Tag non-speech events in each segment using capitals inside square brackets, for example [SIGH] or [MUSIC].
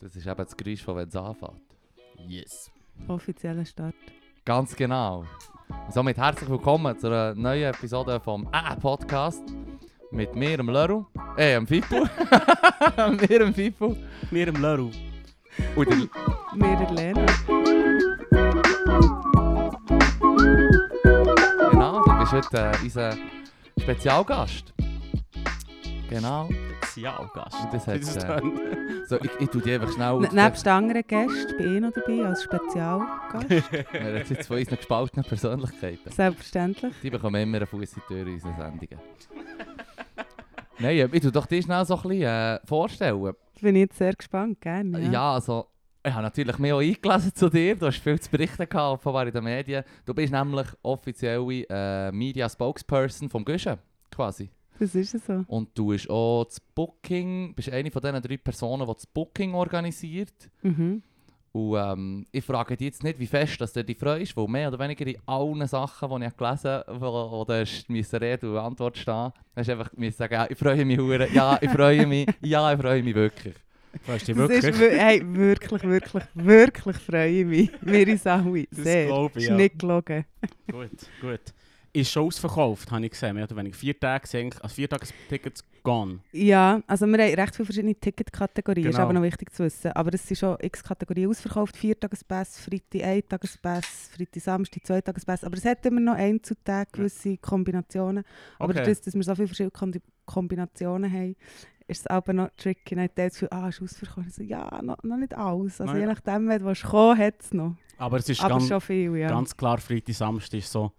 Das ist eben das Geräusch von wenn es anfängt. Yes. Offizieller Start. Ganz genau. Und somit herzlich willkommen zu einer neuen Episode vom äh Podcast mit mir, dem Leru, äh, dem Fippo, [LAUGHS] mir, dem Fippo Wir im Leru. und der, Wir erlernen. genau, du bist heute äh, unser Spezialgast. Genau. Ja, Gast. Und das hat, Wie das äh. So, ich, ich tue die einfach schnell Ne- Nebst anderen Gästen bin ich noch dabei als Spezialgast. [LAUGHS] Wir haben jetzt von unseren gespaltenen Persönlichkeiten. Selbstverständlich. Die bekommen immer einen Fuß in die Tür in unseren Sendungen. Nein, äh, ich tu doch dich schnell so ein bisschen äh, vorstellen. Da bin ich jetzt sehr gespannt, gerne. Ja. Ja. also, ich habe natürlich mehr auch eingelesen zu dir. Du hast viel zu berichten gehabt, in den Medien. Du bist nämlich offizielle äh, Media Spokesperson vom Guschen, quasi. Das ist es so. Und du bist auch das Booking, bist eine von diesen drei Personen, die das Booking organisiert. Mhm. Und ähm, ich frage dich jetzt nicht, wie fest dass du dich freust, weil mehr oder weniger in allen Sachen, die ich gelesen habe, wo, wo du Rede und Antwort stehen hast du einfach sagen, ja, ich freue mich hure, ja, ich freue mich, ja, ich freue mich wirklich. Freust du Das dich ist, wirklich? wir- hey, wirklich, wirklich, wirklich freue ich mich. Wir sind alle Das sehr. glaube ich, ist ja. nicht gelogen. gut, gut. Ist schon ausverkauft, habe ich gesehen. Oder weniger. Vier Tage also vier Tage Tickets gone. Ja, also wir haben recht viele verschiedene Ticketkategorien, ist Genau. aber noch wichtig zu wissen. Aber es sind schon x Kategorien ausverkauft. Viertagespass, Freitag, Eintagespass, Freitag, Samstag, Zweitagespass. Aber es hat immer noch Einzeltage, gewisse Kombinationen. Aber Okay. dadurch, dass wir so viele verschiedene Kombinationen haben, ist es aber noch tricky. Dann hat der das Gefühl, ah, ist ausverkauft. Ich so, ja, noch, noch nicht alles. Also Nein. je nachdem, wenn du hat es noch. Aber es ist aber ganz, schon viel, ja. ganz klar, Freitag, Samstag ist so,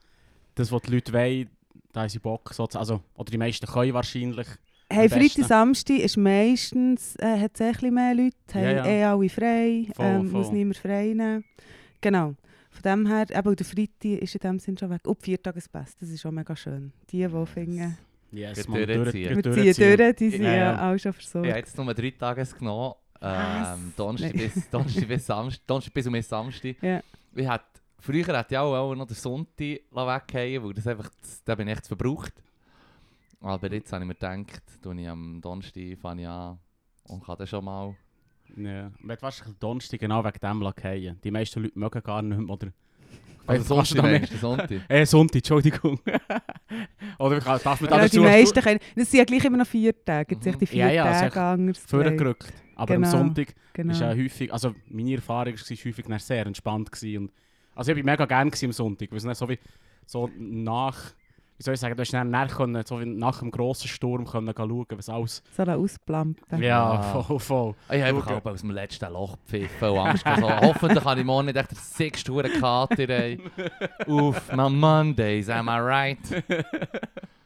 das, was die Leute wollen, da haben sie Bock. Also, oder die meisten können wahrscheinlich. Hey. Freitag, Samstag ist meistens, äh, hat es ein bisschen mehr Leute, haben Ja, ja. eh alle frei, Voll, ähm, muss voll. niemand frei nehmen. Genau. Von dem her, eben der Freitag ist in dem Sinn schon weg. Und Viertagespass, das ist auch mega schön. Die, die finden, Yes, man, durchziehen. durchziehen. ziehen durch, die sind Ja, ja, ja. auch schon versorgt. Ich habe jetzt nur drei Tage genommen. Was? Ähm, Donnerstag bis, Donnerstag bis Samstag, Donnerstag bis und Samstag. Ja. Ich hätte, früher hätte ich auch, auch noch den Sonntag weggehen weil das einfach, das, da bin ich echt verbraucht. Aber jetzt habe ich mir gedacht, tue ich am Donnerstag fange ich an und kann dann schon mal... Ja. Man hat wahrscheinlich Donnerstag genau wegen dem lackieren. Die meisten Leute mögen gar nicht mehr. Oder Also du Sonntag meinst Sonntag? [LAUGHS] äh, Sonntag, Entschuldigung. [LAUGHS] oder kann- darf man da ja, dazu die meisten können, das sind ja gleich immer noch vier Tage. Jetzt Mhm. sind die vier Ja, ja, es Tage anders. vorgerückt. Aber Genau. am Sonntag Genau. ist ja häufig, also meine Erfahrung war häufig dann sehr entspannt. Gewesen. Und, also ich war mega gerne am Sonntag, weil es dann so wie so nach, wie soll ich sagen, du hast dann, können, so wie nach einem grossen Sturm können schauen, was alles... So Ausplampen. Ja, Ja. voll, voll. Ich habe einfach aus dem letzten Loch gepfiffen und Angst gehabt. Hoffentlich kann ich morgen nicht echt den sechsten Kater haben. [LAUGHS] Uff, my Mondays, am I right? [LAUGHS]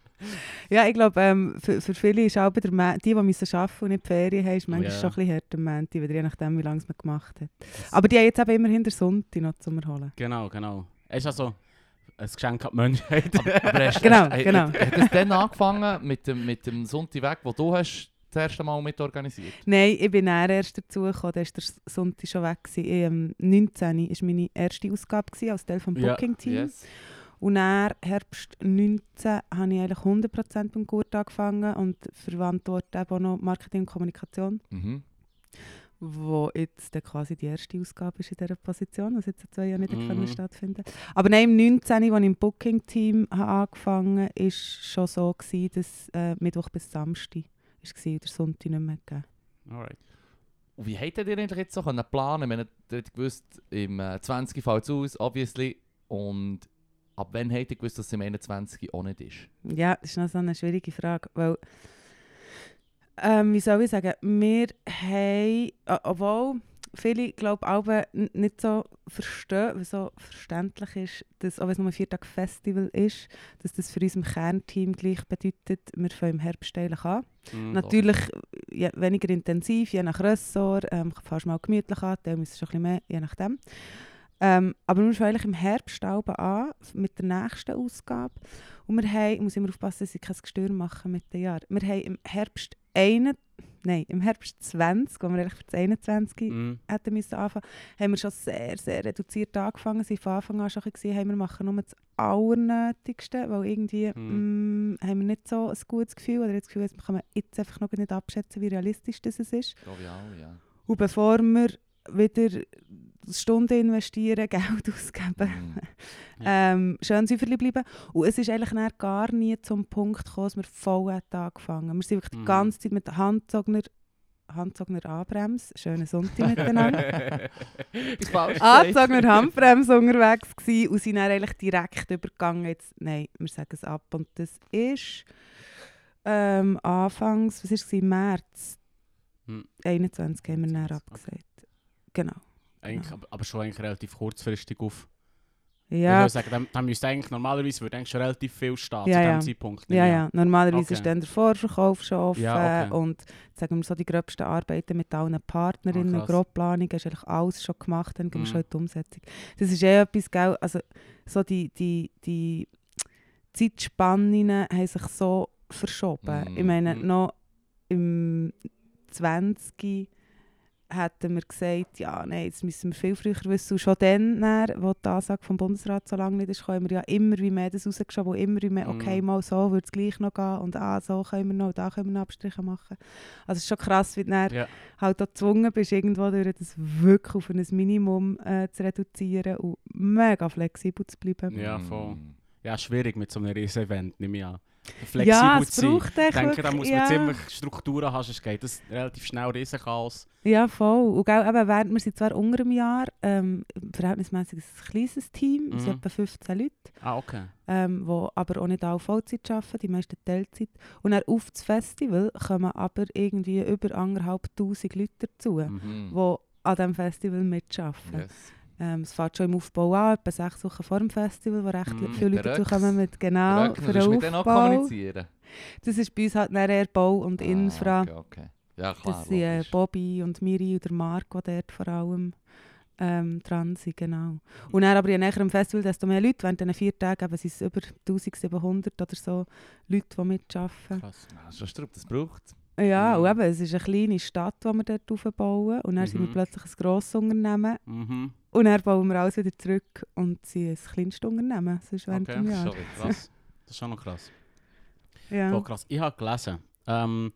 Ja, ich glaube, ähm, für, für viele ist auch der Ma die, die müssen arbeiten und nicht die Ferien haben, ist manchmal Ja. schon ein bisschen hart am wieder je nachdem, wie lange es man gemacht hat. Aber die haben jetzt eben immerhin den Sonntag noch zum Erholen. Genau, genau. Es ist also ein Geschenk an die Menschheit. Aber [LAUGHS] hast, Genau, hast, genau. Hat, hat das dann angefangen mit dem, mit dem Sonntag weg, wo du hast das erste Mal mitorganisiert? Nein, ich bin dann erst dazugekommen, da war der Sonntag schon weg. Gewesen. Ich, ähm, 19 war meine erste Ausgabe gewesen, als Teil des Ja, Booking-Teams. Yes. Und dann, Herbst 19, habe ich eigentlich 100% beim Gurt angefangen und verantworte eben auch noch Marketing und Kommunikation. Mhm. wo jetzt quasi die erste Ausgabe ist in dieser Position, was jetzt seit zwei Jahren nicht Mhm. stattfinden Aber nein, im 19., als ich im Booking-Team angefangen habe, war es schon so, gewesen, dass äh, Mittwoch bis Samstag war und der Sonntag nicht mehr gegeben. Alright. Und wie hättet ihr eigentlich jetzt so können planen können? Ihr habt gewusst, im äh, 20 fällt es aus, obviously. Und ab wann hättet ihr gewusst, dass es im 21 auch nicht ist? Ja, das ist noch so eine schwierige Frage, weil ähm, wie soll ich sagen, wir haben, obwohl viele, glaube ich, nicht so verstehen, was so verständlich ist, dass, auch wenn es nur ein Viertag-Festival ist, dass das für uns im Kernteam gleich bedeutet, wir fangen im Herbst eigentlich an. Mhm. Natürlich ja, weniger intensiv, je nach Ressort, ähm, fast mal gemütlich an, dann müssen schon ein bisschen mehr, je nachdem. Ähm, aber wir fangen eigentlich im Herbst an, mit der nächsten Ausgabe. Und wir haben, ich muss immer aufpassen, dass ich kein Gestör mache mit den Jahren. Wir haben im Herbst 1, nein, im Herbst 20, wo wir eigentlich für das 21 Mhm. hätten müssen anfangen, haben wir schon sehr, sehr reduziert angefangen. Sie von Anfang an schon gesehen, haben wir machen nur das Allernötigste, weil irgendwie Mhm. mm, haben wir nicht so ein gutes Gefühl oder das Gefühl, wir kann man jetzt einfach noch nicht abschätzen, wie realistisch das ist. Glaube ich auch, ja. Und bevor wir wieder Stunden investieren, [LAUGHS] Geld ausgeben, Mhm. ähm, schön säuferlich bleiben. Und es ist eigentlich gar nie zum Punkt gekommen, dass wir voll angefangen Wir sind wirklich Mhm. die ganze Zeit mit handgezogener, handgezogener Anbremse, schönen Sonntag miteinander, [LAUGHS] angezogener Handbremse unterwegs gewesen und sind dann eigentlich direkt übergegangen. Jetzt, nein, wir sagen es ab. Und das ist ähm, anfangs, was war es, März Hm. 21 haben wir dann 21, abgesagt. Genau. Eigentlich, aber, aber schon eigentlich relativ kurzfristig auf. Ja, Ich würde sagen, dann, dann müsste eigentlich normalerweise würde eigentlich schon relativ viel stehen Ja, zu ja. diesem Zeitpunkt. Ja, ja. Normalerweise Okay. ist dann der Vorverkauf schon offen Ja, okay. und sagen wir so die gröbsten Arbeiten mit allen Partnerinnen, Ah, oh, krass. Grobplanung, ist eigentlich alles schon gemacht, dann gehen wir Mhm. schon in die Umsetzung. Das ist eh etwas, gell, also so die, die, die Zeitspannen haben sich so verschoben. Mhm. Ich meine, Mhm. noch im 20 hätten wir gesagt, ja, nein, jetzt müssen wir viel früher wissen. Und schon dann, dann, wo die Ansage vom Bundesrat so lange nicht ist, haben wir ja immer wie mehr das rausgeschoben, wo immer wie mehr, okay, Mhm. mal so würde es gleich noch gehen und ah, so können wir noch, und da können wir noch Abstriche machen. Also es ist schon krass, wie du Ja. halt auch gezwungen bist, irgendwo durch das wirklich auf ein Minimum äh, zu reduzieren und mega flexibel zu bleiben. Ja, voll. Mhm. ja, schwierig mit so einem riesen Event, nehme ich an. Ja, Flexibel es zu sein. braucht echt Ich denke, da muss man ja. ziemlich Strukturen haben, sonst geht das relativ schnell Riesenchaos. Ja, voll. Und gell, eben, während, wir sind zwar unter einem Jahr, ähm, verhältnismäßig ein kleines Team, es sind Mhm. etwa 15 Leute, Ah, okay. ähm, die aber auch nicht alle Vollzeit arbeiten, die meisten Teilzeit. Und dann auf das Festival kommen aber irgendwie über anderthalbtausend Leute dazu, Mhm. die an diesem Festival mitarbeiten. Yes. Ähm, es fängt schon im Aufbau an, etwa sechs Wochen vor dem Festival, wo recht Mhm. viele Leute dazu Röcks. kommen mit genau Röckner, für du den Aufbau. kommunizieren? Das ist bei uns halt dann eher Bau und Infra. Ah, okay, okay. Ja, klar, Das sind äh. Bobby und Miri und der Marc, die dort vor allem ähm, dran sind, genau. Und dann aber je näher am Festival, desto mehr Leute. Während diesen vier Tagen eben, sind es über 1700 oder so Leute, die mitarbeiten. Krass. Ja, schon Strupp, das braucht Ja, Mhm. und eben, es ist eine kleine Stadt, die wir dort aufbauen. Und dann sind wir Mhm. plötzlich ein grosses Unternehmen. Mhm. Und dann bauen wir alles wieder zurück und sind ein kleinstes Unternehmen. Sonst während Okay, dem das ist Jahr. Krass. [LAUGHS] Das ist schon noch krass. Ja. Voll krass. Ich habe gelesen, ähm,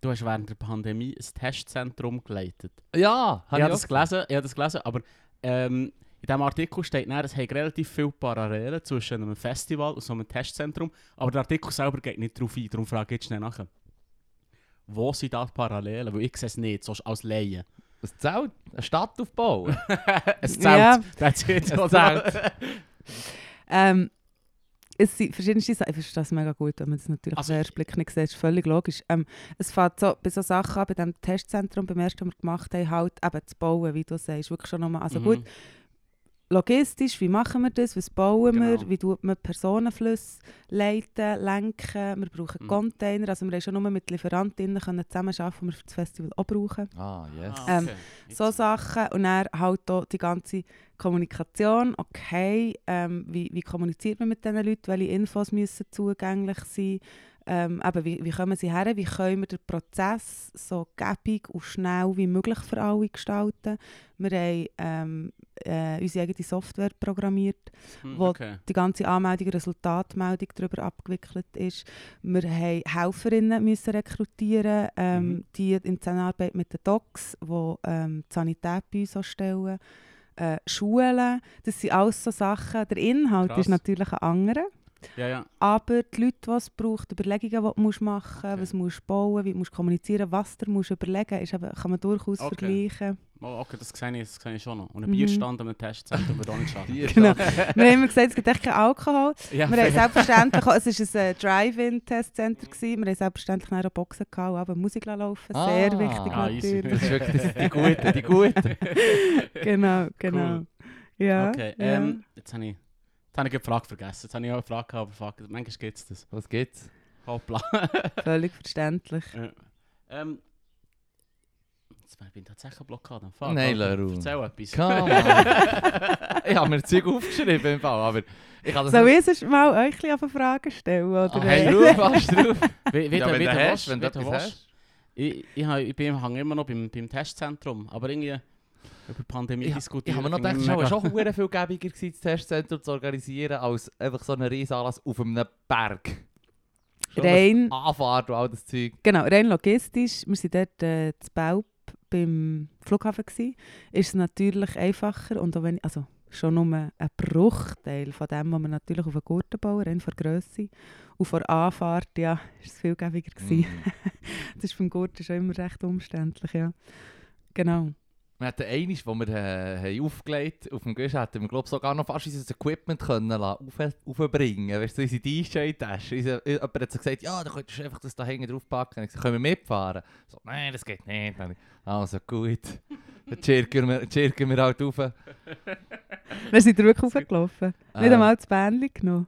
du hast während der Pandemie ein Testzentrum geleitet. Ja, ich habe auch das gelesen, ich habe das gelesen, aber ähm, in diesem Artikel steht dann, es hat relativ viele Parallelen zwischen einem Festival und so einem Testzentrum, aber der Artikel selber geht nicht darauf ein, darum frage ich jetzt schnell nachher. Wo sind da die Parallelen? Weil ich sehe es nicht, so als Laie. Ein Zelt, eine Stadt aufbauen. [LAUGHS] ein Zelt, Ja. that's it. Ein oder? Zelt. Ähm, es sind verschiedenste Sachen. Ich verstehe das mega gut, wenn man das natürlich Also auf den ersten Blick nicht sieht. ist völlig logisch. Ähm, es fängt so, bei so Sachen an, bei diesem Testzentrum, beim ersten, was wir gemacht haben, halt eben zu bauen, wie du sagst. Wirklich schon nochmal, also Mhm. gut, logistisch, wie machen wir das, was bauen Genau. wir, wie tut man Personenflüsse leiten, lenken, wir brauchen Mhm. Container, also wir haben schon nur mit Lieferantinnen können zusammenarbeiten, die wir für das Festival auch brauchen. Ah, yes. Ah, Ähm, okay. Jetzt- So Sachen und dann halt auch die ganze Kommunikation, okay, ähm, wie, wie kommuniziert man mit diesen Leuten, welche Infos müssen zugänglich sein, ähm, eben, wie, wie kommen sie her, wie können wir den Prozess so gäbig und schnell wie möglich für alle gestalten. Wir haben ähm, äh, unsere eigene Software programmiert, Hm, wo okay. die ganze Anmeldung, Resultatmeldung darüber abgewickelt ist. Wir haben Helferinnen müssen rekrutieren, ähm, Mhm. die in Zusammenarbeit mit den Docs, die ähm, die Sanität bei uns stellen. Äh, Schulen, das sind alles so Sachen. Der Inhalt Krass. ist natürlich ein anderer. Ja, ja. Aber die Leute, die es braucht, Überlegungen, die du musst machen musst, Okay. was du musst bauen wie du musst kommunizieren was du musst überlegen musst, kann man durchaus Okay. vergleichen. Oh, okay, das sehe, ich, das sehe ich schon noch. Und ein Mhm. Bierstand an einem Testzentrum würde auch nicht schaden. [LAUGHS] Genau. schaffen. Wir haben immer gesagt, es gibt echt keinen Alkohol. Ja, Wir haben selbstverständlich, auch- es war ein äh, [LAUGHS] Drive-In-Testcenter, gewesen. wir haben selbstverständlich auch Boxen gehabt eben Musik laufen, sehr Ah, wichtig ah, easy. natürlich. Das ist wirklich das, die [LAUGHS] Guten, die Guten. genau, genau. Cool. Ja, okay, ja. ähm, jetzt habe ich, jetzt habe ich die Frage vergessen. Jetzt habe ich auch eine Frage gehabt, aber fuck, manchmal gibt es das. Was gibt's? Hoppla. völlig verständlich. Ja. ähm, jetzt bin ich tatsächlich eine Blockade. Fuck, Nein. Leru. Erzähl etwas. Come on. ich habe mir Zeug aufgeschrieben im Fall, aber ich habe das Soll ich sonst mal euch ein bisschen auf eine Frage stellen? Oder? Ah, hey, drauf, was drauf? Wie, wie, Ja, wie, wenn du du hast, wenn du wie du etwas hast. Ich, ich, habe- ich bin hänge immer noch beim, beim Testzentrum, aber irgendwie über die Pandemie Ich, ich diskutieren. habe mir noch gedacht, ich es war schon verdammt viel gäbiger gewesen, das Testzentrum zu organisieren, als einfach so einen Riesenanlass auf einem Berg. Schon Rein, Anfahrt und all das Zeug. genau, rein logistisch, wir sind dort äh, zu Bau beim Flughafen gsi, ist es natürlich einfacher und auch wenn, also schon nur ein Bruchteil von dem, was wir natürlich auf den Gurten bauen, rein von Grösse. Und vor Anfahrt, ja, ist es viel gäbiger gewesen. Mhm. [LAUGHS] Das ist beim Gurten schon immer recht umständlich, ja. Genau. Wir hatten eines, wo wir äh, haben aufgelegt auf dem Gusch, hätten wir glaub, sogar noch fast unser Equipment können lassen, auf, aufbringen Weißt du, unsere DJ-Tasche. Unser- Jemand hat so gesagt, ja, dann könntest du einfach das da hinten drauf packen. Ich gesagt, können wir mitfahren? So, nein, das geht nicht. Also gut. Dann chirken wir, chirken wir halt rauf. Dann seid ihr wirklich hochgelaufen. Nicht Ähm, einmal das Bändchen genommen.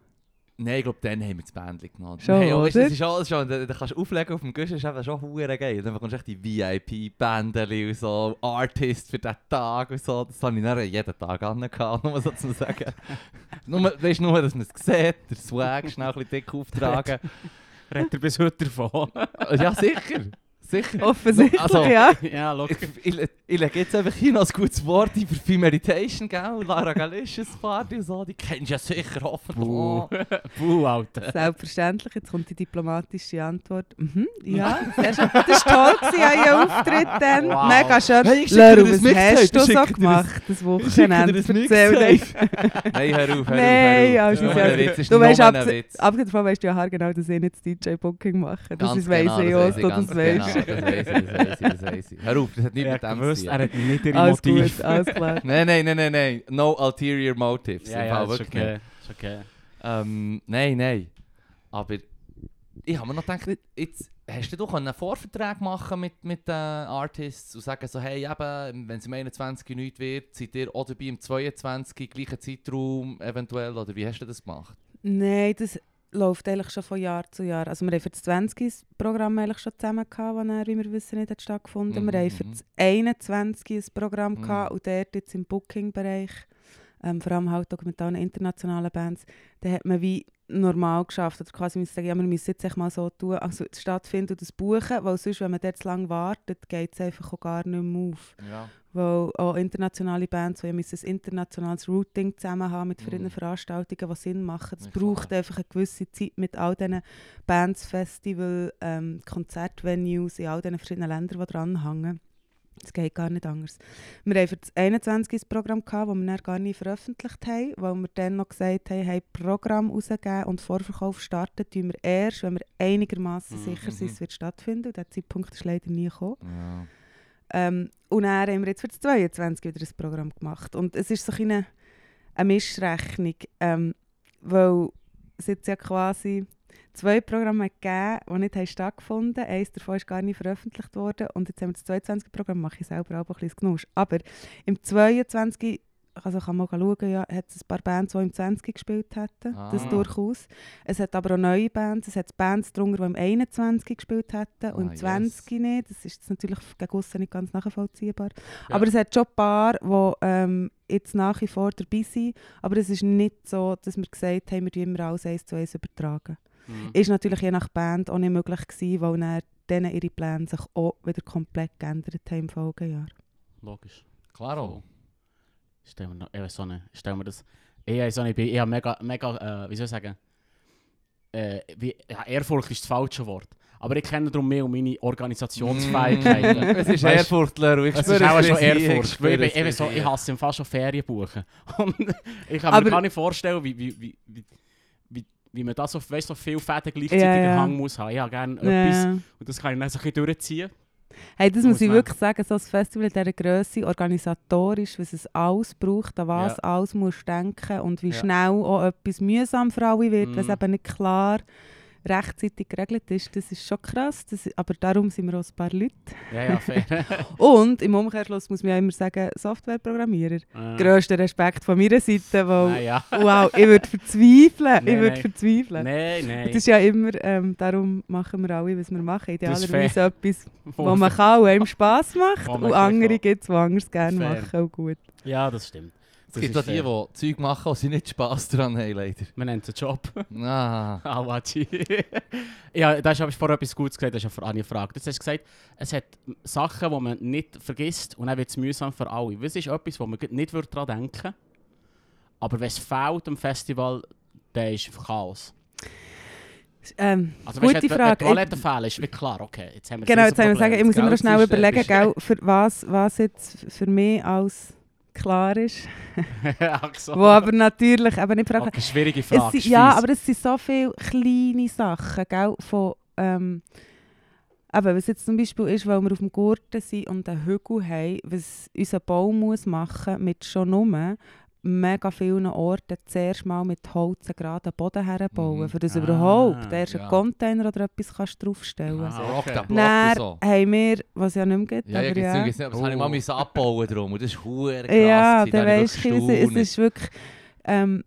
Nein, ich glaube, dann haben wir das Bändchen genommen. Schon, hey, weißt, das ist alles schon, da, da kannst du auflegen auf dem Gusch, das ist eben schon hure geil. Dann bekommst du echt die VIP-Bändchen und so, Artist für den Tag und so. Das habe ich dann jeden Tag angehabt, nur so zu sagen. [LAUGHS] nur, weißt du, nur, dass man es sieht, der Swag schnell ein bisschen dick auftragen. Redet er bis heute davon? ja, sicher. Sicher. [LAUGHS] Offensichtlich, Also- ja. [LAUGHS] ja, look. Ich, ich, ich lege jetzt einfach hier noch ein gutes Wort ein für Femeritation, gell? Lara Galicious Party und so, die kennst du ja sicher hoffentlich. Buh. [LAUGHS] Buh, Alter. Selbstverständlich, jetzt kommt die diplomatische Antwort. Mhm, ja. Das war toll, gewesen, euer Auftritt dann. Wow. Mega schön. Hey, Leru, was hast Mixtape, du ich so gemacht, das Ich schicke dir Wochenende? das Erzähl nicht. Nein, hör auf, hör Nein, auf, also hör auf. ja, ist du weißt, ein ab, Witz. abgesehen davon weißt du ja genau, dass ich nicht das DJ-Booking mache. Das weiss genau, ich auch, du das weißt. Das weiss ich, das weiss ich, das weiss ich. Hör auf, das hat nichts Er mit hat dem gewusst, zu er tun. hat nicht ihre Alles gut, alles klar. [LAUGHS] Nein, nein, nein, nein, nein. No ulterior motives. Ja, Im ja, Fall ist wirklich okay. nicht. Ist okay. Ähm, nein, nein. Aber ich habe mir noch gedacht, jetzt hast du doch einen Vorvertrag machen mit, mit den Artists und sagen so, hey, eben, wenn es im 21 nichts wird, seid ihr oder bei im 22 gleichen Zeitraum eventuell, oder wie hast du das gemacht? Nein, das läuft eigentlich schon von Jahr zu Jahr. Also wir haben für das 20 das Programm eigentlich schon zusammen gehabt, das dann, wie wir wissen, nicht hat stattgefunden. Mhm, Wir haben für mhm. das 21 ein Programm Mhm. gehabt und dort jetzt im Booking-Bereich, ähm, vor allem halt auch mit allen internationalen Bands, da hat man wie normal geschafft. Oder quasi müssen sagen, ja, wir müssen jetzt echt mal so tun, also es stattfinden und das buchen, weil sonst, wenn man dort zu lange wartet, geht es einfach auch gar nicht mehr auf. Ja. Weil auch internationale Bands, ja müssen ein internationales Routing zusammen haben mit verschiedenen Mhm. Veranstaltungen, die Sinn machen. Es braucht klar. einfach eine gewisse Zeit mit all diesen Bands, Festival, ähm, Konzertvenues in all diesen verschiedenen Ländern, die dranhängen. Es geht gar nicht anders. Wir haben für das 21 ein Programm, gehabt, das wir dann gar nicht veröffentlicht haben, weil wir dann noch gesagt haben, hey, Programm rausgeben und Vorverkauf starten tun wir erst, wenn wir einigermaßen Mhm, sicher sind, mhm. es wird stattfinden. Und der Zeitpunkt ist leider nie gekommen. Ja. Ähm, und dann haben wir jetzt für das 22 wieder ein Programm gemacht. Und es ist so ein eine, eine Mischrechnung, ähm, weil es jetzt ja quasi zwei Programme gegeben, die nicht stattgefunden haben. Eines davon ist gar nicht veröffentlicht worden. Und jetzt haben wir das 22 Programm, mache ich selber auch ein bisschen Genusch. Aber im 22 also kann man schauen, ja, hat es ein paar Bands, die im 20 gespielt hätten. Das Ah. durchaus. Es hat aber auch neue Bands. Es hat Bands drunter, die im 21 gespielt hätten und Ah, im yes. 20 nicht. Das ist natürlich gegen nicht ganz nachvollziehbar. Ja. Aber es hat schon ein paar, die ähm, jetzt nach wie vor dabei sind. Aber es ist nicht so, dass wir gesagt haben, wir immer alles eins zu eins übertragen. Mhm. Ist natürlich je nach Band auch nicht möglich gewesen, weil dann denen ihre Pläne sich auch wieder komplett geändert haben im Folgejahr. Logisch. Klaro. Stell mir, noch, ich weiß auch nicht, stell mir das... Ich, weiß auch nicht, ich habe mega, mega, äh, wie soll ich sagen, äh, wie, ja, Ehrfurcht ist das falsche Wort. Aber ich kenne darum mehr um meine Organisationsfähigkeiten. [LAUGHS] es ist Weißt- Ehrfurchtler ich Es ist auch schon Ehrfurcht. ich Ich, eben so, ich hasse im Fall schon Ferien buchen. [LAUGHS] Ich kann mir Aber- gar nicht vorstellen, wie, wie, wie, wie, wie, man da so, weißt, so viele Fäden gleichzeitig Ja, im. Hang muss haben. Ich habe gerne etwas Ja. und das kann ich dann so ein bisschen durchziehen. Hey, das Muss muss ich wirklich sagen, so ein Festival dieser Grösse, organisatorisch, was es alles braucht, an was alles musst denken und wie Ja. schnell auch etwas mühsam für alle wird, wenn es Mhm. eben nicht klar rechtzeitig geregelt ist. Das ist schon krass, das, aber darum sind wir auch ein paar Leute. Ja, ja, fair. [LAUGHS] Und im Umkehrschluss muss man ja immer sagen, Softwareprogrammierer. Äh, Grösster Respekt von meiner Seite, weil, Nein, ja. [LAUGHS] wow, ich würde verzweifeln, Nein, ich würde verzweifeln. Nein, Das nein. ist ja immer, ähm, darum machen wir alle, was wir machen. Das Idealerweise etwas, [LAUGHS] wo man kann und einem Spass macht und andere gibt es, die anders gerne Fair. machen und gut. Ja, das stimmt. Es gibt auch die, die Zeug machen, und sie nicht Spass daran haben, leider. Man nennt es einen Job. Ah. [LAUGHS] Awaji. [LAUGHS] ja, da habe ich vorher etwas Gutes gesagt, das ist eine eine Frage. Du hast gesagt, es hat Sachen, die man nicht vergisst und dann wird es mühsam für alle. Was ist etwas, wo man nicht daran denken würde, aber wenn es fehlt am Festival, dann ist es Chaos. Ähm, Also, Gute weißt, wenn, Frage. Wenn Toiletten fehlen, ist klar, okay, jetzt haben wir genau, das jetzt haben wir sagen, ich muss immer noch schnell überlegen, gell, für was, was jetzt für mich als klar ist. [LAUGHS] Ach so. Wo aber natürlich eben nicht fragen. Okay, schwierige Es Frage. ist ja, aber es sind so viele kleine Sachen, gell, von, ähm, eben, was jetzt zum Beispiel ist, weil wir auf dem Gurten sind und einen Hügel haben, was unser Baum muss machen mit schon nur mega vielen Orten zuerst mal mit Holz einen geraden Boden herbauen, Mhm. für das Ah, überhaupt erst ja. einen Container oder etwas kannst draufstellen Ah, kannst. So Rock okay. Block Dann so. haben wir, was ja nicht mehr gibt, Ja, ja, aber gibt's ja. nicht, gibt's nicht, aber das habe ich mal Oh. müssen abbauen drum. Und das ist hure krass. Ja, dann weisst du, es, es ist wirklich. Ähm,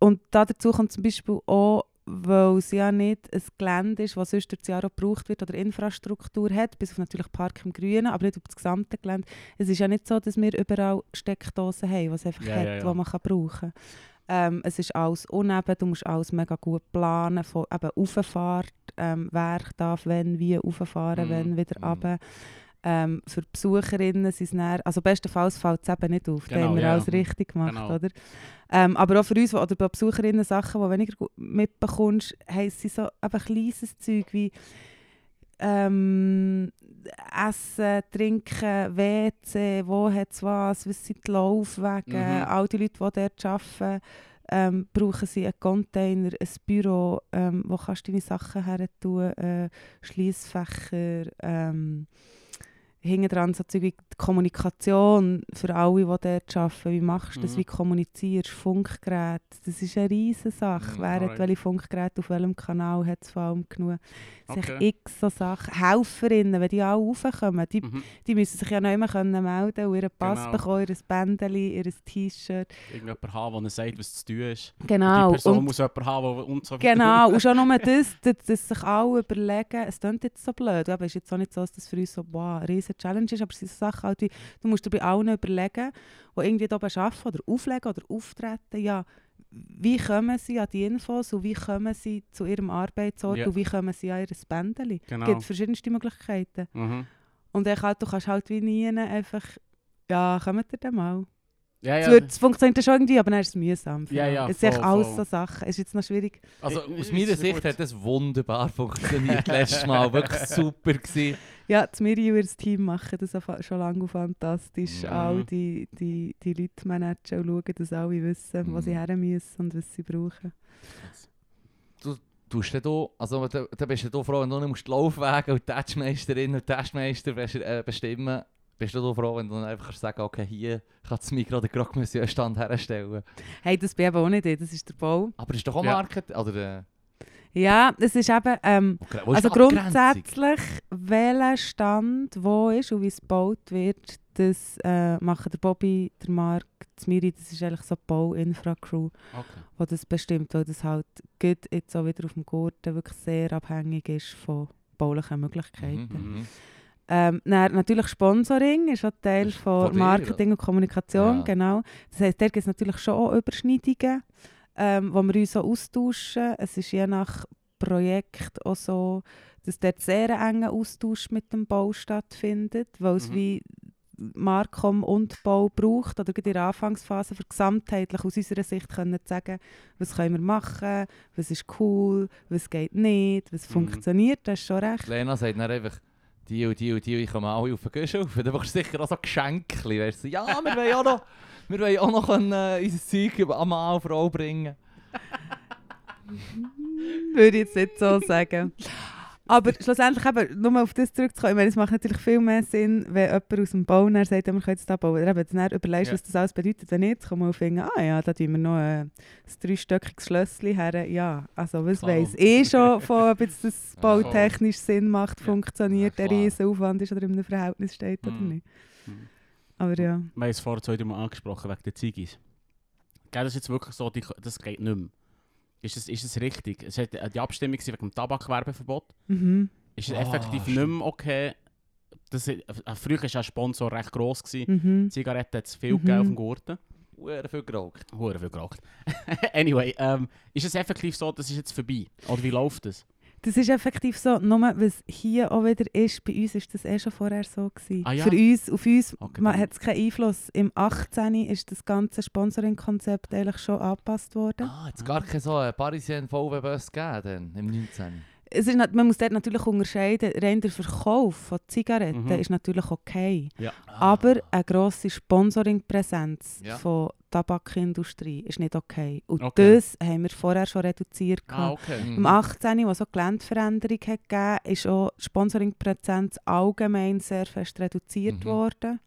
und da dazu kommt zum Beispiel auch, weil es ja nicht ein Gelände ist, das sonst durch Jahr auch gebraucht wird oder Infrastruktur hat, bis auf natürlich Park im Grünen, aber nicht auf das gesamte Gelände. Es ist ja nicht so, dass wir überall Steckdosen haben, was einfach Ja, hat, ja, ja. die man kann brauchen kann. Ähm, es ist alles uneben, du musst alles mega gut planen, von eben Auffahrt, ähm, wer darf wenn, wie rauffahren, Mhm, wenn wieder mhm. runter. Ähm, für die Besucherinnen sind es dann, also bestenfalls fällt es eben nicht auf, da Genau, haben wir ja. alles richtig gemacht, Genau. oder? Ähm, aber auch für uns, oder bei Besucherinnen Sachen, die weniger gut mitbekommst, haben sie so eben kleines Zeug wie ähm, Essen, Trinken, WC, wo hat es was, was sind die Laufwege, Mhm. all die Leute, die dort arbeiten, ähm, brauchen sie einen Container, ein Büro, ähm, wo kannst du deine Sachen her tun, äh, Schliessfächer, ähm, hinten dran so Zeug wie die Kommunikation für alle, die dort arbeiten. Wie machst du das? Mhm. Wie kommunizierst du? Funkgerät. Das ist eine riesige Sache. Mhm, Wer hat welche Funkgeräte auf welchem Kanal hat es vor allem genug. Es sind Okay. x so Sachen. Helferinnen, wenn die alle raufkommen, die, Mhm. die müssen sich ja noch immer können melden und ihren Pass Genau. bekommen, ihr Bändchen, ihr T-Shirt. Irgendjemand haben, der sagt, was zu tun ist. Genau. Die Person Und muss jemanden haben, der und so Genau, [LAUGHS] und schon nur das, dass, dass sich alle überlegen, es klingt jetzt so blöd, aber es ist jetzt auch nicht so, dass das für uns so wow, eine Challenge ist, aber es sind so Sachen, halt wie, du musst dir bei allen überlegen, die irgendwie hier arbeiten oder auflegen oder auftreten, ja, wie kommen sie an die Infos und wie kommen sie zu ihrem Arbeitsort Ja. und wie kommen sie an ihr Bändchen. Genau. Es gibt verschiedenste Möglichkeiten. Mhm. Und ich halt, du kannst halt wie nie einfach, ja, kommt ihr dann mal. Ja, Es, ja. wird, es funktioniert schon irgendwie, aber dann ist es mühsam. Ja, ja, Es sind alles so Sachen. Es ist jetzt noch schwierig. Also Äh, aus ist meiner Sicht gut. hat das wunderbar [LAUGHS] funktioniert letztes Mal. Wirklich super gewesen. Ja, das Miri und ihr Team machen das schon lange fantastisch. Mhm. All die, die, die Leute managen und schauen, dass alle wissen, wo sie Mhm. her müssen und was sie brauchen. Tust du da, also da, da bist du da froh, wenn du nicht musst die Laufwege und die Testmeisterin und die Testmeister äh, bestimmen Bist du da froh, wenn du dann einfach kannst sagen okay, hier kann das Mikro den Grogmission-Stand herstellen. Hey, das bin eben auch nicht ich, das ist der Bau. Aber ist doch auch Ja. Market... Oder, äh, Ja, es ist eben, ähm, ist also grundsätzlich, welcher Stand wo ist und wie es gebaut wird, das äh, machen der Bobby, der Marc, das Miri, das ist eigentlich so die Bau-Infra-Crew, Okay. die das bestimmt, weil das halt gut jetzt auch wieder auf dem Gurten wirklich sehr abhängig ist von baulichen Möglichkeiten. Mhm, mhm. Ähm, dann, natürlich Sponsoring ist auch Teil von von dir, Marketing und Kommunikation, Ja. genau. Das heisst, da gibt es natürlich schon auch Überschneidungen, ähm, wo wir uns so austauschen. Es ist je nach Projekt auch so, dass dort sehr enger Austausch mit dem Bau stattfindet, weil es Mhm. wie Markom und Bau braucht, oder in der Anfangsphase, für gesamtheitlich aus unserer Sicht können sagen, was können wir machen, was ist cool, was geht nicht, was Mhm. funktioniert, das ist schon recht. Lena sagt dann einfach, die und die und die, ich komme alle auf den Gusch auf. Dann du sicher auch so Geschenke. Weißt du, ja, wir wollen auch noch, wir wollen auch noch können, äh, unser Zeug an Mann und Frau bringen. Würde ich jetzt nicht so sagen. Aber schlussendlich eben, nur auf das zurückzukommen, ich meine, es macht natürlich viel mehr Sinn, wenn jemand aus dem Bau dann sagt, ja, wir können jetzt da bauen. Oder eben, dann überlegst Ja. was das alles bedeutet. Wenn nicht, kann man finden, ah ja, da tun wir noch ein, ein dreistöckiges Schlösschen her. Ja, also was weiss ich schon [LAUGHS] von, ob jetzt das bautechnisch Sinn macht, funktioniert, Ja, riesen Aufwand ist oder in einem Verhältnis steht oder Mhm. nicht. Mhm. Aber ja. Wir haben es vorher drei Mal angesprochen, wegen der Ziggis. Das ist jetzt wirklich so, das geht nicht mehr. Ist es, ist es richtig? Es hat äh, die Abstimmung wegen dem Tabakwerbeverbot. Mhm. Ist es Ah, effektiv stimmt. nicht mehr okay? Das, äh, früher war ja ein Sponsor recht gross. Mhm. Zigaretten hat es viel Mhm. gegeben auf dem Gurten. Hure viel geraucht. Hure viel geraucht. [LAUGHS] anyway, ähm, ist es effektiv so, das ist jetzt vorbei? Oder wie läuft das? Das ist effektiv so, nur was hier auch wieder ist, bei uns ist das eh schon vorher so gewesen. Ah ja? Für uns, auf uns Okay, hat es keinen Einfluss. Im 18. ist das ganze Sponsoring-Konzept eigentlich schon angepasst worden. Ah, jetzt gar kein so Parisien VW-Bus gegeben, im 19. Es ist, man muss dort natürlich unterscheiden, rein der Verkauf von Zigaretten Mhm. ist natürlich okay. Ja. Aber eine grosse Sponsoring-Präsenz Ja. von Tabakindustrie ist nicht okay. Und Okay. das haben wir vorher schon reduziert. Ah, okay. Mhm. Im 18., wo es so Geländeveränderung hat gegeben ist auch die Sponsoring-Präsenz allgemein sehr fest reduziert Mhm. worden.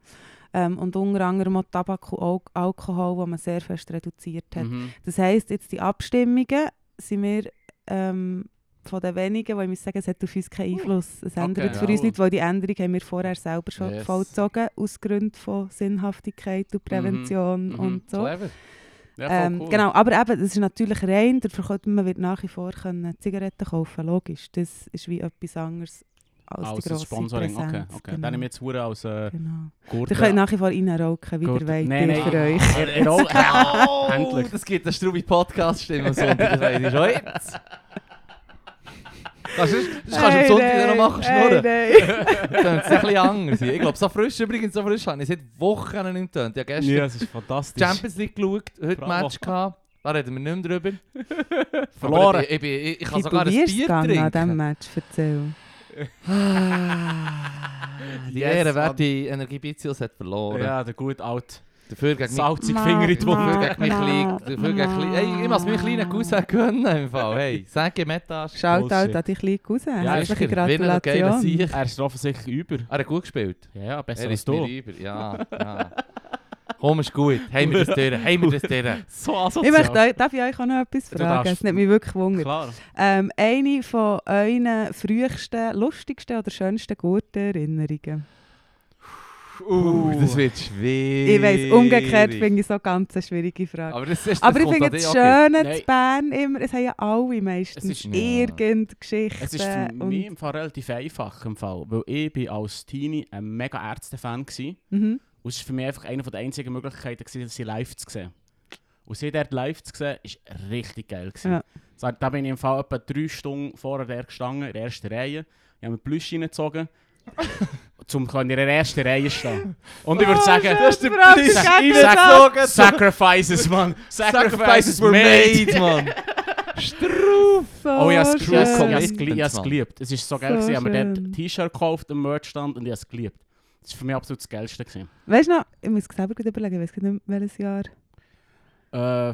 Ähm, und unter anderem auch Tabak und Al Alkohol, wo man sehr fest reduziert hat. Mhm. Das heisst, jetzt die Abstimmungen sind wir ähm, von den wenigen, die ich muss sagen, es hat auf uns keinen Einfluss. Es ändert Okay, für uns nicht, weil die Änderung haben wir vorher selber schon Yes. vollzogen, aus Gründen von Sinnhaftigkeit und Prävention Mhm. und so. Clever. Ja, Ähm, cool. Genau, aber eben, das ist natürlich rein, der Verkäufer man wird nach wie vor können Zigaretten kaufen, logisch. Das ist wie etwas anderes als, Als die das grosse Sponsoring, okay. Präsenz. okay. Genau. Dann nehme ich jetzt hure als äh, genau. Gurte. Ihr könnt nach wie vor reinrauchen, wie ihr wollt, Nein, nein. für euch. [LAUGHS] Er, er Oh, [LAUGHS] Endlich. Das gibt eine Strube Podcast-Stimme am Sonntag, das [LAUGHS] weiß ich schon jetzt. Das, ist, das kannst du am Sonntag dann noch machen, schnurren. Hey, Das könnte ein bisschen anders. Ich glaube, so frisch übrigens, so frisch habe ich seit Wochen nicht getönt. Habe gestern Ja, es ist fantastisch. Champions League geschaut, heute Bravo. Match gehabt. Da reden wir nicht mehr drüber. Verloren. Ich, ich, ich, ich, kann sogar ein Bier gegangen an diesem trinken. Match, erzähl. Die Yes, ehrenwerte Energiebitius hat verloren. Ja, der gute alte Dafür gegen Ma- Finger in die Wunde. Dafür gegen mich. Dafür gegen. Hey, ich muss meinen kleinen Cousin gönnen im Fall. Hey, sag ihm das. Shoutout an dich kleinen Cousin. Ja, Herzliche sicher. Wie ein geiler Gratulation. Sieg. Er ist offensichtlich über. Er hat gut gespielt. Ja, besser Er als ist du. über. Ja, ja. Komm, ist gut. Haben wir das durch. Haben wir das durch. [LAUGHS] So Ich asozial. möchte euch, darf ich euch auch noch etwas fragen? Es nimmt mich wirklich Wunder. Klar. Ähm, eine von euren frühesten, lustigsten oder schönsten Gurtenerinnerungen? Uh, das wird schwierig. Ich weiss, umgekehrt finde ich so ganz eine schwierige Frage. Aber, das ist, das Aber ich finde das dich, Schöne Nein. zu Bern immer, es haben ja alle meistens Es ist- irgendeine Geschichte. Es ist für mich im Fall relativ einfach im Fall, weil ich bin als Teenie ein mega Ärzte-Fan war. Mhm. Und es war für mich einfach eine der einzigen Möglichkeiten, gewesen, sie live zu sehen. Und sie dort live zu sehen, war richtig geil. gewesen. Ja. So, da bin ich im Fall etwa drei Stunden vorher der gestanden, in der ersten Reihe. Ich habe mir Plüsch reingezogen, [LAUGHS] um in der ersten Reihe stehen. Und ich würde Oh, sagen, schön, das ist der. Sacrifices, man. Sacrifices were made, man. Struf. So Oh, ich habe es geliebt. Es geliebt. Es. Es ist so geil. So gewesen. Mir dort ein T-Shirt gekauft, am Merchstand und ich habe es geliebt. Das war für mich absolut das Geilste. Gewesen. Weißt du noch, ich muss selber gerade überlegen, ich weiß nicht welches Jahr. Äh,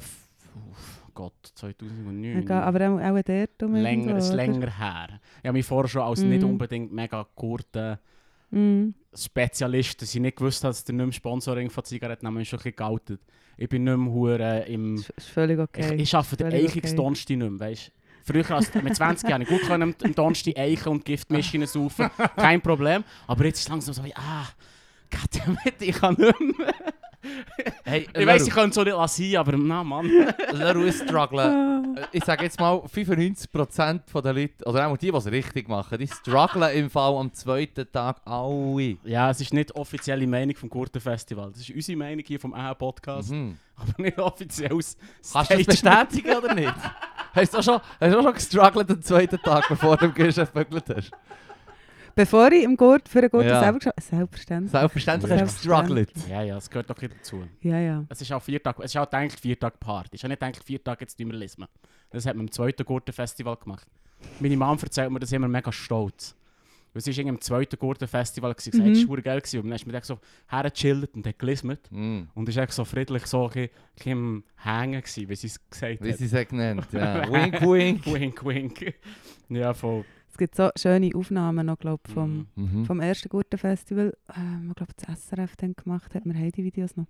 Gott, 2009. Egal, aber auch, auch dort um länger, oder? länger her. Ich habe mich vorher schon als Mhm. nicht unbedingt mega guten Mhm. Spezialist, dass ich nicht gewusst habe, dass der nicht mehr Sponsoring von Zigaretten haben, schon ein bisschen geoutet. Ich bin nicht mehr hure im... Ist, ist völlig okay. Ich, ich arbeite den Völlig Eichungs okay. Nicht mehr, weißt Früher als mit 20 Jahren gut können am Donnerstag Eichen und Giftmischungen saufen, [LAUGHS] kein Problem. Aber jetzt ist es langsam so wie, ah, goddammit, [LAUGHS] ich kann nicht mehr. [LAUGHS] Hey, Ich weiss, ich könnte so nicht lassen, aber na Mann. [LAUGHS] Leroy strugglen. Ah. Äh, Ich sage jetzt mal, 95% der Leute, oder auch die, die es richtig machen, die strugglen im Fall am zweiten Tag alle. Ja, es ist nicht offizielle Meinung vom Gurtenfestival. Das ist unsere Meinung hier vom AH-Podcast, Mhm. aber nicht offizielles Kannst du das bestätigen oder nicht? [LAUGHS] Hast du auch schon, hast du auch schon gestruggelt am zweiten Tag, bevor du im Geschäft gebügelt hast? Bevor ich im Gurt für einen Gurt Ja. selber geschaut Selbstverständlich. Selbstverständlich hast du gestruggelt. Ja, ja, es gehört doch ein dazu. Ja, ja. Es ist auch vier Tage, es ist auch eigentlich vier Tage Party. Es ist auch nicht eigentlich vier Tage, jetzt wir lesen. Das hat man im zweiten Gurtenfestival gemacht. Meine Mom erzählt mir das immer mega stolz. Weil Es war irgendwie im zweiten Gurtenfestival. Mhm. mhm. es war geil. gewesen. Und dann ist man so hergechillt und hat gelismet. Mm. Und ist echt so friedlich so ein bisschen- im Hängen gewesen, wie sie es gesagt Wie hat. sie es genannt ja. [LAUGHS] Wink, wink. wink, wink. Ja, voll. Es gibt so schöne Aufnahmen noch, glaub, vom, Mhm. Mhm. vom ersten guten Festival, ähm, ich glaube das SRF dann gemacht hat, wir haben die Videos noch,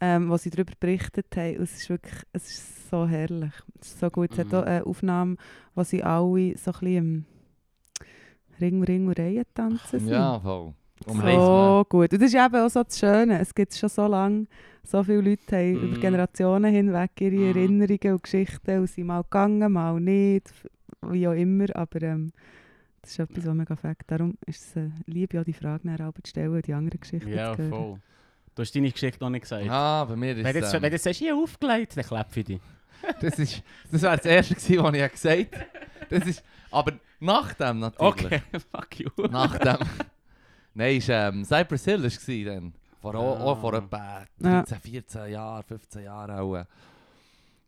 ähm, wo sie darüber berichtet haben. Und es ist wirklich, es ist so herrlich, es ist so gut. Es hat Mhm. auch eine Aufnahme, wo sie alle so ein bisschen im Ring, Ring und Reihe tanzen sind. Ja, voll. Um so gut. Und das ist eben auch so das Schöne. Es gibt schon so lange, so viele Leute haben über Mhm. Generationen hinweg ihre Mhm. Erinnerungen und Geschichten und sind mal gegangen, mal nicht, wie auch immer. Aber ähm, das ist etwas, was mega fängt. Darum ist es äh, liebe, auch die Frage nach Albert zu stellen und die anderen Geschichten Ja, zu hören. voll. Du hast deine Geschichte noch nicht gesagt. Ja, bei mir ist Wenn jetzt, ähm, wenn du sagst, hier aufgelegt, dann klappt für dich. [LAUGHS] Das, ist, das war das Erste, gewesen, was ich gesagt habe. Das ist, aber Nach dem natürlich. Okay, [LAUGHS] fuck you. Nach dem. Nein, ist, ähm, Cypress Hill war dann. Vor, auch, auch vor Ah. etwa Ja. 13, 14 Jahren, 15 Jahren auch.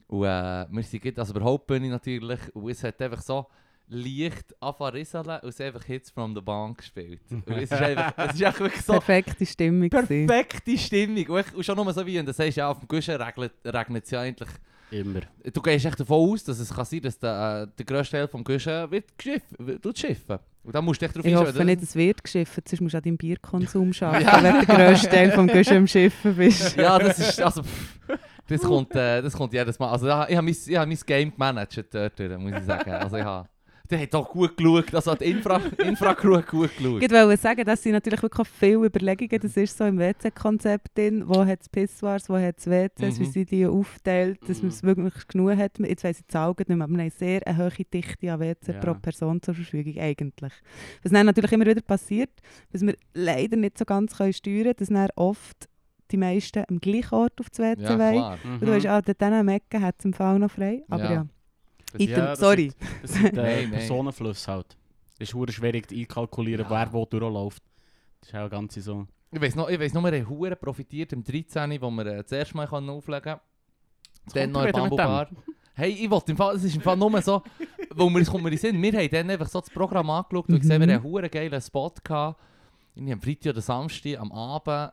Und äh, wir sind gerade- also überhaupt bin ich natürlich. Und es hat einfach so leicht rieseln und es einfach Hits from the Bank gespielt. Und es ist einfach, [LAUGHS] es ist echt wirklich so Perfekte Stimmung. perfekte Stimmung. Und, ich- und schon nur so wie, und du sagst, ja, auf dem Guschen regnet regnet es ja eigentlich. Immer. Du gehst echt davon aus, dass es kann sein dass der, äh, der grösste Teil vom Guschen wird geschiffen, wird schiffen. Und dann musst du echt darauf Ich hoffe nicht, es wird geschifft, sonst musst du an deinem Bierkonsum [LAUGHS] arbeiten, Ja. wenn du der grösste Teil vom Guschen am Schiffen bist. Ja, das ist. Also, pff, das, kommt, äh, das kommt jedes Mal. Also, ich habe mein, ich hab mein Game gemanagt dort, muss ich sagen. Also, ich habe. Der hat auch gut geschaut. Also, hat die Infra, Infra-Crew gut geschaut. Ich wollte sagen, das sind natürlich wirklich viele Überlegungen. Das ist so im WC-Konzept drin. Wo hat es Pissoirs, wo hat es WCs, Mhm. wie sind die aufgeteilt, dass man es wirklich genug hat. Jetzt weiss ich die Zahlen nicht mehr, aber wir haben sehr eine hohe Dichte an WC Ja. pro Person zur Verfügung eigentlich. Was dann natürlich immer wieder passiert, was wir leider nicht so ganz können steuern können, dass dann oft die meisten am gleichen Ort auf das WC Ja, wollen. Mhm. Und du weißt, ah, dort an Ecken hat es im Fall noch frei. Aber Ja. ja, Das- Item, Ja, das sorry. Das sind äh. Personenflüsse halt. Es ist hure schwierig einkalkulieren, Ja. wer wo durchläuft. Das ist auch ganz so. Ich weiss noch, ich weiss noch, wir haben hure profitiert im 13., wo wir äh, das erste Mal können auflegen konnten. Dann noch in Bambu Bar. Hey, ich wollte im Fall, es ist im Fall nur so, wo wir, es kommt mir in Sinn, wir haben dann einfach so das Programm angeschaut und gesehen, Mhm. wir haben einen hure geilen Spot gehabt. Irgendwie am Freitag oder Samstag am Abend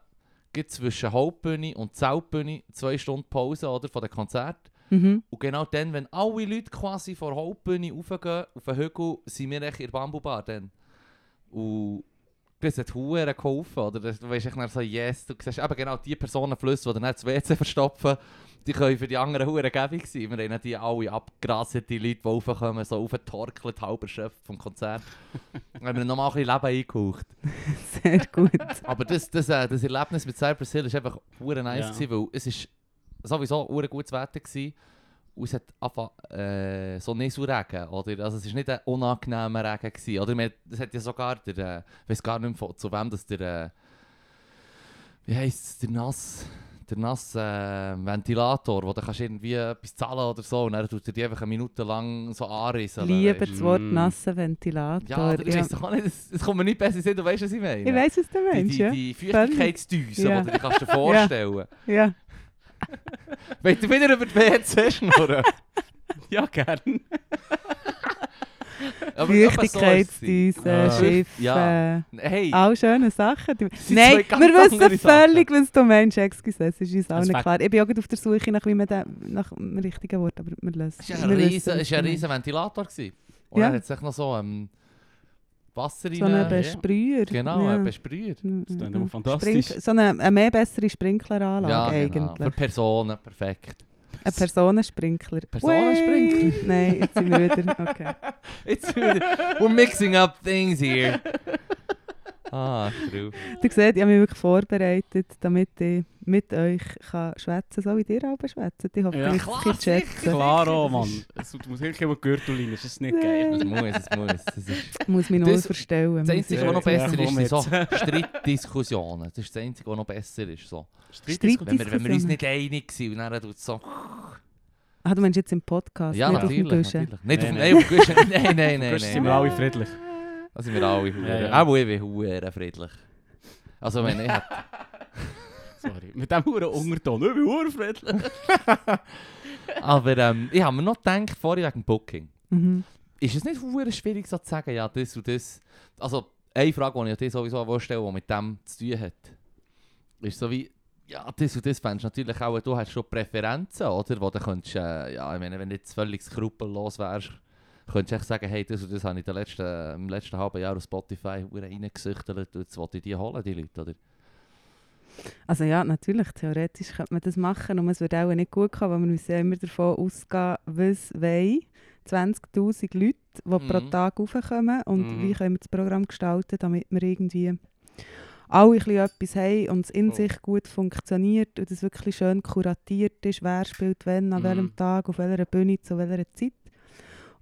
gibt zwischen Hauptbühne und Zeltbühne zwei Stunden Pause oder, von dem Konzert. Mhm. Und genau dann, wenn alle Leute quasi vor der Hauptbühne raufgehen, auf den Hügel, sind wir echt in der Bambubar dann. Und das hat Huren geholfen, oder? Du weißt echt so, yes, du siehst eben genau die Personenflüsse, die dann nicht das WC verstopfen, die können für die anderen Huren gäbig sein. Wir haben die alle abgerasete Leute, die raufkommen, so aufgetorkelt, halb erschöpft vom Konzert. [LAUGHS] Haben wir nochmal ein bisschen Leben eingehaucht. [LAUGHS] Sehr gut. Aber das, das, äh, das Erlebnis mit Cypress Hill war einfach hure nice, Ja. gewesen, weil es ist sowieso hure gutes Wetter war. Und es hat einfach äh, so Nieselregen, oder? Also es war nicht ein unangenehmer Regen. Gewesen, oder? Man, es hat ja sogar, der, äh, ich weiß gar nicht mehr, von- zu wem das der, äh, wie heisst es, der Nass, der Nass äh, Ventilator, wo du kannst irgendwie etwas zahlen oder so und dann tut er die einfach eine Minute lang so anrissen. Liebe weisst das. Wort Mm. nasser Ventilator. Ja, oder, ich Ja. weiss doch auch nicht, es, es kommt mir nicht besser in du weißt, was ich meine. Ich weiss, was du Die, meinst, die, ja. die Feuchtigkeitsdüse, Ja. die du dir [LAUGHS] kannst dir vorstellen ja. Wollt ihr wieder über die WC schnurren? Ja, gern. Aber etwa so ist es. Feuchtigkeitsdüse, Ah. Schiffe. Ja. Hey, All schöne Sachen. Du- Nein, wir wissen völlig, was du meinst. Excuse, es ist uns allen fängt- klar. Ich bin auch auf der Suche nach, wie man den, nach dem richtigen Wort, aber wir lösen es war ein wir riesen, wissen, es war ein du riesen Ventilator. Gewesen. Und Ja. dann hat es echt noch so ähm, Wasser meinst. So rein. Besprüher. Genau, ja. ein Besprüher. Mm, Das mm, klingt mm. fantastisch. Sprink- So eine, eine mehr bessere Sprinkleranlage Ja, genau. eigentlich. Für Personen, perfekt. Ein Personensprinkler. Personensprinkler? Nein, jetzt sind wir wieder. Okay. [LAUGHS] Jetzt sind wir, we're mixing up things here. [LAUGHS] Ah, true. Du siehst, ich habe mich wirklich vorbereitet, damit ich mit euch kann schwätzen kann, so wie ihr auch schwätzen. Ich hoffe, Ja. ihr Klar, könnt schätzen. Klar, oh Mann. Es du musst wirklich immer Gürtel rein, das ist nicht geil. Es muss, es muss. Ist Ich muss mich nur verstellen. Das Einzige, ich was noch Ja, besser ist, sind so. Streitdiskussionen. Das ist das Einzige, was noch besser ist. So. Streitdiskussionen. Wenn, wir, wenn wir uns nicht einig sind und dann tut es so... Ah, du meinst jetzt im Podcast, Ja, nicht auf dem. Guschen? natürlich. Nicht Nein, auf, nein. nein, auf dem Guschen. [LAUGHS] Nein, nein, nein. Sonst nein. sind wir alle friedlich. Da sind wir alle. Ja, ja. Auch ich bin friedlich. Also wenn ich [LAUGHS] Sorry. Mit dem huren Unterton. Ich bin friedlich. [LAUGHS] Aber ähm, ich habe mir noch gedacht, vorher wegen dem Booking. Mhm. Ist es nicht hure schwierig so zu sagen, ja, das und das... Also, eine Frage, die ich dir sowieso stellen die mit dem zu tun hat, ist so wie... Ja, das und das fändest natürlich auch, du hast schon Präferenzen, oder? Wo du könntest, äh, ja, ich meine, wenn du jetzt völlig skrupellos wärst, könntest du echt sagen, hey, das und das habe ich letzten, im letzten halben Jahr auf Spotify reingesüchtelt und jetzt wollte ich die holen, die Leute, oder? Also ja, natürlich, theoretisch könnte man das machen und es würde auch nicht gut kommen, weil wir müssen ja immer davon ausgehen, was wollen 20'000 Leute, die pro Mhm. Tag raufkommen und Mhm. wie können wir das Programm gestalten, damit wir irgendwie alle etwas haben und es in Oh. sich gut funktioniert und es wirklich schön kuratiert ist, wer spielt wann, an Mhm. welchem Tag, auf welcher Bühne, zu welcher Zeit.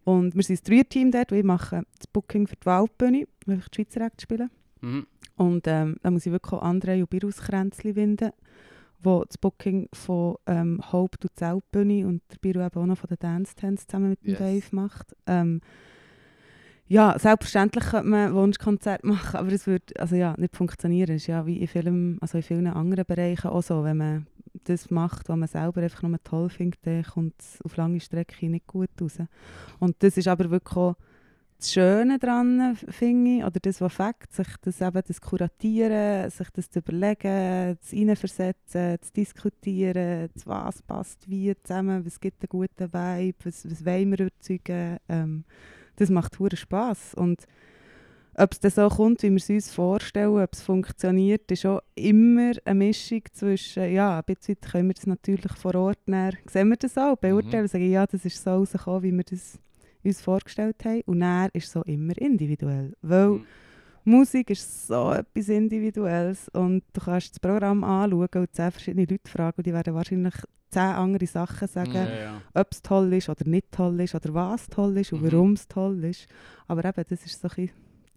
Und wir sind das Dreierteam dort, wir machen das Booking für die Waldbühne, wo wir die Schweizer Act spielen. Mhm. Und ähm, da muss ich wirklich auch André und Birus Kränzli winden, wo das Booking von ähm, Haupt- und Zeltbühne und der Biru eben auch noch von den Dance Tents zusammen mit dem Yes. Dave macht. Ähm, Ja, selbstverständlich könnte man Wunschkonzert machen, aber es würde also ja, nicht funktionieren. Es ist ja wie in, vielen, also in vielen anderen Bereichen auch so, wenn man das macht, was man selber einfach nur toll findet, dann kommt es auf lange Strecke nicht gut raus. Und das ist aber wirklich auch das Schöne daran, finde ich, oder das, was fängt, sich das eben das Kuratieren, sich das zu überlegen, das Reinversetzen, zu diskutieren, das was passt wie zusammen, was gibt einen guten Vibe, was, was wollen wir erzeugen, ähm, das macht hure Spass und ob es dann so kommt, wie wir es uns vorstellen, ob es funktioniert, ist auch immer eine Mischung zwischen, ja, ein bisschen können wir das natürlich vor Ort näher, sehen wir das auch, beurteilen, Mhm. sagen, ja, das ist so rausgekommen, wie wir das uns vorgestellt haben. Und dann ist so immer individuell, weil Mhm. Musik ist so etwas Individuelles und du kannst das Programm anschauen und zehn verschiedene Leute fragen und die werden wahrscheinlich zehn andere Sachen sagen, Ja, ja. ob es toll ist oder nicht toll ist oder was toll ist und Mhm. warum es toll ist. Aber eben, das ist so ein bisschen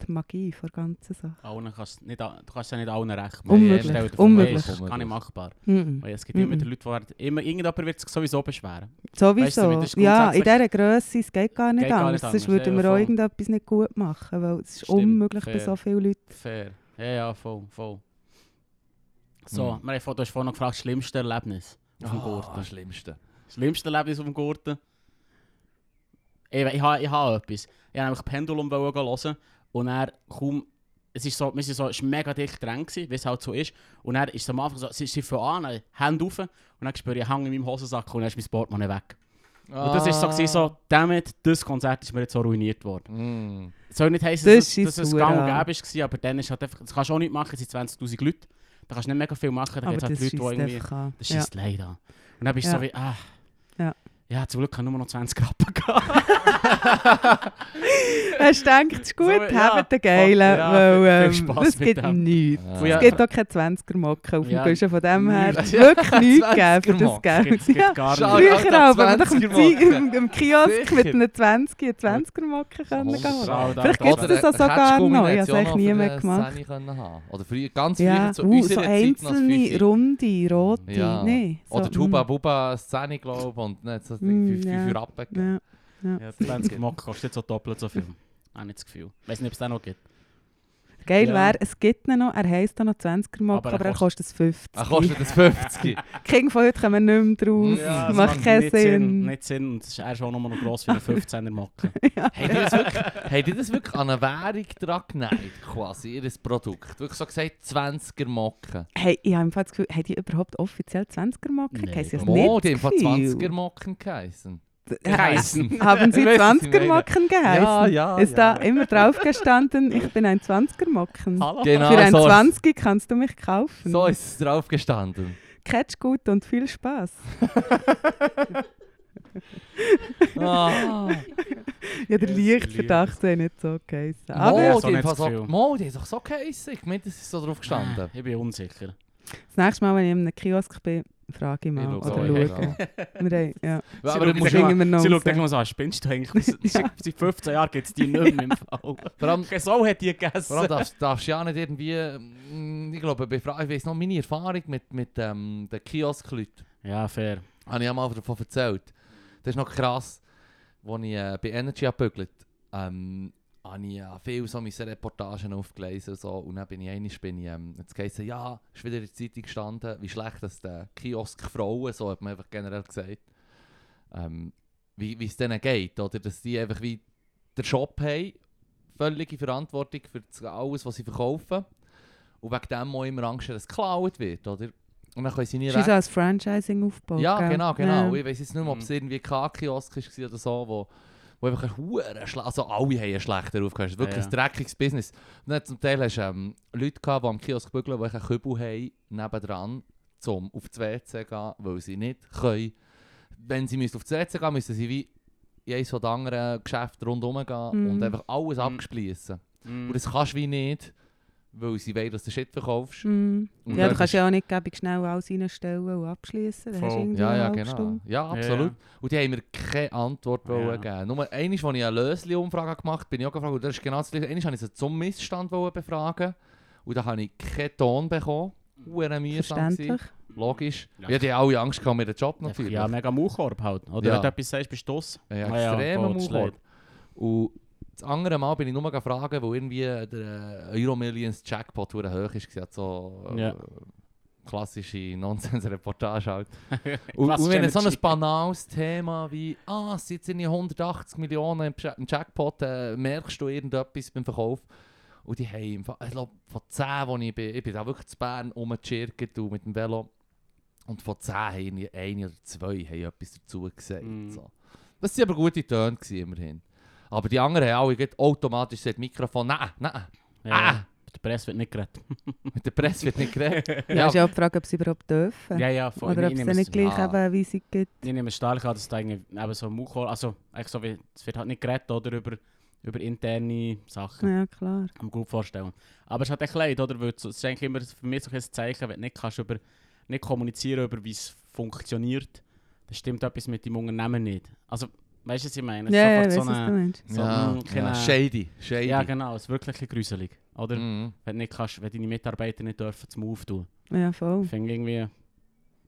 die Magie der ganzen Sache. Allen kannst nicht, du kannst ja nicht allen recht Unmöglich, Stell dir vor, unmöglich. Das ist gar nicht machbar. Mhm. Weil es gibt immer Mhm. die Leute, die immer, irgendjemand wird sich sowieso beschweren. Sowieso. Weißt du, ja, in dieser Größe, es geht gar nicht Geht gar anders. nicht Sonst anders, würden ja, wir auch irgendetwas nicht gut machen, weil es ist Stimmt, unmöglich bei fair. so vielen Leuten. Fair. Ja, ja, voll, voll. So, Mhm. du hast vorhin noch gefragt, das schlimmste Erlebnis auf dem Ah, Gurten. das Schlimmste. Das schlimmste Erlebnis auf dem Gurten? Ich, ich, habe, ich habe etwas. Ich wollte nämlich Pendulum hören und er kaum... Es ist so, wir sind so, es war mega dicht dran, gewesen, wie es halt so ist. Und er ist es am Anfang so, sie, sie von an, Hände rauf und dann spüre ich einen Hang in meinem Hosensack und dann ist mein Portemonnaie weg. Und das war so, gewesen, so, damit, das Konzert ist mir jetzt so ruiniert worden. Mm. Es soll nicht heißen, Das dass, es- ist dass es gang und gäbe war, aber dann ist halt einfach, das kannst du auch nicht machen, es sind 20'000 Leute. Da kannst du nicht mega viel machen, da gibt es das halt Leute, die irgendwie... einfach. Das Ja. schießt leid an. Und dann bist du Ja. so wie, ah... Ja. Ja, zum Glück kann nur noch 20 Rappen. [LAUGHS] Hast du gedacht, es ist gut, So, ja, habt den Geilen, ja, weil ähm, es gibt dem. nichts. Ja. Ja. Es gibt auch keine 20er-Mocken auf dem Ja. Guschen, von dem her Nichts. [LAUGHS] wirklich nichts gegeben für das 20er-Mocken Geld. Gibt, gibt Ja. gar Früher aber, wenn ich 20er im, im, im Kiosk mit einem 20 eine 20er-Mocke können gehen. Vielleicht da- gibt's das auch sogar noch. Ich habe es eigentlich nie mehr gemacht. Oder früher, ganz früher Ja, zu uh, so einzelne, runde, rote. Ja. Nee, so, Oder die Huba mm, glaube ich, und nicht so Mm, 5 ja. Rappen. gegeben. Ja. Ja, 20 Mock kostet jetzt so doppelt so viel. Habe nicht das Gefühl. Ich weiß nicht, ob es den noch gibt. Geil Ja. wäre, es gibt ihn noch, er heisst auch noch 20er-Mocke, Aber er aber, er kostet 50. Er kostet das 50. Die Kinder von heute kommen nicht mehr drauf, Ja, das macht keinen nicht Sinn. Nicht Sinn. Und es ist erst auch nur noch gross wie ein 15er Mocke. Habt ihr das wirklich, habt ihr das wirklich an eine Währung dran geneigt, quasi, ihr Produkt? Wirklich so gesagt, 20er Mocken. Hey, ich habe das Gefühl, haben die überhaupt offiziell 20er-Mocke? Nee, Mo, nicht die haben von das 20er Mocken geheißen. Geheißen. Haben sie [LAUGHS] Weißt du, was ich 20er-Mocken geheißen? Ja, ja, Ist ja. da immer drauf gestanden, ich bin ein 20er-Mocken. Hallo? Genau, Für ein so, 20 kannst du mich kaufen. so ist es drauf gestanden. Catch gut und viel Spaß. [LAUGHS] Ah. Ja, der Lichtverdacht wäre nicht so geheißen. Mo, Aber Ja, so die das so. Mo, doch so geheißen. Ich meine, das ist so drauf gestanden. Ich bin unsicher. das nächste Mal, wenn ich in einem Kiosk bin, frage ich mal. Ich oder schau schaue. euch [LAUGHS] Wir haben, ja. Ja, Sie aber schauen dich musst mal- noch Sie schaut dich mal so an, spinnst du eigentlich? Seit seit 15 Jahren gibt es die nicht mehr im Fall. vor allem, Keine Sau hat die gegessen. vor allem darfst, darfst du ja nicht irgendwie, mm, ich glaube, befra- ich weiss noch meine Erfahrung mit, mit ähm, den Kiosk-Leuten. Ja, fair. Habe ich ja mal davon erzählt. Das ist noch krass, als ich äh, bei Energy abbügelt ähm, habe ich ja viel so meine Reportagen aufgelesen und so. Und dann bin ich einmal, bin ich, ähm, jetzt geheißen, ja, ist wieder in der Zeitung gestanden, wie schlecht das der Kiosk-Frauen, so hat man einfach generell gesagt, ähm, wie wie es denen geht, oder dass die einfach wie den Shop haben, völlige Verantwortung für das, alles, was sie verkaufen. Und wegen dem auch immer Angst, haben, dass es geklaut wird, oder? Und dann können sie nie Es ist als Franchising aufgebaut. ja, genau, genau. Ja. Ich weiß jetzt nicht mehr, ob es Mhm. irgendwie K-Kiosk war oder so, wo, wo einfach ein also alle haben einen schlechten Ruf gehabt. Wirklich Ja. ein dreckiges Business. Und dann zum Teil hast du ähm, Leute gehabt, die am Kiosk bügeln, die einen Kübel haben, nebendran, um auf das WC zu gehen, weil sie nicht können. Wenn sie müssen auf das WC gehen müssen sie wie in eines von den anderen Geschäften rundherum gehen Mhm. und einfach alles Mhm. abspließen. Mm. Und das kannst du wie nicht, weil sie wollen, dass du Shit verkaufst. Mm. Und Ja, du kannst ja auch nicht gäbig schnell alles reinstellen und abschließen. Dann hast du Voll. irgendwie Ja, ja, genau. Stunde. Ja, absolut. Ja, Und die haben mir keine Antwort Ja. wollen geben. Nur einmal, als ich eine Lösli-Umfrage gemacht habe, bin ich auch gefragt, und das ist genau das Gleiche. Einmal wollte ich sie zum Missstand befragen und da habe ich keinen Ton bekommen. Huere mühsam. Logisch. Ja. Ja. Die haben alle Angst gehabt um ihren Job natürlich. Ja, mega Maulkorb halt. Oder Ja. wenn du etwas sagst, bist du das. Ja, Ah ja, extremer voll, das ist Maulkorb. Und das andere Mal bin ich nur gefragt, weil irgendwie der äh, Euro Millions Jackpot hoch ist. Hat so äh, Ja. klassische Nonsens-Reportage halt. [LAUGHS] Und, und wenn so ein banales Thema wie «Ah, es sind jetzt irgendwie 180 Millionen im Ja- im Jackpot, äh, merkst du irgendetwas beim Verkauf?» Und die haben, ich glaube, von 10, wo ich bin, ich bin da wirklich zu Bern rumgechirkt mit dem Velo. Und von 10 haben irgendwie ein oder zwei haben etwas dazu gesagt. Mm. So. Das waren aber gute Töne immerhin. Aber die anderen haben alle automatisch das Mikrofon «Nein, nein, Ja, Ah! Mit der Presse wird nicht geredet. [LAUGHS] mit der Presse wird nicht geredet.» Ja, ja, ist ja auch die Frage, ob sie überhaupt dürfen. Ja, ja, voll. Oder ob es nicht gleich eben eine Weisung gibt. Ich nehme es stark an, dass da irgendwie eben so Mauchhol, also eigentlich so wie, es wird halt nicht geredet oder über, über interne Sachen. Ja, klar. Kann man gut vorstellen. Aber es ist halt echt leid, oder? Weil es ist eigentlich immer für mich so ein Zeichen, wenn du nicht, kannst über, nicht kommunizieren über wie es funktioniert, dann stimmt etwas mit deinem Unternehmen nicht. Also, weißt du, was ich meine? Es ist Ja, ja, sofort was du meinst. so, ja, keine- ja, shady, shady. Ja, genau, es ist wirklich ein bisschen gruselig. Oder? Mhm. Wenn, du nicht kannst, wenn deine Mitarbeiter nicht dürfen zum Auftun. Ja, voll. Ich finde irgendwie,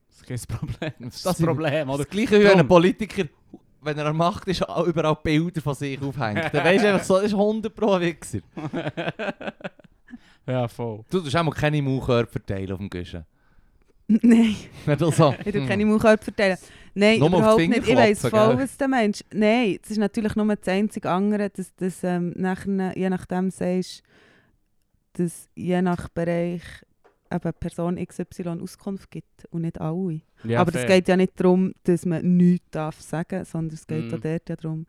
das ist kein Problem. Das ist Das das Problem, oder? Das gleiche wie wenn ein. Politiker, wenn er an der Macht ist, auch überall Bilder von sich aufhängt. Dann weisst du einfach so, das ist 100 pro ein Wichser. [LAUGHS] Ja, voll. Du tust auch mal keine Maulkörper verteilen auf dem Guschen. [LAUGHS] Nein, Nicht so. ich tue keine Maulkörper verteilen. Nein, Nur überhaupt nicht. Ich weiss voll, was du meinst. Nein, das ist natürlich nur das einzige andere, dass, dass ähm, nachher, je nachdem sagst, dass je nach Bereich eben Person XY Auskunft gibt und nicht alle. Ja, Aber es geht ja nicht darum, dass man nichts darf sagen sondern es geht Mhm. auch dort ja darum,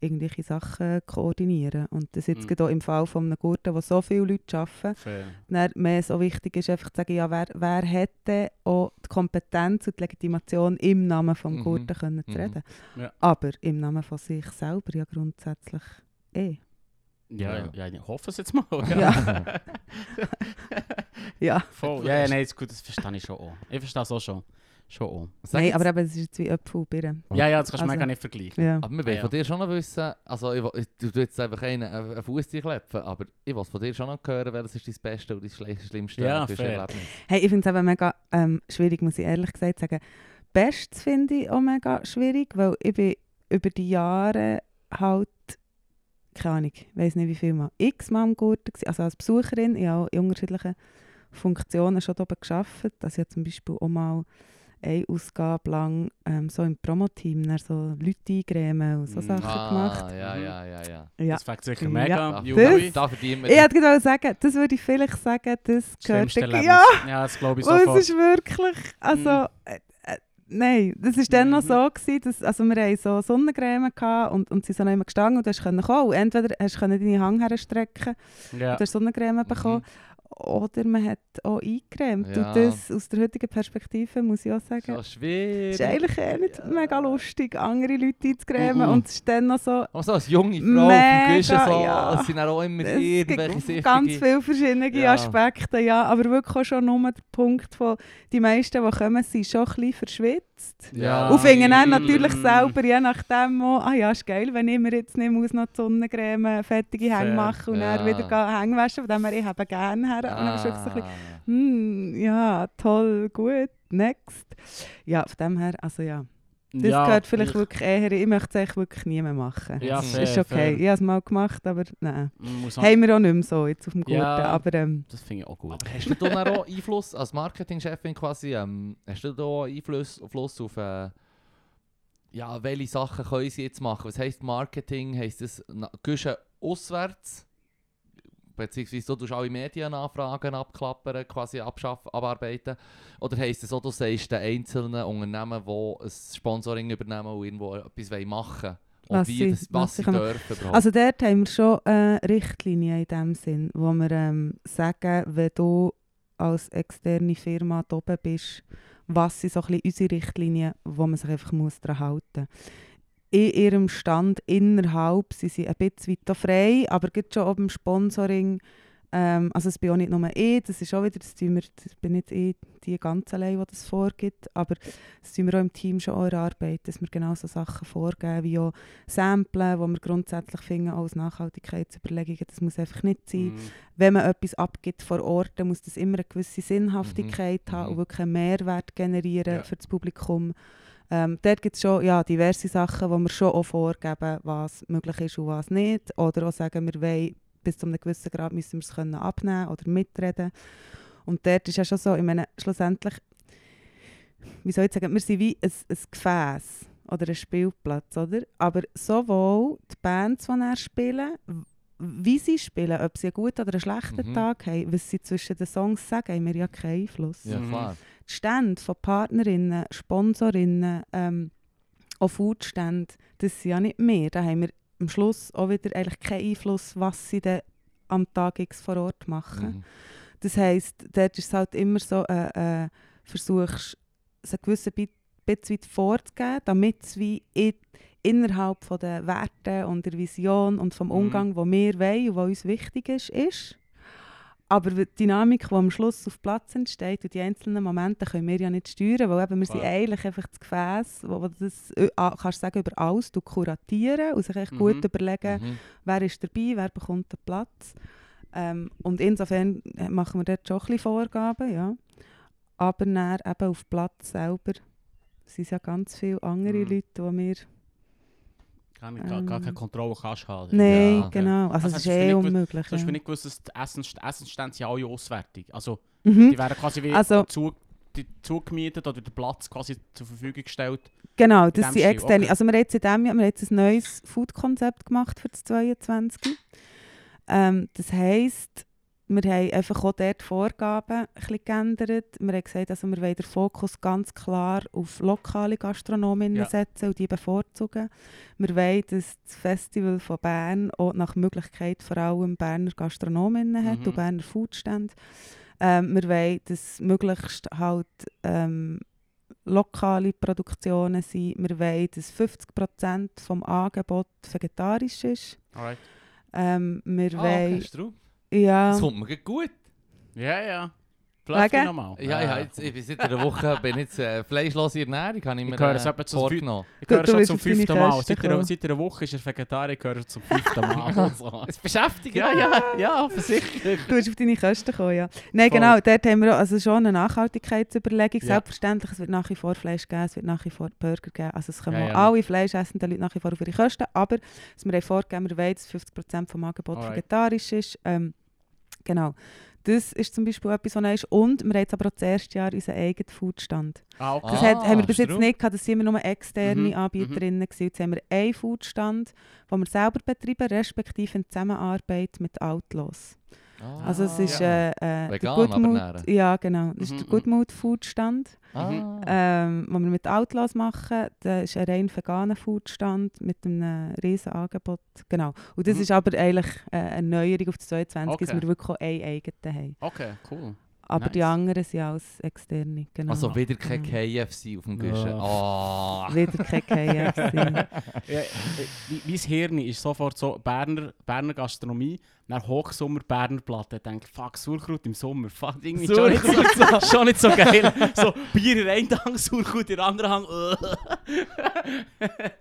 irgendwelche Sachen koordinieren. Und das jetzt Mhm. gerade im Fall von einem Gurten, wo so viele Leute arbeiten, Fair. dann mehr so wichtig ist, einfach zu sagen, ja, wer, wer hätte auch die Kompetenz und die Legitimation im Namen des Mhm. Gurten können zu Mhm. reden. Ja. Aber im Namen von sich selber ja grundsätzlich eh. Ja, Ja. ja. ich hoffe es jetzt mal. Ja. [LAUGHS] Ja. Voll. Ja, ja, nein, ist gut, das verstehe ich schon auch. Ich verstehe es auch schon. Schon auch. Sag Nein, jetzt- aber eben, es ist jetzt wie Äpfel und Birnen. Ja, ja, das kannst du Also- mega nicht vergleichen. Ja. aber wir wollen Ja. von dir schon noch wissen, also ich, will- ich, du du jetzt einfach einen, einen Fuß klepfen, aber ich will von dir schon noch hören, welches ist dein Beste und dein schle- schlimmste Ja, Erlebnis- fair. Erlebnis. Hey, ich finde es eben mega ähm, schwierig, muss ich ehrlich gesagt sagen. Bestes finde ich auch mega schwierig, weil ich bin über die Jahre halt, keine Ahnung, ich weiß nicht wie viel Mal, x-mal am Gurten gewesen. Also als Besucherin, ich habe auch in unterschiedlichen Funktionen schon oben gearbeitet. Also ich habe zum Beispiel auch mal eine Ausgabe lang ähm, so im Promoteam so Leute eingrämen und so Mm. Sachen gemacht. Ah, ja, Mhm. ja, ja, ja. Ja. Das fängt sicher Ja. mega. Da verdient man Ich hätte gerade sagen, das würde ich vielleicht sagen, das gehört... Ja! Ja, das glaube ich Und es sofort. ist wirklich, also, Mhm. äh, nein, das war dann noch Mhm. so, gewesen, dass, also wir hatten so Sonnencreme gehabt und, und sie sind noch immer gestanden und du hast können kommen. Entweder hast du deine Hang herstrecken Ja. und hast Sonnencreme Mhm. Oder man hat auch eingecremt. Ja. Und das aus der heutigen Perspektive, muss ich auch sagen, Schon schwierig. ist eigentlich eh nicht Ja. mega lustig, andere Leute einzucremen. Mhm. Und es ist dann noch so, Aber so als junge Frau auf Mega, dem Guschen, so, ja. es sind auch immer es irgendwelche gibt Sichtige. ganz viele verschiedene Ja. Aspekte, ja. Aber wirklich auch schon nur der Punkt von, die meisten, die kommen, sind schon ein bisschen verschwitzt. Ja. Und finden dann Mm. natürlich selber, je nachdem, auch, ah ja, ist geil, wenn ich mir jetzt nicht muss noch die Sonnencreme fertige Hänge machen und Ja. dann wieder gehen Hänge waschen, von dem her, ich habe gerne her. Und dann wirklich so ein bisschen, Ah. hm, ja, toll, gut, next. Ja, von dem her, also ja, das ja, gehört vielleicht ich- wirklich eher, ich möchte es eigentlich wirklich niemand machen. Ja, das fair, ist okay, fair. ich habe es mal gemacht, aber nein. Auch- Haben wir auch nicht mehr so jetzt auf dem Gurten, Ja. aber ähm, Das finde ich auch gut. Aber hast du da auch [LAUGHS] Einfluss als Marketingchefin quasi, ähm, hast du da auch Einfluss, Einfluss auf, äh, ja, welche Sachen können sie jetzt machen? Was heisst Marketing? Heisst das, gehst du auswärts? Beziehungsweise du tust alle Medienanfragen abklappern, quasi abschaffen, abarbeiten? Oder heisst es so, du sagst den einzelnen Unternehmen, die ein Sponsoring übernehmen und irgendwo etwas wollen machen Und Was wie das, was was sie dürfen überhaupt? Also dort haben wir schon äh, Richtlinien in dem Sinn, wo wir ähm, sagen, wenn du als externe Firma da oben bist, was sind so ein bisschen unsere Richtlinien, wo man sich einfach muss daran halten muss. In ihrem Stand innerhalb sind sie ein bisschen weiter frei, aber gibt schon oben Sponsoring, ähm, also es bin auch nicht nur ich, das ist auch wieder, das, tun wir, das bin nicht ich die ganz allein, die das vorgibt, aber das tun wir auch im Team schon auch erarbeiten, dass wir genau so Sachen vorgeben, wie auch Samplen, wo wir grundsätzlich finden, auch als Nachhaltigkeitsüberlegungen, das muss einfach nicht sein. Mhm. Wenn man etwas abgibt vor Ort, dann muss das immer eine gewisse Sinnhaftigkeit Mhm. haben Mhm. und wirklich einen Mehrwert generieren Ja. für das Publikum. Ähm, dort gibt es schon ja, diverse Sachen, wo wir schon auch vorgeben, was möglich ist und was nicht. Oder auch sagen, wir wollen bis zu einem gewissen Grad müssen wir es können abnehmen oder mitreden. Und dort ist ja schon so, ich meine, schlussendlich, wie soll ich sagen, wir sind wie ein, ein Gefäß oder ein Spielplatz, oder? Aber sowohl die Bands, die er spielen, wie sie spielen, ob sie einen guten oder einen schlechten Mhm. Tag haben, was sie zwischen den Songs sagen, haben wir ja keinen Einfluss. Ja, Mhm. klar. Stände von Partnerinnen, Sponsorinnen, ähm, auch Foodstände, das sind ja nicht mehr. Da haben wir am Schluss auch wieder eigentlich keinen Einfluss, was sie dann am Tag X vor Ort machen. Mhm. Das heisst, dort ist es halt immer so, äh, äh, versuchst es einen gewissen Bi- bisschen vorzugeben, damit es wie in, innerhalb von der Werte und der Vision und vom Mhm. Umgang, wo wir wollen und was uns wichtig ist, ist. Aber die Dynamik, die am Schluss auf Platz entsteht und die einzelnen Momente können wir ja nicht steuern, weil eben wir sind eigentlich einfach das Gefäß, wo, das, äh, kannst du sagen, über alles du kuratieren und sich echt Mhm. gut überlegen, Mhm. wer ist dabei, wer bekommt den Platz. Ähm, und insofern äh, machen wir dort schon ein bisschen Vorgaben, ja. Aber dann eben auf Platz selber sind es ja ganz viele andere Mhm. Leute, die wir... Gar, nicht, gar, gar keine Ähm. Kontrolle kannst haben. Nein, Ja, genau. Also, Also es ist eh unmöglich. Hast Ja. nicht gewusst, dass die Essens Essensstände sind alle auswärtig. Also Mhm. die werden quasi wie Also- zu, die, zugemietet oder der Platz quasi zur Verfügung gestellt. Genau, das dem sind externe. okay. Also wir haben jetzt in wir haben jetzt ein neues Food-Konzept gemacht für das 22. Ähm, das heisst, wir haben einfach auch dort die Vorgaben ein geändert. Wir haben gesagt, also wir wollen den Fokus ganz klar auf lokale Gastronominnen Ja. setzen und die bevorzugen. Wir wollen, dass das Festival von Bern auch nach Möglichkeit vor allem Berner Gastronominnen hat Mhm. und Berner Foodstände. Ähm, wir wollen, dass möglichst halt ähm, lokale Produktionen sind. Wir wollen, dass 50% vom Angebot vegetarisch ist. Alright. Ähm, wir Ah, okay, wollen. Ja, Das kommt mir gerade gut. Ja, ja. Fluffy Wegen? nochmal. Ja, habe jetzt, ich bin seit einer Woche bin jetzt, äh, fleischlose Ernährung, habe ich mir höre es äh, etwa zu vorgenommen. Ich höre Du- du schon bist zum fünften Mal. Seit einer, seit einer Woche ist er Vegetarier, ich höre zum fünften Mal. [LAUGHS] Also. Es beschäftigt ja, ja, ja, offensichtlich. du bist auf deine Kosten gekommen, ja. Nein, Voll. genau, dort haben wir auch, also schon eine Nachhaltigkeitsüberlegung. Ja. Selbstverständlich, es wird nach wie vor Fleisch geben, es wird nach wie vor Burger geben. Also es kommen Ja, auch ja. alle fleischessenden Leute nach wie vor auf ihre Kosten. Aber was wir haben vorgegeben, wir wollen, dass 50% vom Angebot Alright. vegetarisch ist. Ähm, genau. Das ist zum Beispiel etwas, was neu ist. Und wir haben jetzt aber auch das erste Jahr unseren eigenen Foodstand. Ah, okay. Das Ah, hat, haben wir bis jetzt Strom. nicht gehabt, das sind immer nur externe Mhm, Anbieterinnen gewesen. Jetzt haben wir einen Foodstand, den wir selber betreiben, respektive in Zusammenarbeit mit Outlaws. Ah, Also es ist ja. äh, äh, der Vegan, Good aber Mood, näher. ja genau, das Mhm, ist der mhm. Good Mood Foodstand, ah. ähm, den wir mit Outlaws machen. Das ist ein rein veganer Foodstand mit einem riesen Angebot. Genau. Und das Mhm. ist aber eigentlich äh, eine Neuerung auf das 22, dass Okay. wir wirklich auch einen eigenen haben. Okay, cool. Aber die Nice. anderen sind alles externe. Genau. Also wieder kein Mhm. KFC auf dem Guschen. Ja. Ah. Wieder kein KFC. [LAUGHS] Ja, äh, mein- mein Hirn ist sofort so Berner, Berner Gastronomie, nach Hochsommer Berner Platte. Ich denke, fuck, Sauerkraut im Sommer. Fuck, irgendwie schon nicht, so, [LAUGHS] schon nicht so geil. So Bier in einen Hang, Sauerkraut in anderen Hang. [LAUGHS]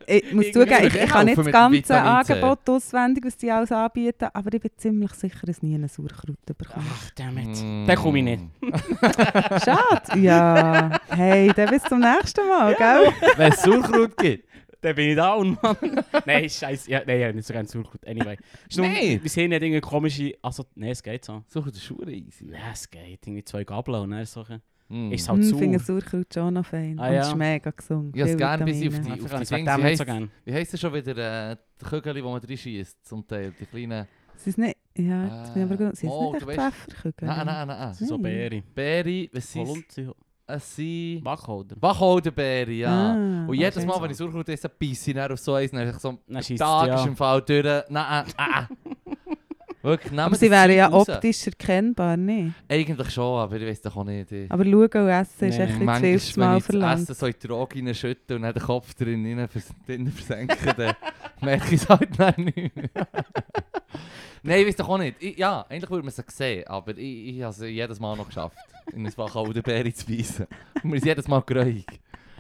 Ich muss zugeben, ich, ich kann nicht das ganze. Angebot auswendig, was die alles anbieten, aber ich bin ziemlich sicher, dass nie einen Sauerkraut bekomme. Ach, damit. Mm. Den komme ich nicht. [LAUGHS] Schade. Ja, hey, dann bis zum nächsten Mal, gell? Wenn es Sauerkraut gibt. Dann bin ich down, Mann. [LAUGHS] nein, scheiße. Ja, nein, ich habe nicht so gerne Sauerkraut. Anyway. Ist nur- Nein. Wir sehen nicht irgendwie komische... Also, nein, es geht so. Sauerkraut ist schon easy. Ja, es geht. Irgendwie zwei Gabeln und dann so... Mm. Ist halt Ich sauer. finde Sauerkraut schon noch fein. Ah, Und ja. es ist mega gesund. Ich habe es gerne bis ich auf die, auf die ich es dem Wie so heisst, gerne. wie heisst es schon wieder, äh, die Kügel, die man drin schießt zum Teil? Die kleinen... Sie ist nicht, ja, jetzt bin ich aber gut. Sie ist oh, nicht echt Pfefferkügel. Nein, nein, nein. So. Beere. Beere, was sind es? Es sind... Wacholder. Wacholderbeere, ja. Ah, Und jedes. Mal, wenn ich Sauerkraut esse, beiße ich auf so eins, dann ist so... Dann Tag ja. ist im Fall durch. Nein, äh, äh. [LAUGHS] Wirklich, nehmen Aber sie wären ja raus. optisch erkennbar, nicht? Eigentlich schon, aber ich weiß doch auch nicht. Ich, Aber schauen und essen ist Nee, echt ein manchmal, bisschen zu wenn mal ich das verlangt. Essen so in die Trog reinschütte und dann den Kopf drin rein vers drin versenke, dann [LAUGHS] merke ich es halt nicht mehr. [LAUGHS] Nein, ich weiß doch auch nicht. Ich, ja, eigentlich würde man es sehen, aber ich, ich habe es jedes Mal noch geschafft, [LAUGHS] in ein kalte Beere zu beißen. Und mir ist jedes Mal geräuig.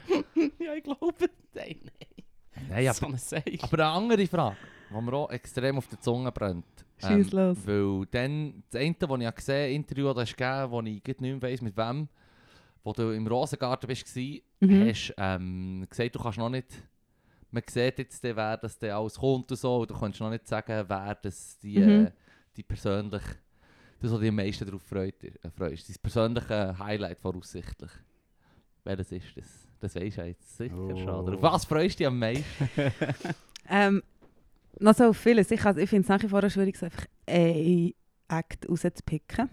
[LAUGHS] ja, ich glaube. Nein, nein. Nein, so aber, eine Seich. aber eine andere Frage, die mir auch extrem auf der Zunge brennt. Schieß los. Weil dann, das eine, das ich gesehen habe, Interview, das gegeben wo ich nicht mehr weiss, mit wem, wo du im Rosengarten warst, Mhm. hast ähm, gesagt, du kannst noch nicht. Man sieht jetzt, dann, wer das dann alles kommt und so. Und du kannst noch nicht sagen, wer das die, Mhm. die persönlich. Das, was dich am meisten darauf freut, äh, freust. Dein persönliche Highlight voraussichtlich. Welches ist das? Das weisst du jetzt sicher Oh. schon. Oder auf was freust du dich am meisten? [LAUGHS] Ähm, noch so vieles. Ich, also, ich finde es nach wie vor schwierig, so einfach einen Act rauszupicken.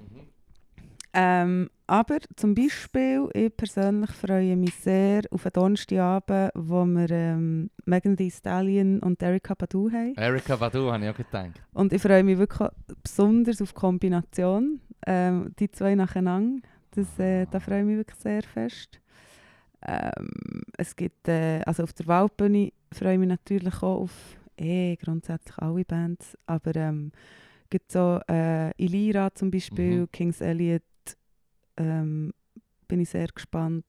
Ähm, aber zum Beispiel, ich persönlich freue mich sehr auf den Donnerstagabend, wo wir ähm, Megan Thee Stallion und Erika Badu haben. Erika Badu, habe ich auch gedacht. Und ich freue mich wirklich besonders auf die Kombination, ähm, die zwei nacheinander. Das, äh, da freue ich mich wirklich sehr fest. Ähm, es gibt, äh, also auf der Waldbühne freue ich mich natürlich auch auf eh, grundsätzlich alle Bands, aber ähm, gibt so äh, Ilira zum Beispiel, Mhm. Kings Elliot, ähm, bin ich sehr gespannt.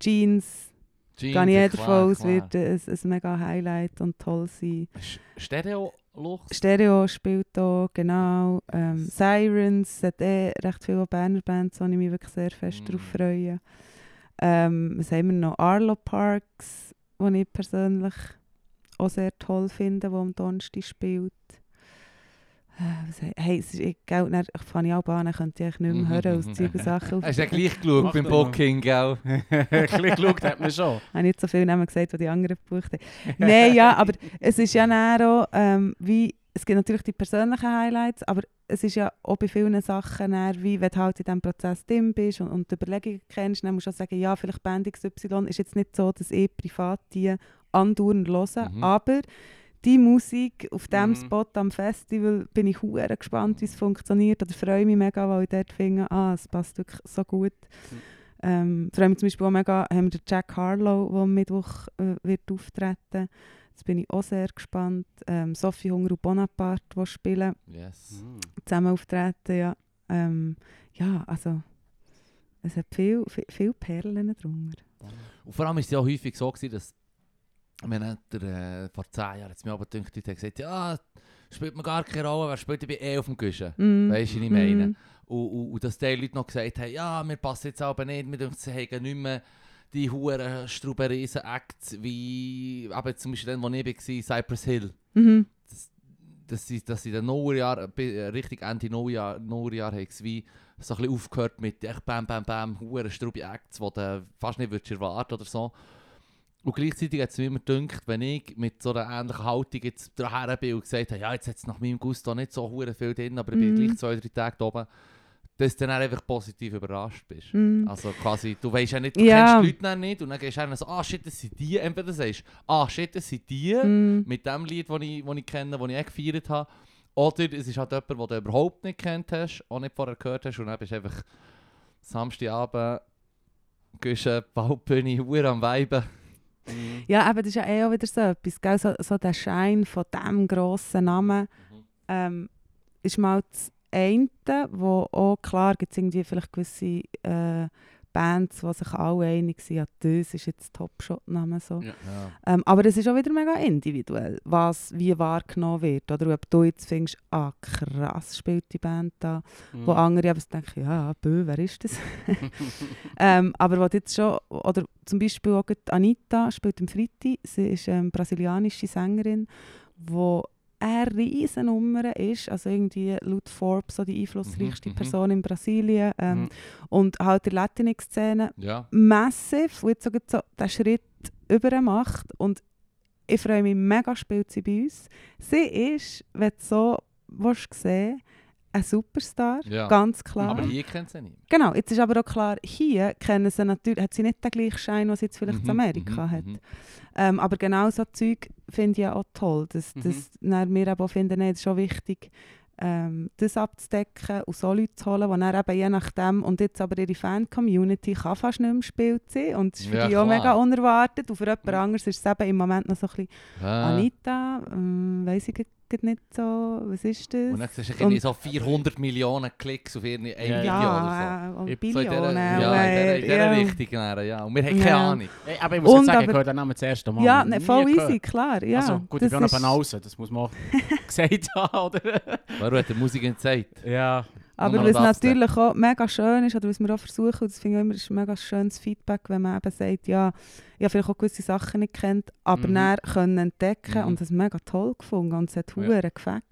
Jeans, Jeans, gehe ich klar, davon aus, wird ein, ein mega Highlight und toll sein. Sch- Stereo-Lux? Stereo spielt hier, genau. Ähm, Sirens, es hat eh recht viele Berner Bands, wo ich mich wirklich sehr fest Mm. darauf freue. Ähm, was haben wir noch? Arlo Parks, den ich persönlich auch sehr toll finde, wo am Donnerstag spielt. Äh, hey, es ist, ich, gell, dann fange ich auch an, dann könnte ich nicht mehr hören aus. [LAUGHS] Zeug und Sachen. Hast du ja gleich geschaut beim. Booking, gell? [LAUGHS] Ein bisschen geschaut hat man schon. [LAUGHS] Ich habe nicht so viel Namen gesagt, die die anderen gebucht haben. Nein, ja, aber es ist ja dann auch, ähm, wie, es gibt natürlich die persönlichen Highlights, aber es ist ja auch bei vielen Sachen dann, wie wenn du halt in diesem Prozess drin bist und, und die Überlegungen kennst, dann musst du auch sagen, ja, vielleicht Band XY ist jetzt nicht so, dass ich privat die andauernd höre, Mhm. aber die Musik auf diesem Mhm. Spot am Festival bin ich hure gespannt, wie es funktioniert oder freue mich mega, weil ich dort finde, ah, es passt wirklich so gut. Mhm. Ähm, freue mich zum Beispiel auch mega, haben wir den Jack Harlow, der am Mittwoch äh, wird auftreten. Jetzt bin ich auch sehr gespannt. Ähm, Sophie Hunger und Bonaparte, die spielen, Yes. Mhm. zusammen auftreten. Ja, ähm, ja also es hat viel, viel, viel Perlen drunter. Und vor allem war es ja auch häufig so, gewesen, dass wenn der, äh, vor 10 Jahren hat es mir aber gedacht, die hat gesagt, ja, spielt mir gar keine Rolle, wer spielt, ich bin eh auf dem Guschen. Mm. Weisst du, was ich meine? Mm. Und, und, und dass die Leute noch gesagt haben, ja, wir passen jetzt aber nicht, wir denken, sie haben nicht mehr die huren struberiesen Acts wie, aber zum Beispiel dann, wo ich war, Cypress Hill. Mhm. dass sie, dass sie in den Nullerjahren, bi- äh, richtig Ende Nullerjahr, Nullerjahr haben wie so ein bisschen aufgehört mit echt bam bam bam, huren strube Acts, die du fast nicht würdest erwarten oder so. Und gleichzeitig hat es mir immer gedacht, wenn ich mit so einer ähnlichen Haltung jetzt daher bin und gesagt habe, ja, jetzt hat es nach meinem Gusto nicht so hure viel drin, aber ich bin Mhm. gleich zwei, drei Tage da oben, dass du dann einfach positiv überrascht bist. Mm. Also quasi, du weißt ja nicht, du Ja. kennst die Leute dann nicht und dann gehst du dann so, ah shit, das sind die, entweder sagst du, ah shit, das sind die, Mm. mit dem Lied, das ich, das ich kenne, das ich auch gefeiert habe. Oder es ist halt jemand, den du überhaupt nicht kennt hast, auch nicht vorher gehört hast und dann bist du einfach Samstagabend, gehst du Waldbühne, Uhr am Weiben. Mhm. Ja, aber das ist ja eh auch wieder so etwas, gell? So, so der Schein von diesem grossen Namen Mhm. ähm, ist mal das eine, wo auch klar gibt es irgendwie vielleicht gewisse äh, Bands, die sich alle einig sind, ja, das ist jetzt Top-Shot-Name so. Ja. Ja. Ähm, aber es ist auch wieder mega individuell, was wie wahrgenommen wird. Oder ob du jetzt findest, ah krass, spielt die Band da. Mhm. Wo andere aber denken, ja, bö, wer ist das? [LAUGHS] ähm, aber was jetzt schon, oder zum Beispiel auch Anita spielt im Freitag, sie ist ähm, brasilianische Sängerin, die eine riesen Nummer ist, also irgendwie laut Forbes so die einflussreichste Mhm, mhm. Person in Brasilien ähm, Mhm. und halt die Latinx-Szene ja. massiv, wo jetzt sogar so den Schritt über macht und ich freue mich mega, spielt sie bei uns. Sie ist, wenn du so willst sehen ein Superstar, Ja. ganz klar. Aber hier kennt sie nicht. Genau, jetzt ist aber auch klar, hier kennen sie natürlich, hat sie nicht den gleichen Schein, was sie jetzt vielleicht Mhm, in Amerika mhm, hat. mhm. Ähm, aber genau so Zeug finde ich ja auch toll, dass, Mhm. dass wir aber auch finden, nee, es ist schon wichtig, ähm, das abzudecken und so Leute zu holen, die dann eben je nachdem, und jetzt aber ihre Fan-Community kann fast nicht mehr gespielt sein und es ist für Ja, die auch klar. mega unerwartet und für jemand Mhm. anderes ist es eben im Moment noch so ein bisschen Ja. Anita, ähm, weiss ich grad nicht so, was ist das? Und dann siehst du irgendwie Und- so 400 Millionen Klicks auf ihre ein Ja, Video ja, oder so. Dieser, Billionen. ja, in dieser, in dieser ja. Richtung. Ja. Und wir haben keine Ja. Ahnung. Hey, aber ich muss Und jetzt sagen, ich höre den Namen das erste Mal. Ja, ne, voll gehört. easy, klar. Ja, also gut, das ich bin noch ist- Banause, das muss man auch [LAUGHS] gesagt haben, oder? Warum hat der Musik nicht gesagt? ja, Aber was natürlich auch mega schön ist, oder was wir auch versuchen, und das finde ich immer, ist mega schönes Feedback, wenn man eben sagt, ja, ich habe vielleicht auch gewisse Sachen nicht kennt, aber Mhm. dann können entdecken Mhm. und das mega toll gefunden und es hat Ja. gefällt.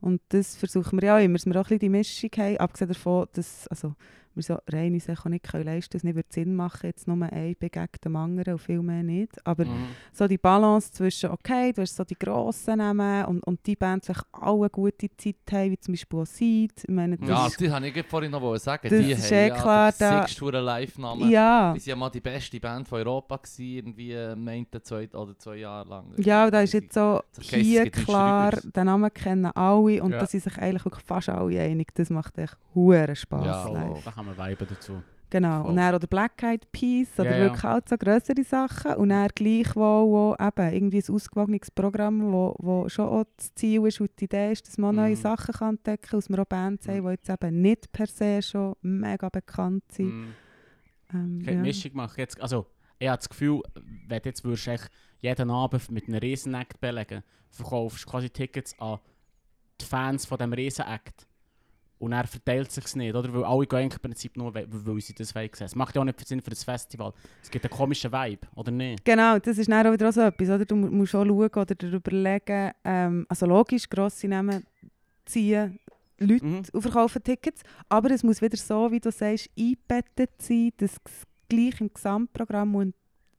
Und das versuchen wir ja auch immer, dass wir auch ein bisschen die Mischung haben, abgesehen davon, dass also, wir so rein uns auch nicht können leisten können, es nicht würde Sinn machen, jetzt nur ein begegnet dem anderen und viel mehr nicht. Aber Mhm. so die Balance zwischen, okay, du hast so die grossen Namen und, und die Bands vielleicht alle eine gute Zeit haben, wie zum Beispiel auch Seed. Ich meine, das Ja, ist, das habe ich vorhin noch sagen. Das die ist haben eh ja klar, den da- siegsten Live-Namen. ja. Die waren ja mal die beste Band von Europa, gewesen, irgendwie im einen, zwei oder zwei Jahre lang. Ja, und da ist jetzt so hier klar, den Namen kennen alle und Ja. da sind sich eigentlich wirklich fast alle einig. Das macht echt hure Spass. Ja, live. Da kann man viben dazu. Genau. voll. Und dann auch der Black Eyed Peas oder Ja, ja. wirklich auch so grössere Sachen. Und dann gleichwohl wo eben irgendwie ein ausgewogenes Programm, wo, wo schon auch das Ziel ist und die Idee ist, dass man neue Mhm. Sachen kann entdecken kann, dass wir auch Bands Mhm. haben, die jetzt eben nicht per se schon mega bekannt sind. Mhm. Ähm, Okay, ja. Mischung mache ich jetzt. Also, ich habe das Gefühl, wenn du jetzt würdest du jeden Abend mit einem Riesen-Act belegen, verkaufst du quasi Tickets an die Fans von diesem Riesen-Act. Und er verteilt sich nicht, oder? Weil alle gehen im Prinzip nur, weil, weil sie das sehen. Es macht ja auch nicht Sinn für das Festival. Es gibt einen komischen Vibe, oder nicht? Genau, das ist dann auch wieder so etwas. Oder? Du mu- musst auch schauen oder dir überlegen, ähm, also logisch, grosse Namen ziehen Leute Mhm. und verkaufen Tickets, aber es muss wieder so, wie du sagst, eingebettet sein, dass es gleich im Gesamtprogramm und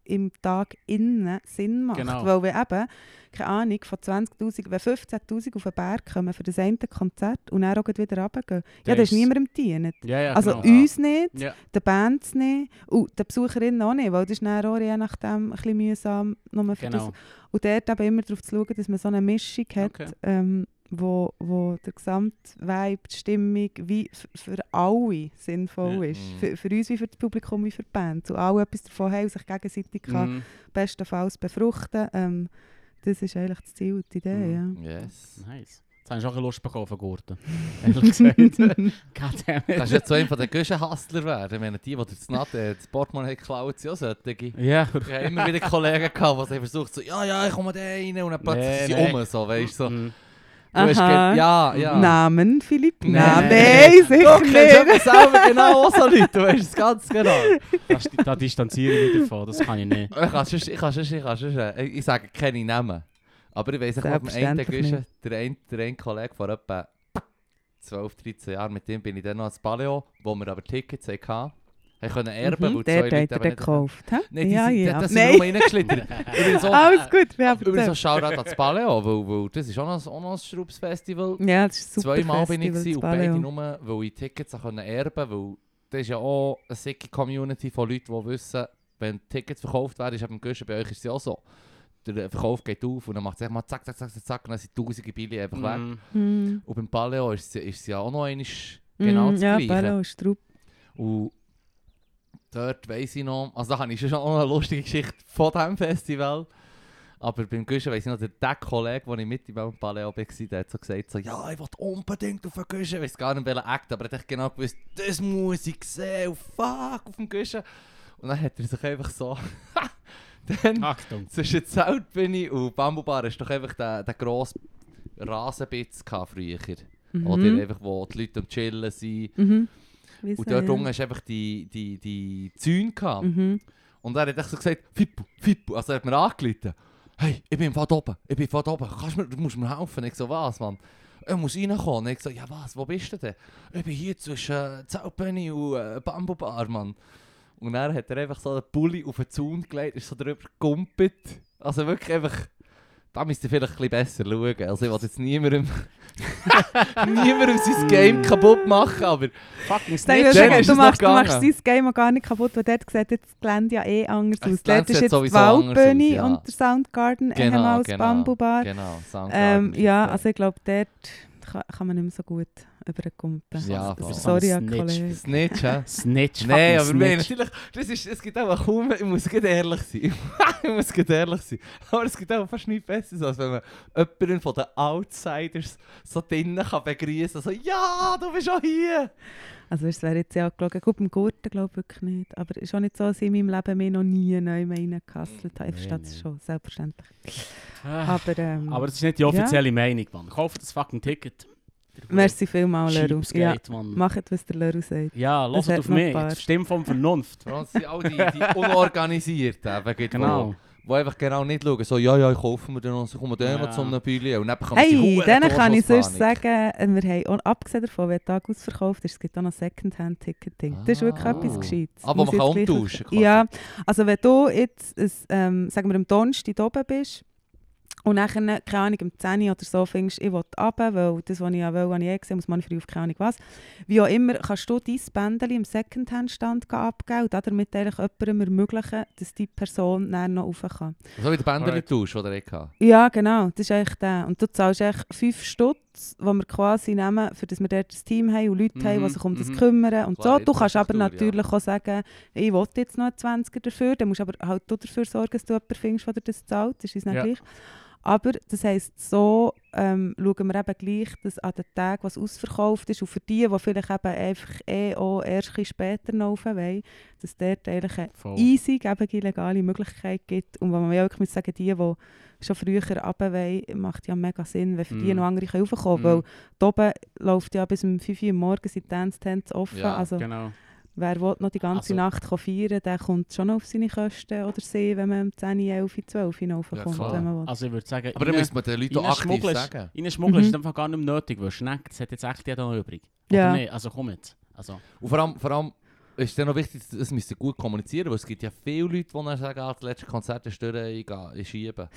im Tag innen Sinn macht. Genau. Weil wir eben, keine Ahnung, von 20'000, wenn 15'000 auf den Berg kommen für das eine Konzert und dann auch wieder runtergehen, ja, das ist niemandem dient. Ja, ja, Also genau. uns nicht, Ja. den Bands nicht und den Besucherinnen auch nicht, weil das ist dann auch je nachdem ein bisschen mühsam, nur für das Genau. und dort eben immer darauf zu schauen, dass man so eine Mischung hat, Okay. ähm, wo, wo der gesamte Vibe, die Stimmung wie für alle sinnvoll Ja. ist. Mhm. Für, für uns wie für das Publikum, wie für die Band. Und alle etwas davon haben und sich gegenseitig kann Mhm. bestenfalls befruchten ähm, Das ist eigentlich das Ziel und die Idee, Mhm. Yes. Nice. Jetzt habe ich auch ein Lust bekommen auf einen Gurten. [LAUGHS] Ehrlich gesagt. [LAUGHS] ja. Kannst du jetzt so einer von den Guschen-Hustler werden? Ich meine, die, die das, Nat äh, das Portemonnaie geklaut haben, sind auch solche. Ja. Ich habe immer wieder Kollegen gehabt, die haben versucht, so, ja, ja, ich komme da rein und dann plötzlich Nee, sind sie nee. um, so, weißt du. So. Mhm. Ja, ja. Namen, Philipp? Nee. Nein, sicher Du kennst nicht. selber genau auch so Leute, du weißt es ganz genau. Da, distanziere ich mich davon, das kann ich nicht. Ich kann sonst, ich kann sonst, ich kann sonst, äh, ich sage keine Namen. Aber ich weiss nicht, ob am einen Guschen, der ein, der ein Kollege vor etwa 12, 13 Jahren, mit dem bin ich dann noch ins Paleo, wo wir aber Tickets hatten, haben können erben, Mhm, weil der zwei hat er nicht... gekauft. hä? Nein, die ja, sind, ja. das sind nur reingeschlittert. Auch, Alles gut, wir haben übrigens so erzählt. Shoutout an das Paleo, weil, weil das ist auch noch, auch ein. Ja, das ist super Zweimal bin ich Festival, gewesen, und beide nur, weil ich Tickets auch können erben weil das ist ja auch eine sicke Community von Leuten, die wissen, wenn Tickets verkauft werden, ist eben Guschen, bei euch ist es ja auch so. Der Verkauf geht auf und dann macht es echt mal zack, zack, zack, zack, zack und dann sind tausende Billy einfach weg. Mhm. Und beim Paleo ist es, ist es ja auch noch einmal genau Mhm, das ja, Gleiche. Paleo ist. Und dort weiss ich noch, also da habe ich schon noch eine lustige Geschichte von diesem Festival. Aber beim Guschen weiss ich noch, der, der Kollege, den ich mit beim Paleo war, der hat so gesagt, so, ja, ich will unbedingt auf den Guschen. Ich weiss gar nicht, welchen Act, aber er hat genau gewusst, das muss ich sehen, oh, fuck, auf dem Guschen. Und dann hat er sich einfach so, [LAUGHS] dann Achtung. zwischen Zeltbühne und Bambubar hast du doch einfach den, den grossen Rasenbitz früher. Oder Mhm. einfach, wo die Leute am Chillen sind. Mhm. Wie Und dort unten hast du einfach die, die, die Zäune gehabt. Mhm. Und er hat echt so gesagt, Fippo, Fippo. Also er hat mir angeleitet. Hey, ich bin von oben, ich bin von oben. Kannst mir, du musst mir helfen. Ich so, was, Mann? Er muss reinkommen. Ich so, ja was, wo bist du denn? Ich bin hier zwischen äh, und äh, Bambubar, Mann. Und dann hat er einfach so den Pulli auf den Zaun gelegt, ist so drüber gegumpelt. Also wirklich einfach... Da müsst ihr vielleicht ein bisschen besser schauen. Also ich will jetzt niemandem... [LAUGHS] niemandem sein Game kaputt machen, aber... Fucking ist du, es machst, du machst sein Game auch gar nicht kaputt, weil dort sieht jetzt das Gelände ja eh anders aus. Dort ist jetzt die sowieso anders aus, Waldbühne ja. und der Soundgarden Genau, ehemals genau, Bambubar. Genau, Soundgarden Ähm, ja, also ich glaube, dort kann, kann man nicht mehr so gut über den Kumpen. Ja, Du voll. Sorry an Snitch. Kollegen. Snitch, hä? Snitch, Nein, aber Snitch. natürlich, das ist, es gibt auch kaum, ich muss gerade ehrlich sein, [LAUGHS] ich muss gerade ehrlich sein, aber es gibt auch fast nichts Besseres, als wenn man jemanden von den Outsiders so drinnen kann begrüßen kann, so, ja, du bist auch hier. Also es wäre jetzt ja gelogen. Gut, beim Gurten glaube ich wirklich nicht. Aber es ist auch nicht so, dass ich in meinem Leben mich noch nie neu reingekasselt habe. Ich Nee, verstehe das nee. schon, selbstverständlich. Ah, Aber, ähm, Aber das ist nicht die offizielle Meinung, Mann. Kauft das fucking Ticket. Merci vielmals, Leru. Ja, Mann. macht, was der Leru sagt. Ja, hat auf mich. Die Stimme von Vernunft. Allem sind all die, die Unorganisierten, [LAUGHS] gibt, Genau. wo, wo einfach genau nicht schauen, so, ja, ja, ich kaufe mir den und so kommen wir Ja. zu einem Bühle und dann bekommen Hey, denen kann ich sonst sagen, äh, wir haben abgesehen davon, wenn der Tag ausverkauft ist, es gibt auch noch Secondhand-Ticketing. Das ist wirklich Ah. etwas Gescheites. Aber Muss man kann umtauschen. Ja, also wenn du jetzt, ähm, sagen wir, am Donnerstag oben bist und nachher, keine Ahnung, um 10 Uhr oder so findest, ich will runter, weil das, was ich ja will, habe ich eh gesehen, muss man früh auf keine Ahnung was. Wie auch immer, kannst du dein Bändchen im Secondhand-Stand abgeben und damit eigentlich jemandem ermöglichen, dass die Person dann noch rauf kann. So wie der. Bänderli-Tausch, den ich hatte. Ja, genau, das ist eigentlich der. Und du zahlst echt 5 Stutz, die wir quasi nehmen, für das wir dort ein Team haben und Leute haben, Mhm, die sich um das mhm. kümmern. Und Klar, so. Du kannst aber Infrastruktur, ja. natürlich auch sagen, ich will jetzt noch einen 20er dafür, dann musst du aber halt du dafür sorgen, dass du jemanden findest, der dir das zahlt. Das ist uns nicht Ja. gleich. Aber das heisst, so ähm, schauen wir eben gleich, dass an den Tagen, was ausverkauft ist, und für die, die vielleicht eben einfach eh auch erst ein später rauf wollen, dass dort eigentlich eine Voll. easy, gebige, legale Möglichkeit gibt. Und wenn man wirklich muss sagen, die, die schon früher runter wollen, macht ja mega Sinn, wenn für die Mm. noch andere können raufkommen Mm. können. Weil da oben läuft ja bis um 5 Uhr morgens die Dance-Tents offen. Ja, also Genau. Wer will noch die ganze Also- Nacht feiern der kommt schon auf seine Kosten oder sie, wenn man um 10, 11, 12 Uhr raufkommt. klar. wenn man will. Also ich würde sagen, Aber dann müsste man den Leuten auch aktiv schmuggeln- sagen. Reinschmuggeln Mhm. ist einfach gar nicht mehr nötig, weil Schneck, das hat jetzt echt jeder noch übrig. Ja. Oder nicht? Also komm jetzt. Also, Und vor allem, vor allem ist dann noch wichtig, dass es müsste gut kommunizieren, weil es gibt ja viele Leute, die dann sagen, ah, das letzte Konzert ist durch, ich gehe, ich schiebe.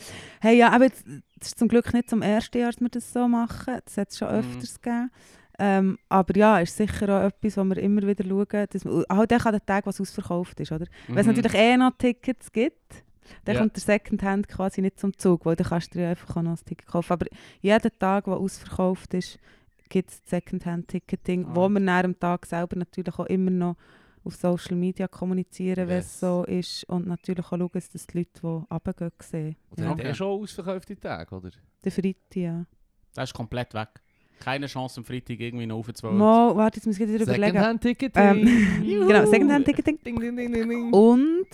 Hey, ja, aber das ist zum Glück nicht zum ersten Jahr, dass wir das so machen. Das hat es schon Mhm. öfters gegeben. Ähm, aber ja, ist sicher auch etwas, wo wir immer wieder schauen. Dass wir, halt auch an den Tagen, was ausverkauft ist. Oder? Wenn es mhm. natürlich eh noch Tickets gibt, dann Ja. kommt der Secondhand quasi nicht zum Zug, weil dann kannst du dir einfach auch noch ein Ticket kaufen. Aber jeden Tag, der ausverkauft ist, gibt es Secondhand-Ticketing, wo Ah. wir nach dem Tag selber natürlich auch immer noch auf Social Media kommunizieren, wenn es so ist. Und natürlich auch schauen, dass das die Leute, die runtergehen, sehen. Und dann Ja. haben eh schon ausverkaufte Tage, oder? Der Freitag, ja. Das ist komplett weg. Keine Chance am Freitag irgendwie noch aufzuwählen. Mal, warte, jetzt muss ich wieder überlegen. Secondhand-Ticket. Ähm, [LAUGHS] genau, Secondhand-Ticketing. Ding, ding, ding, ding, ding. Und,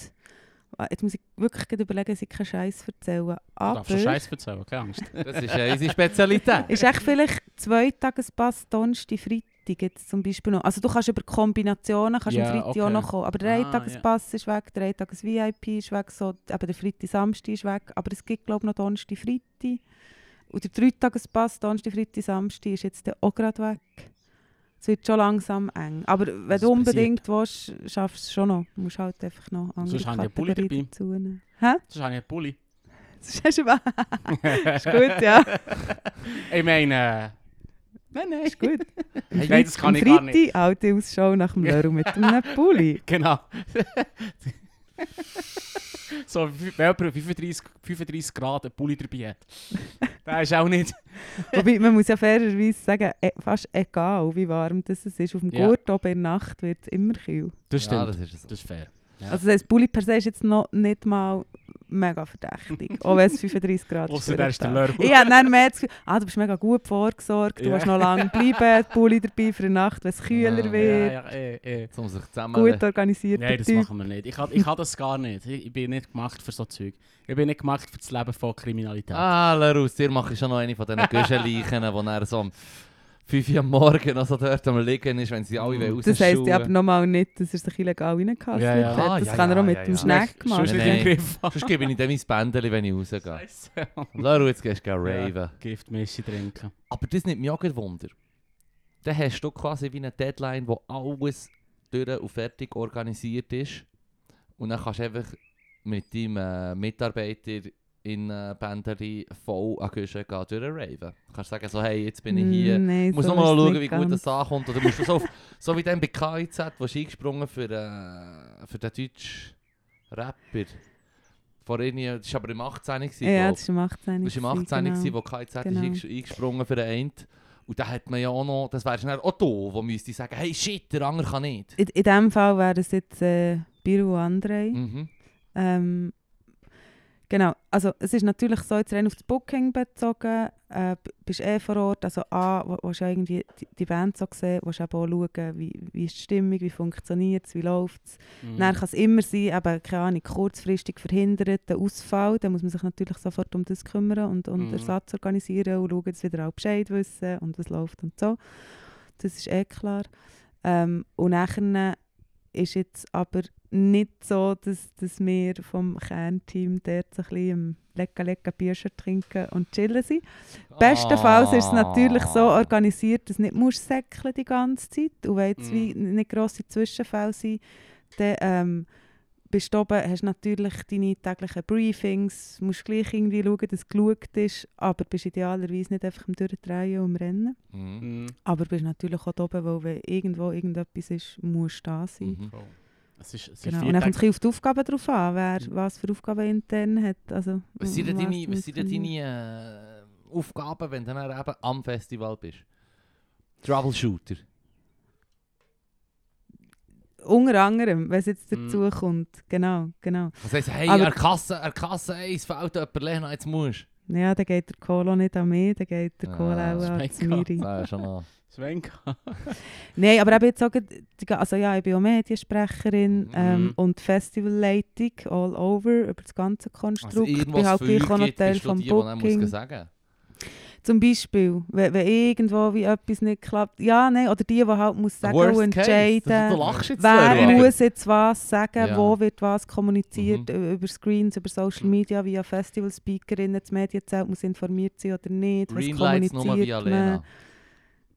jetzt muss ich wirklich überlegen, dass ich keinen Scheiß erzählen. Du Aber, darfst schon Scheiß erzählen, keine Angst. [LAUGHS] Das ist unsere Spezialität. ist echt vielleicht zwei Tagespass, Donnerstag, Freitag jetzt zum Beispiel noch. Also du kannst über Kombinationen kannst Ja, am Freitag auch okay. noch kommen. Aber der Ah, Tagespass ist weg, der Tages VIP ist weg, so, eben der Freitag, Samstag ist weg. Aber es gibt glaube ich noch Donnerstag, Freitag. Und der Dreitagespass, Donnerstag, Freitag, Samstag ist jetzt auch gerade weg. Es wird schon langsam eng. Aber wenn Was du passiert? unbedingt willst, schaffst du es schon noch. Du musst halt einfach noch andere Sonst habe ich einen Pulli Kategorien dazu nehmen. Hä? [LAUGHS] Das ist eigentlich ein Pulli. Das ist gut, ja. [LAUGHS] ich meine... äh, Nein, nein. Ist gut. [LAUGHS] Nein, das kann ich gar nicht. Alte Ausschau nach dem Lörl mit einem Pulli. Genau. So, wenn jemand 35, 35 Grad einen Pulli dabei hat. Der ist auch nicht... [LAUGHS] Wobei, man muss ja fairerweise sagen, e fast egal wie warm das ist, auf dem Ja. Gurt oben in der Nacht wird es immer kühl. Das stimmt. Ja, das ist so. Das ist fair. Ja. Also das Pulli per se ist jetzt noch nicht mal mega verdächtig, auch wenn es [LAUGHS] 35 Grad ist. Den ist der. Ich habe dann mehr das Gefühl, ah, du bist mega gut vorgesorgt, du Ja. willst noch lange bleiben, Pulli dabei für die Nacht, wenn es kühler Ja, wird. Ja, ja, eh, eh. Um sich zusammen... Gut organisierter Nein, das Typ. machen wir nicht. Ich habe ich ha das gar nicht. Ich, ich bin nicht gemacht für so Zeug. Ich bin nicht gemacht für das Leben von Kriminalität. Ah, Lerus, dir mache ich schon noch eine von diesen Güschenleichen, wo er so 5 Uhr am Morgen noch so dort am Liegen ist, wenn sie alle Mm. raus Das heisst ja aber nochmal nicht, dass er sich illegal reingekastet Ja, ja. hat. Ah, das ja, kann er ja, auch mit ja, dem ja. Snack machen. Sonst nicht Nein, im [LAUGHS] nein. Sonst gebe ich ihm mein Bändeli, wenn ich rausgehe. Scheiße. Leru, jetzt gehst du raven. Ja, Giftmische trinken. Aber das nimmt mich auch Wunder. Dann hast du quasi wie eine Deadline, wo alles durch und fertig organisiert ist. Und dann kannst du einfach mit deinem äh, Mitarbeiter in äh, Bänderli voll an die Küche gehen, durchraven. Du kannst sagen, so, hey, jetzt bin ich hier. Mm, Nein, Du musst so nochmal schauen, wie gut das ankommt. Oder musst du so, auf, [LAUGHS] so wie dann bei KIZ, wo du eingesprungen für, äh, für den deutschen Rapper. Vor irgendwie, das war aber im 18. gewesen, Ja, das ist im 18. Das war im 18. genau. gewesen, wo KIZ Genau. ist einges- eingesprungen für den einen. Und da hat man ja auch noch, das wäre schnell auch da, wo müsste sagen, hey shit, der andere kann nicht. In, in diesem Fall wäre es jetzt äh, Biro und André. Mhm. Ähm, Genau, also es ist natürlich so, jetzt rein auf das Booking bezogen, äh, bist eh vor Ort, also A, wo- willst du ja irgendwie die, die Band so sehen, willst eben auch schauen, wie, wie ist die Stimmung, wie funktioniert es, wie läuft es. Mhm. Dann kann es immer sein, eben, keine Ahnung, kurzfristig verhindert, der Ausfall, dann muss man sich natürlich sofort um das kümmern und, und Mhm. Ersatz organisieren und schauen, dass wieder auch Bescheid wissen und was läuft und so. Das ist eh klar. Ähm, und nachher ist jetzt aber nicht so, dass, dass wir vom Kernteam dort so ein bisschen im lecker lecker Bierchen trinken und chillen sind. Bestenfalls ist es natürlich so Ah. organisiert, dass du nicht musst säckeln die ganze Zeit und wenn jetzt Mhm. wie nicht grosse Zwischenfälle sind, dann ähm, bist du oben, hast natürlich deine täglichen Briefings, musst gleich irgendwie schauen, dass geschaut ist, aber bist idealerweise nicht einfach im Durchdrehen und Rennen. Mhm. Aber bist natürlich auch da oben, weil wenn irgendwo irgendetwas ist, musst du da sein. Mhm. Voll. Es ist, es ist Genau. vier Und dann kommt es auf die Aufgaben drauf an, wer was für Aufgaben intern hat. Also, Was sind denn deine, was sind deine äh, Aufgaben, wenn du dann eben am Festival bist? Troubleshooter. Unter anderem, wenn es jetzt Mhm. dazu kommt. Genau, genau. Das heisst, hey, Aber- an Kasse, an Kasse 1 fehlt jemand, Lena, jetzt musst Ja, dann geht der Cola nicht an mich, dann geht der Ah, Cola auch an ist. Miri. du. schon noch. Svenka. [LAUGHS] Nein, aber eben jetzt auch, also ja, ich bin auch Mediensprecherin ähm, und Festivalleitung all over, über das ganze Konstrukt. Also ich bin irgendwas halt gleich auch noch gibt, Teil vom die, Booking. muss sagen Zum Beispiel, wenn, wenn irgendwo wie etwas nicht klappt. Ja, nein, oder die, die halt muss sagen Worst und case. entscheiden. Lachst jetzt Wer darüber. muss jetzt was sagen, Ja. wo wird was kommuniziert, Mhm. über Screens, über Social Mhm. Media, via Festivalspeakerinnen, das Medienzelt muss informiert sein oder nicht, was via kommuniziert Lena. man.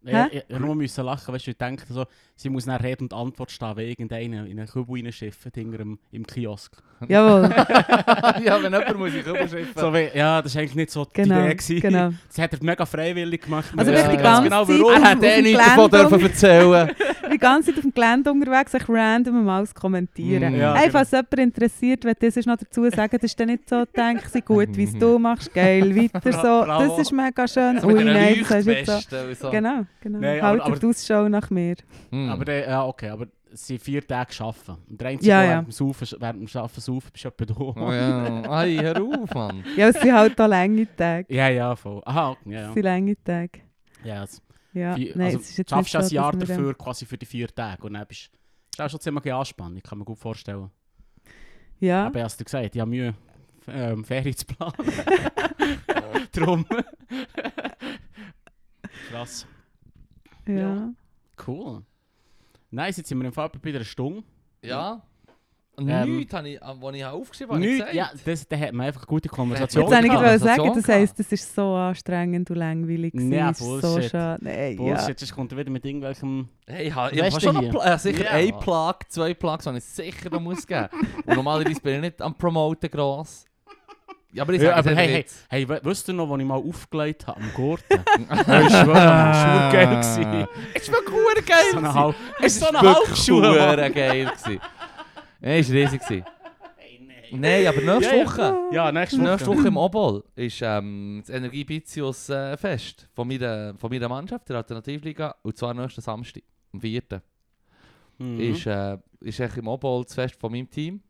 Ich, ich nur müssen lachen, du, ich denke so, sie muss nach Rede und Antwort stehen, wenn irgendeiner in einen Kübel reinschifft, hinter im, im Kiosk. [LAUGHS] Jawohl, [LAUGHS] ja, wenn jemand muss ich überschiffen. So wie, ja, das war eigentlich nicht so die genau, Idee. Gewesen. genau. Das hat er mega freiwillig gemacht. Also Wir wirklich die ganze genau Zeit- warum. er hat eh nichts davon dürfen erzählen. [LAUGHS] die ganze Zeit auf dem Gelände unterwegs, sich random mal kommentieren. Mm. Ja, Einfach, genau. was jemand interessiert, wenn das ist noch dazu sagen, das ist dann nicht so, denke ich, gut, wie es du machst, geil, weiter so. Bravo. Das ist mega schön. Ui, nein, das du jetzt so. Genau, genau. Nein, halt aber- die Ausschau nach mir. Hm. Aber der, ja, okay, aber es sind vier Tage arbeiten. Und der einzige, Ja, ja. während dem Saufen, während dem Arbeiten saufen, bist du etwa da. Oh ja, [LAUGHS] Ei, hör auf, Mann. Ja, es sind halt auch lange Tage. Ja, ja, voll. Aha, ja, Es ja. sind lange Tage. ja es, Ja, Vier- nein, also, es ist jetzt du schaffst nicht ein so, Jahr dass wir, dafür, quasi für die vier Tage. Und dann bist du auch schon ziemlich anspannend, kann man gut vorstellen. Ja, Aber hast du gesagt, ich habe Mühe, ähm, Ferien zu planen. [LAUGHS] [LAUGHS] Drum. Krass. ja. ja. Cool. Nice, jetzt sind wir im Fall bei einer Stunde. Ja. Ähm, Nichts, habe ich, was ich aufgeschrieben habe, ich Nicht, gesagt. ja, das, da hat man einfach eine gute Konversation. Jetzt wollte ich sagen, so das heisst, das ist so anstrengend und langweilig. Ja, ist so Bullshit. schade. Nein, ja. Bullshit, sonst kommt er wieder mit irgendwelchem... Hey, ich habe ich habe schon noch äh, sicher Ja. ein Plug, zwei Plugs, die ich sicher noch muss geben Und normalerweise bin ich nicht am Promoten gross. Ja, aber ich Ja, sage aber es hey, hey, hey, hey, we- weißt du noch, wo ich mal aufgelegt habe am Gurten? [LAUGHS] das war schon geil. [LAUGHS] Es war gut geil. Es so eine war Halbschuhe, geil. Ja, es war riesig. gewesen. Nein, aber nächste Ja, ja. Woche... Ja, nächste Woche. Nächste Woche im Obol ist ähm, das Energie Bizius äh, Fest von meiner, von meiner Mannschaft, der Alternativliga, und zwar nächsten Samstag, am 4. Mhm. Ist, äh, ist echt im Obol das Fest von meinem Team.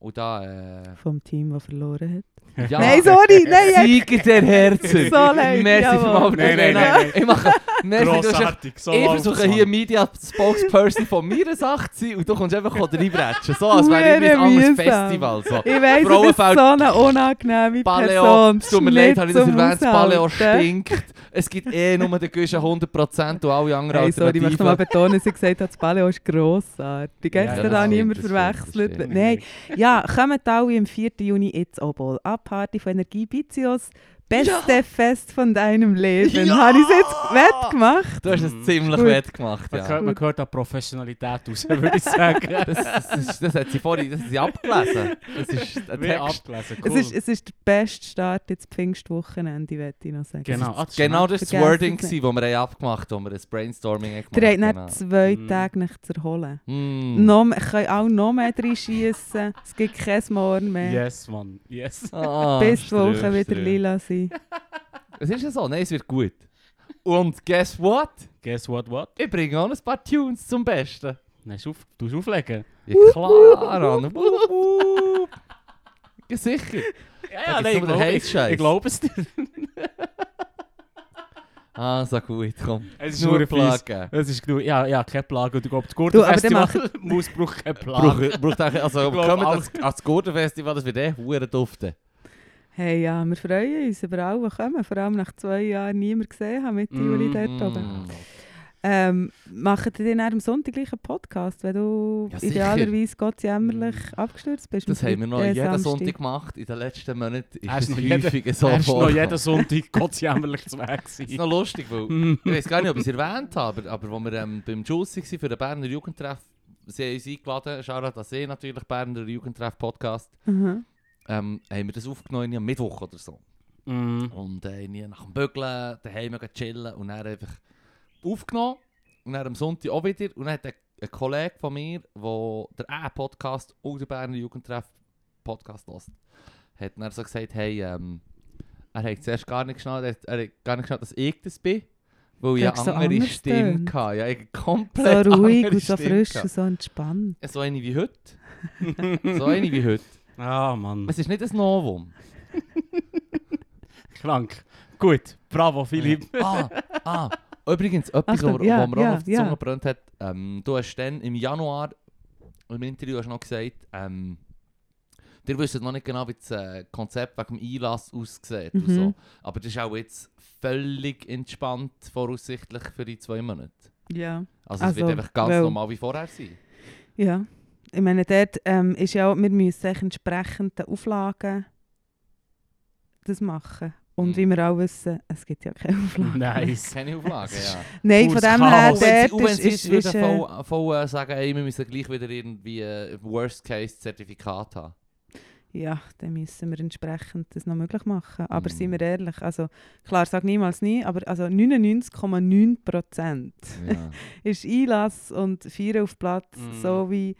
Und da, äh, Vom Team, das verloren hat. Ja, Nein, sorry, nein, ja. Sieger der Herzen. So leid, Merci jawohl. Nein, nein, nein, nein. Ich mache, merci, Grossartig, so ich versuche hier Media Spokesperson von meiner Sache zu sein und du kommst einfach reinbretschen. So, als wäre ich ein anderes. Festival. So. Ich weiss, du bist so eine unangenehme Paleo, Person. tut mir leid, habe ich das erwähnt, das Paleo stinkt. Es gibt eh nur den Guschen 100% und alle anderen Hey, sorry, ich möchte mal Alternativen. betonen, sie gesagt hat, das Paleo ist grossartig. Ja, Ja, das das da niemand das verwechselt. Nein, ja, kommt alle am 4. Juni ins Obol. Abparty von Energie Beste Fest von deinem Leben. Ja! Habe ich es jetzt wettgemacht? Du hast es Mhm. ziemlich Gut. wett gemacht, Man, ja. hört, man hört an Professionalität raus, [LAUGHS] würde ich sagen. Das, das, das, das hat sie vorhin das hat sie abgelesen. Das ist ein Wie Text. abgelesen, Es, cool. ist, es ist der beste Start ins Pfingstwochenende, möchte ich noch sagen. Genau, das ist Genau das war das Wording, das wir haben abgemacht haben, wo wir ein Brainstorming haben Ihr habt gemacht dann zwei Mhm. Tage nicht zu erholen. Mm. Mehr- können auch noch mehr reinschiessen. Es gibt kein Morgen mehr. Yes, Mann, yes. Ah, Bis die Woche wieder lila sein. Es ist ja so, nein, es wird gut. Und guess what? Guess what, what? Ich bringe auch ein paar Tunes zum Besten. Nein, auf, du auflegen. Ja klar, wup. Ja, sicher. Ja, ja, nein, ich glaube, ich, glaube es dir. Ah, so gut, komm. Es ist Nur fies. Plage. Es ist genug. Ja, ja, keine Plage. Das Du, aber dann Gurtenfestival muss braucht keine Plage. Braucht, braucht auch, also, glaub, alles- das, als Gurtenfestival, das wird eh duften. Hey, ja, wir freuen uns über alle, die kommen. Vor allem nach zwei Jahren niemand gesehen haben mit Juli Mm. dort oben. Ähm, machen ihr dann am Sonntag gleich einen Podcast, wenn du Ja, idealerweise gottsjämmerlich abgestürzt bist? Das haben wir noch äh, jeden Samstag? Sonntag gemacht. In den letzten Monaten ist es noch jeden- häufig so Er ist noch jeden Sonntag [LAUGHS] gottsjämmerlich zu Weg Das ist noch lustig, weil Mhm. ich weiß gar nicht, ob ich es erwähnt habe, aber, aber als wir ähm, beim Jules waren für den Berner Jugendtreff, sie haben uns eingeladen, an sie natürlich, Berner Jugendtreff Podcast, Mhm. Ähm, haben wir das aufgenommen am Mittwoch oder so. Mhm. Und äh, nach dem Bügeln, daheim gehen chillen und dann einfach aufgenommen. Und dann am Sonntag auch wieder. Und dann hat ein, ein Kollege von mir, der der A-Podcast und der Berner Jugendtreff Podcast hört, hat dann so gesagt, hey, ähm, er hat zuerst gar nicht geschnallt, er er hat gar nicht geschnallt, dass ich das bin. Weil ich eine so andere anders Stimme hatte. Ja, ich So komplett ruhig andere und so frisch und so entspannt. So eine wie heute. [LAUGHS] so eine wie heute. Ah, Mann. Es ist nicht ein Novum. [LAUGHS] Krank. Gut. Bravo, Philipp. [LAUGHS] ah, ah. Übrigens, etwas, Achtung, was ja, ja, mir auch ja, noch auf die ja. Zunge gebrannt hat. Ähm, du hast dann im Januar im Interview hast du noch gesagt, ähm, ihr wisst noch nicht genau, wie das äh, Konzept wegen dem Einlass aussieht. Und Mhm. so. Aber das ist auch jetzt völlig entspannt, voraussichtlich für die zwei Monate. Ja. Also, es wird Also, einfach ganz weil- normal wie vorher sein. Ja. Ich meine, dort ähm, ist ja auch, wir müssen entsprechend den Auflagen das machen. Und Mhm. wie wir auch wissen, es gibt ja keine Auflagen. Nice. Keine Auflagen, ja. Nein, von dem her, dort ist, sie ist, ist, äh, voll, voll äh, sagen, ey, wir müssen gleich wieder irgendwie ein Worst-Case-Zertifikat haben. Ja, dann müssen wir entsprechend das noch möglich machen. Aber Mhm. seien wir ehrlich, also klar, sag niemals nie, aber also 99,9 Prozent Ja. [LAUGHS] ist Einlass und Feiern auf Platz, Mhm. so wie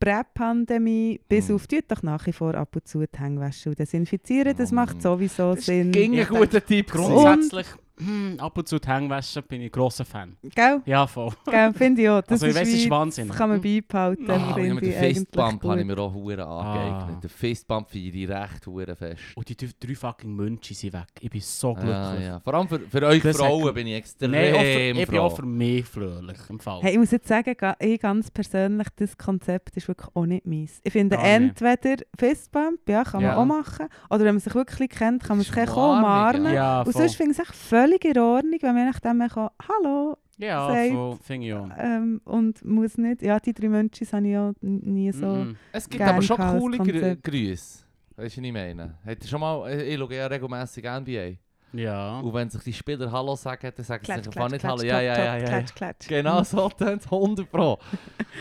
Prä-Pandemie, bis Mhm. auf tut doch nach wie vor ab und zu die Hängwäsche und desinfizieren, das Mhm. macht sowieso Das Sinn. ging ein guter Tipp. Grundsätzlich, hm, ab und zu die Hängewaschen bin ich grosser Fan. Gell? Ja, voll. Gell, finde ich auch. Das Also ich weiss, es ist Wahnsinn. Das kann man beibehalten, Ah, finde ich eigentlich Fistbump habe ich mir auch hure angeeignet. Ah. Der Fistbump feiere ich recht hure fest. Und die drei- drei fucking München sind weg. Ich bin so glücklich. Ja, ja. Vor allem für, für euch Das Frauen hat- bin ich extrem Nein, auch für, ich bin auch für mich fröhlich im Fall. Hey, ich muss jetzt sagen, ich ganz persönlich, das Konzept ist wirklich auch nicht meins. Ich finde, nicht. entweder Fistbump, ja, kann man Ja. auch machen. Oder wenn man sich wirklich kennt, kann man sich auch umarmen. ja, Und sonst finde ich es echt völlig in Ordnung, wenn man nach dem kann, hallo, ja, sagt- voll. Finde ich auch. ähm, und muss nicht, ja, die drei Menschen habe ich auch n- nie so. Mhm. Es gibt aber schon coole Grü. Grüße. Weißt du, was ich meine? Ihr schon mal, äh, ich schaue ja regelmäßig NBA. Ja. Und wenn sich die Spieler Hallo sagen, dann sagen sie Klatsch, sich klatsch, nicht klatsch, Hallo. Ja, ja, top, ja, top, ja. klatsch, klatsch. Genau so [LAUGHS] tönt es 100 Pro.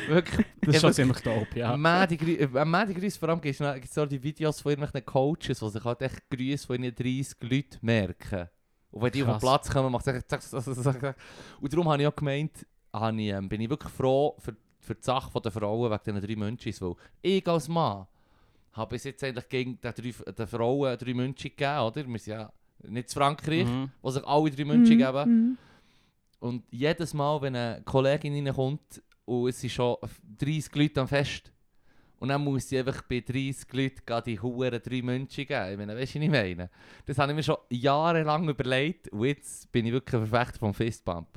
Wirklich. Das ist Ja, schon ziemlich dope, ja. Mädi Grü- äh, Grüß, vor allem gibt es so die Videos von irgendwelchen Coaches, die sich halt echt Grüße von ihren 30 Leuten merken. Und wenn die auf den Krass. Platz kommen, macht es zack, zack, zack, zack, zack. Und darum habe ich auch gemeint, habe ich, ähm, bin ich wirklich froh für, für die Sache der Frauen wegen diesen drei München. Weil ich als Mann habe bis jetzt eigentlich gegen die drei, den Frauen drei München gegeben, oder? Wir sind ja nicht zu Frankreich, Mhm. wo sich alle drei München Mhm, geben. mhm. Und jedes Mal, wenn eine Kollegin reinkommt und es sind schon 30 Leute am Fest, und dann muss ich einfach bei 30 Leuten die Huren drei München geben. Ich meine, weißt du, was ich meine? Das habe ich mir schon jahrelang überlegt und jetzt bin ich wirklich ein Verfechter vom Fistbump.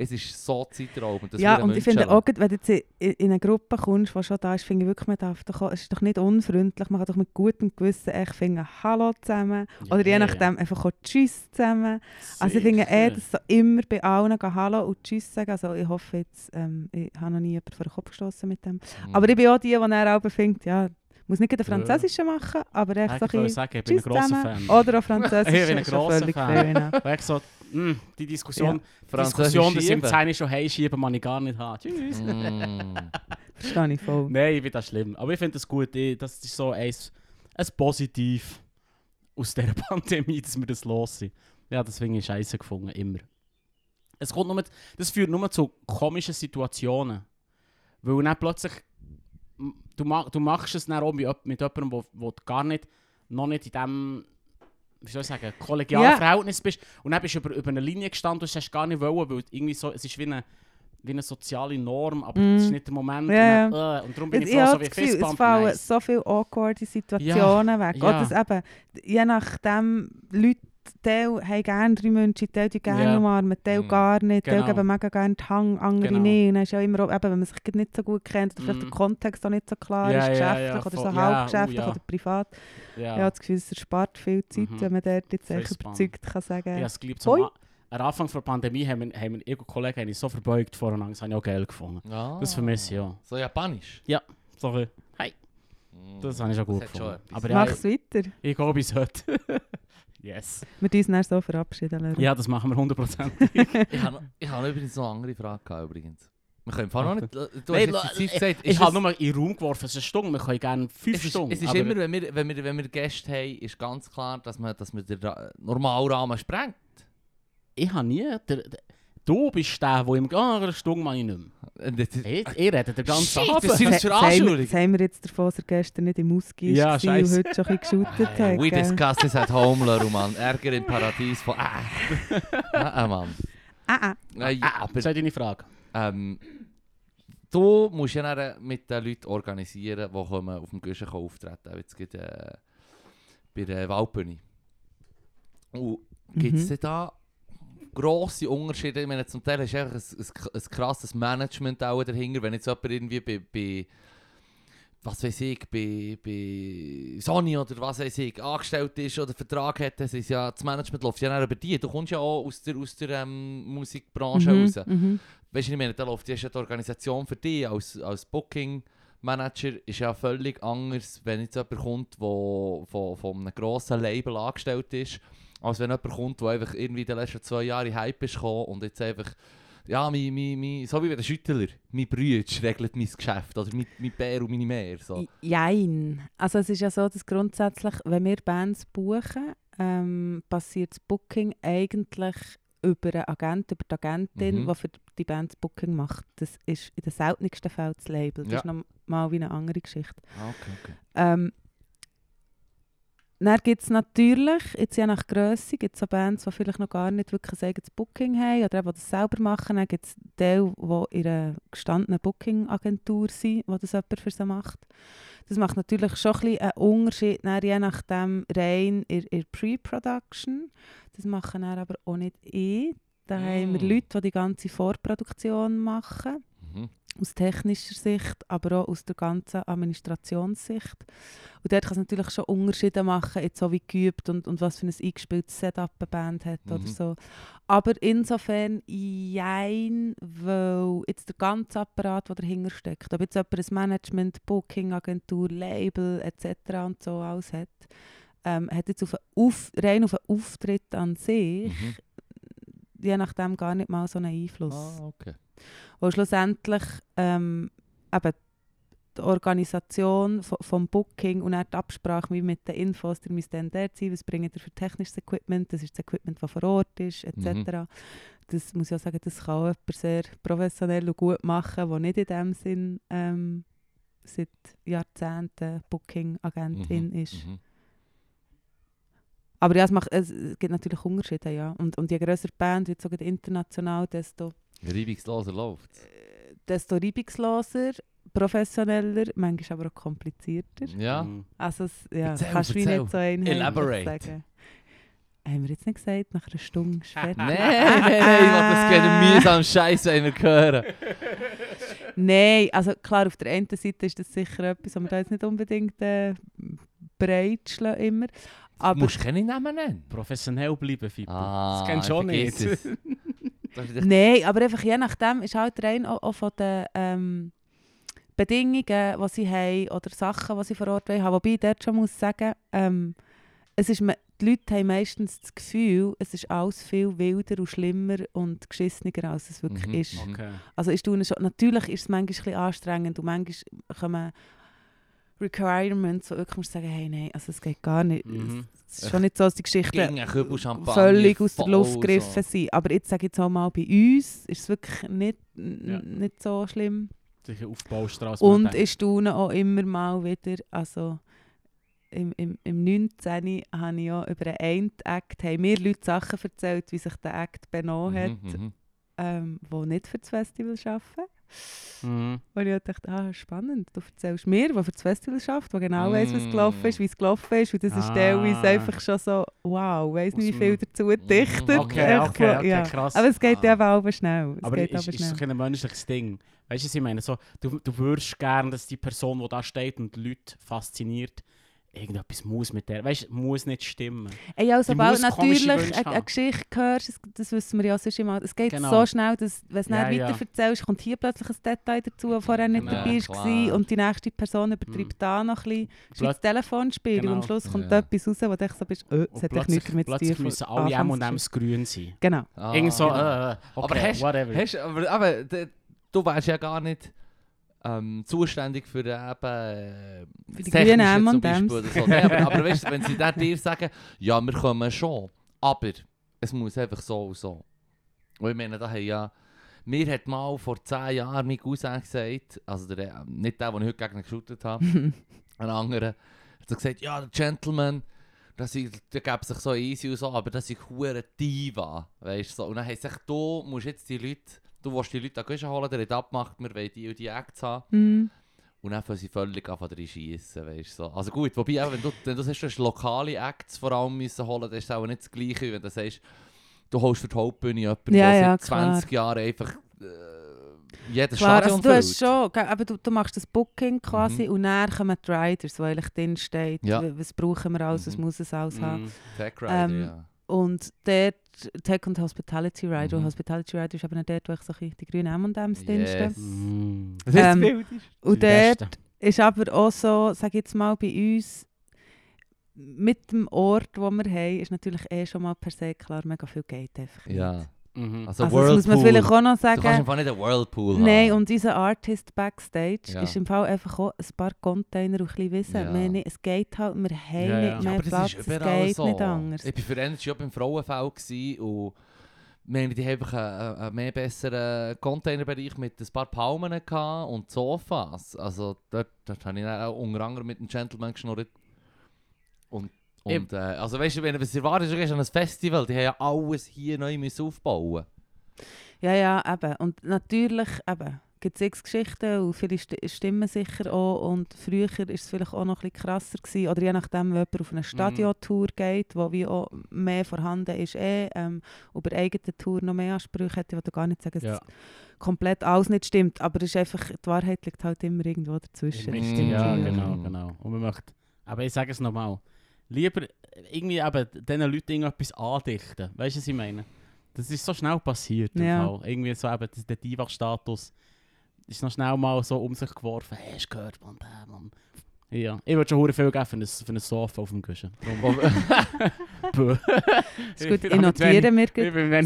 Es ist so zeitraubend. Ja, und ich finde auch, wenn du jetzt in, in eine Gruppe kommst, die schon da ist, finde ich wirklich, man darf doch, es ist doch nicht unfreundlich, man kann doch mit gutem Gewissen echt finden, Hallo zusammen. Oder je nachdem einfach auch Tschüss zusammen. Also ich finde Sicher. eh, dass so immer bei allen gehen Hallo und Tschüss sagen. Also ich hoffe jetzt, ähm, ich habe noch nie jemanden vor den Kopf gestoßen mit dem. Mhm. Aber ich bin auch die, die dann auch findet, ja, muss nicht den Französischen machen, aber echt so Ich ein sagen, ich bin ein grosser zusammen. Fan. Oder [LAUGHS] auch Französisch, Ich bin ein grosser völlig Fan. enough. Weil ich so, mh, die Diskussion, Französisch Diskussion dass im schieben. 10 schon heimschieben, man ich gar nicht haben. Tschüss. Mm. [LAUGHS] Verstehe ich voll. Nein, ich finde das schlimm. Aber ich finde das gut. Ich, das ist so ein, ein Positiv aus dieser [LAUGHS] Pandemie, dass wir das los sind. Ja, deswegen ich scheiße gefunden, immer. Es kommt nur mit, das führt nur zu komischen Situationen. Weil dann plötzlich, du, ma, du machst es dann auch mit, mit jemandem, wo, wo du gar nicht, noch nicht in dem, wie soll ich sagen, kollegialen Ja. Verhältnis bist. Und dann bist du über, über eine Linie gestanden und hast gar nicht wollen, weil irgendwie so, es ist wie eine, wie eine soziale Norm, aber Mm. das ist nicht der Moment. Ja, und, dann, äh, und darum bin Ich, ich ich so, wie Gefühl, es fallen Nice. so viele awkwarde Situationen weg. ja. Oder eben, je nachdem, Leute Teil haben gerne drei Menschen, Teil die gerne Ja. umarmen, Teil Mhm. gar nicht, Teil Genau. geben mega gerne die Hang, andere Genau. nicht. Und dann ist ja immer auch, eben, wenn man sich nicht so gut kennt oder vielleicht Mhm. der Kontext auch nicht so klar Ja, ist, ja, geschäftlich ja, oder so. Ja, halbgeschäftlich oh, ja. oder privat. Ja. Ich habe das Gefühl, es erspart viel Zeit, Mhm. wenn man dort jetzt echt überzeugt kann sagen Ich habe es geliebt. Hoi. Zum Am Anfang der Pandemie haben wir, haben wir ich und Kollegen haben so verbeugt voreinander, das habe ich auch geil gefunden. Ah. Das vermisse ich auch. So japanisch. So wie, hey, Mm. das habe ich schon gut Das gefunden. Aber ja, Mach es weiter. ich gehe bis heute. [LAUGHS] yes. Wir uns dann so verabschieden. Leru. Ja, das machen wir 100%. [LAUGHS] Ich habe habe übrigens noch eine andere Frage gehabt, übrigens. Wir können einfach noch nicht... Du Nein, hast jetzt die Zeit gesagt. ich habe nur mal in den Raum geworfen, es ist eine Stunde, wir können gerne fünf es ist, Stunden. es ist immer, wenn wir, wenn, wir, wenn wir Gäste haben, ist ganz klar, dass man, dass man den Ra- Normalrahmen sprengt. Ich habe nie... Der, der, du bist der, der im ah, eine Stunde mache ich nicht mehr. Das- Ich, ich rede den ganzen Shit, Abend. das sind- Se- für sagen wir- Anschuldigung. Sagen wir jetzt davon, dass er gestern nicht im Ausgehen Ja, war und heute schon ein bisschen geshootet hat. We discuss this at home, Leru, Mann. Ärger im Paradies von... Ah, ah Mann. Ah, ah. Äh, ja, Ah, aber das ist deine Frage. ähm, du musst ja dann mit den Leuten organisieren, die kommen, auf dem Guschen auftreten Jetzt geht äh, bei der Waldbühne. Und gibt es Mhm. da grosse Unterschiede? Ich meine, zum Teil ist einfach ein, ein, ein krasses Management auch dahinter. Wenn jetzt jemand irgendwie bei, bei was weiß ich, bei, bei Sony oder was weiß ich, angestellt ist oder Vertrag hat, das ist ja, das Management läuft ja dann über die. Du kommst ja auch aus der, aus der ähm, Musikbranche Mhm, raus. mhm. Weißt du, ich meine, da läuft ja die Organisation für dich als, als Booking Manager ist ja völlig anders, wenn jetzt jemand kommt, der von, von einem grossen Label angestellt ist, als wenn jemand kommt, der einfach irgendwie in den letzten zwei Jahren in Hype ist und jetzt einfach, ja, mein, mein, mein, so wie bei den Schüttler, mein Brüder regelt mein Geschäft oder mein, mein Bär und meine Meer. So. Jein. Also es ist ja so, dass grundsätzlich, wenn wir Bands buchen, ähm, passiert das Booking eigentlich über einen Agent, über die Agentin, Mhm. die für die Band das Booking macht. Das ist in den seltensten Fällen das Label. Das Ja. ist noch mal wie eine andere Geschichte. Ah, okay, okay. Ähm, dann gibt es natürlich, jetzt je nach Grösse, gibt es Bands, die vielleicht noch gar nicht wirklich ein eigenes Booking haben oder eben das selber machen. Dann gibt es Teile, die in einer gestandenen Booking-Agentur sind, die das jemand für sie macht. Das macht natürlich schon ein bisschen einen Unterschied, dann je nachdem rein in, in der Pre-Production. Das machen dann aber auch nicht ich. Da haben wir Mm. Leute, die die ganze Vorproduktion machen Mhm. Aus technischer Sicht, aber auch aus der ganzen Administrationssicht. Und dort kann es natürlich schon Unterschiede machen, jetzt so wie geübt und, und was für ein eingespieltes Setup eine Band hat oder Mhm. so. Aber insofern jein, weil jetzt der ganze Apparat, der dahinter steckt, ob jetzt jemand ein Management, Booking, Agentur, Label etc. und so alles hat, ähm, hat jetzt auf auf, rein auf einen Auftritt an sich, Mhm. Je nachdem gar nicht mal so einen Einfluss. Ah, okay. Wo schlussendlich ähm, eben die Organisation vo- vom Booking und auch die Absprache wie mit den Infos, ihr müsst dann dort sein, was bringt ihr für technisches Equipment, das ist das Equipment, das vor Ort ist, etc. Mhm. Das muss ich auch sagen, das kann jemand sehr professionell und gut machen, der nicht in dem Sinn ähm, seit Jahrzehnten Booking-Agentin ist. Mhm. Aber ja, es, macht, es gibt natürlich Unterschiede, ja. Und, und je grösser die Band wird, sogar international, desto Reibungsloser läuft desto reibungsloser, professioneller, manchmal aber auch komplizierter. Ja. Mhm. Also es, ja, Erzähl, kannst du wie nicht so einheitlich Elaborate. sagen. Haben wir jetzt nicht gesagt, nach einer Stunde ist fertig? [LAUGHS] Nein, nein, nein, das geht um mühsam Scheiß, wenn wir hören. Nein, also klar, auf der einen Seite ist das sicher etwas, was wir da jetzt nicht unbedingt äh, breitschlagen immer. Du Aber musst keine Namen nennen. Professionell bleiben, Fippo. Ah, das kennst du schon nicht. [LAUGHS] ist Nein, aber einfach je nachdem ist halt rein auch, auch von den ähm, Bedingungen, die sie haben oder Sachen, die sie vor Ort haben. Wobei ich dort schon muss sagen, ähm, es ist, me- die Leute haben meistens das Gefühl, es ist alles viel wilder und schlimmer und geschissener, als es wirklich Mhm, ist. mhm. Okay. Also tue schon, natürlich ist es manchmal ein bisschen anstrengend und manchmal kommen Requirements, wo wirklich musst du sagen, hey, nein, also es geht gar nicht. Mhm. Es ist schon nicht so, dass die Geschichten völlig aus der Luft so. gegriffen sind. Aber jetzt sage ich jetzt auch mal, bei uns ist es wirklich nicht, Ja. nicht so schlimm. Sicher Aufbaustraße. Und ich staune auch immer mal wieder, also im, im, im 19. habe ich auch über einen Act, haben mir Leute Sachen erzählt, wie sich der Act benommen hat. Mhm, mhm. ähm, die nicht für das Festival arbeiten. Mhm. Und ich dachte, ah, spannend, du erzählst mir, der für das Festival schafft, der genau weiss, was Mm. gelaufen ist, wie es gelaufen ist. Und das ist Ah. teilweise einfach schon so, wow, weiss nicht, wie viel dazu dichtet. Okay, Echt okay, so, okay, ja. krass. Aber es geht Ah. eben auch schnell. Es Aber geht ist, aber ist so schnell. ein menschliches Ding. Weißt du, was ich meine? So, du, du würdest gerne, dass die Person, die da steht und die Leute fasziniert, irgendetwas muss mit der. Weißt du, muss nicht stimmen. Ey, ja, sobald natürlich eine, eine. Geschichte hörst, das, das wissen wir ja sonst immer, es geht Genau. so schnell, dass wenn du es Ja, dann ja. weiter erzählst, kommt hier plötzlich ein Detail dazu, das vorher nicht Ja, dabei klar. war und die nächste Person übertreibt da noch ein bisschen. Das Plöt- Telefonspiel und am Genau. Schluss kommt Ja. etwas raus, wo du echt so bist, äh, das hat echt nichts damit zu plötzlich müssen alle zu- grün sein. Genau. Ah, Irgend so, genau. äh, äh, okay, aber hast, whatever. hast, aber, aber du wärst ja gar nicht ähm, zuständig für eben äh, Für die grünen zum. Beispiel so. Nein, aber, aber weißt du, wenn sie dann dir sagen, ja, wir kommen schon, aber es muss einfach so und so. Und ich meine, da haben ja, mir hat mal vor 10 Jahren mein Cousin gesagt, also der, äh, nicht der, den ich heute gegen ihn geschootet habe, [LAUGHS] ein anderer, hat gesagt, ja, der Gentleman, das der gibt sich so easy und so, aber das ist hure Diva, weißt du, so. Und dann es, echt, du musst jetzt die Leute, du willst die Leute an holen, der hat abgemacht, wir wollen die und die Acts haben. Mhm. Und dann fangen sie völlig an von schiessen, weißt so. Also gut, wobei, eben, wenn du, wenn du sagst, du hast lokale Acts vor allem müssen holen, dann ist es auch nicht das Gleiche, wenn du sagst, du holst für die Hauptbühne jemanden, Ja, der ja, seit 20 Jahren einfach äh, jedes Klar, Stadion also du hast schon, aber du, du machst das Booking quasi Mhm. und dann kommen die Riders, wo eigentlich drin steht, Ja. was brauchen wir alles, was Mhm. muss es alles haben. Mhm. Tech Rider, Ähm, ja. Und dort, Tech und Hospitality Rider, Mhm. und Hospitality Rider ist eben dort, wo ich so die grünen M&M's. Yes. Mhm. Ähm, Und Die dort Besten. ist aber auch so, sag ich jetzt mal, bei uns, mit dem Ort, wo wir haben, ist natürlich eh schon mal per se klar, mega viel geht einfach nicht. Ja. Mhm. Also, Also das muss man vielleicht auch noch Du kannst sagen. einfach nicht einen Whirlpool Nein, haben. und unser Artist Backstage Ja. ist im Fall einfach auch ein paar Container und ein bisschen Wissen. Ja. Wir haben nicht, es geht halt, wir haben Ja, ja. nicht Ja, mehr aber das Platz, ist es überall geht so. nicht anders. Ich war für Energy auch beim Frauenfeld und wir haben die haben einfach einen, einen mehr besseren Containerbereich mit ein paar Palmen und Sofas. Also dort, dort habe ich dann auch unter anderem mit einem Gentleman geschnurrt. Und, äh, also weißt du, wenn du was erwartest, du an ein Festival, die haben ja alles hier neu müssen aufbauen Ja, ja, eben. Und natürlich eben, gibt es x Geschichten und viele Sti- stimmen sicher auch. Und früher war es vielleicht auch noch ein bisschen krasser. Gewesen. Oder je nachdem, wenn jemand auf eine Stadiontour geht, wo wie auch mehr vorhanden ist, eh, ähm, über eigene Tour noch mehr Ansprüche hat. Ich will gar nicht sagen, dass Ja. das komplett alles nicht stimmt, aber es ist einfach, die Wahrheit liegt halt immer irgendwo dazwischen. Stimmt ja, schon, genau, Mhm. genau. Und man möchte, aber ich sage es nochmal, lieber irgendwie eben diesen Leuten irgendetwas andichten. Weißt du, was ich meine? Das ist so schnell passiert. im Ja. Fall. Irgendwie so eben der Diva-Status ist noch schnell mal so um sich geworfen. Hey, hast du gehört, Mann, der, Mann. Ja, ich würde schon hure viel geben für ein, für ein Sofa auf dem. Bö. [LAUGHS] Ist gut, [LAUGHS] ich notiere mir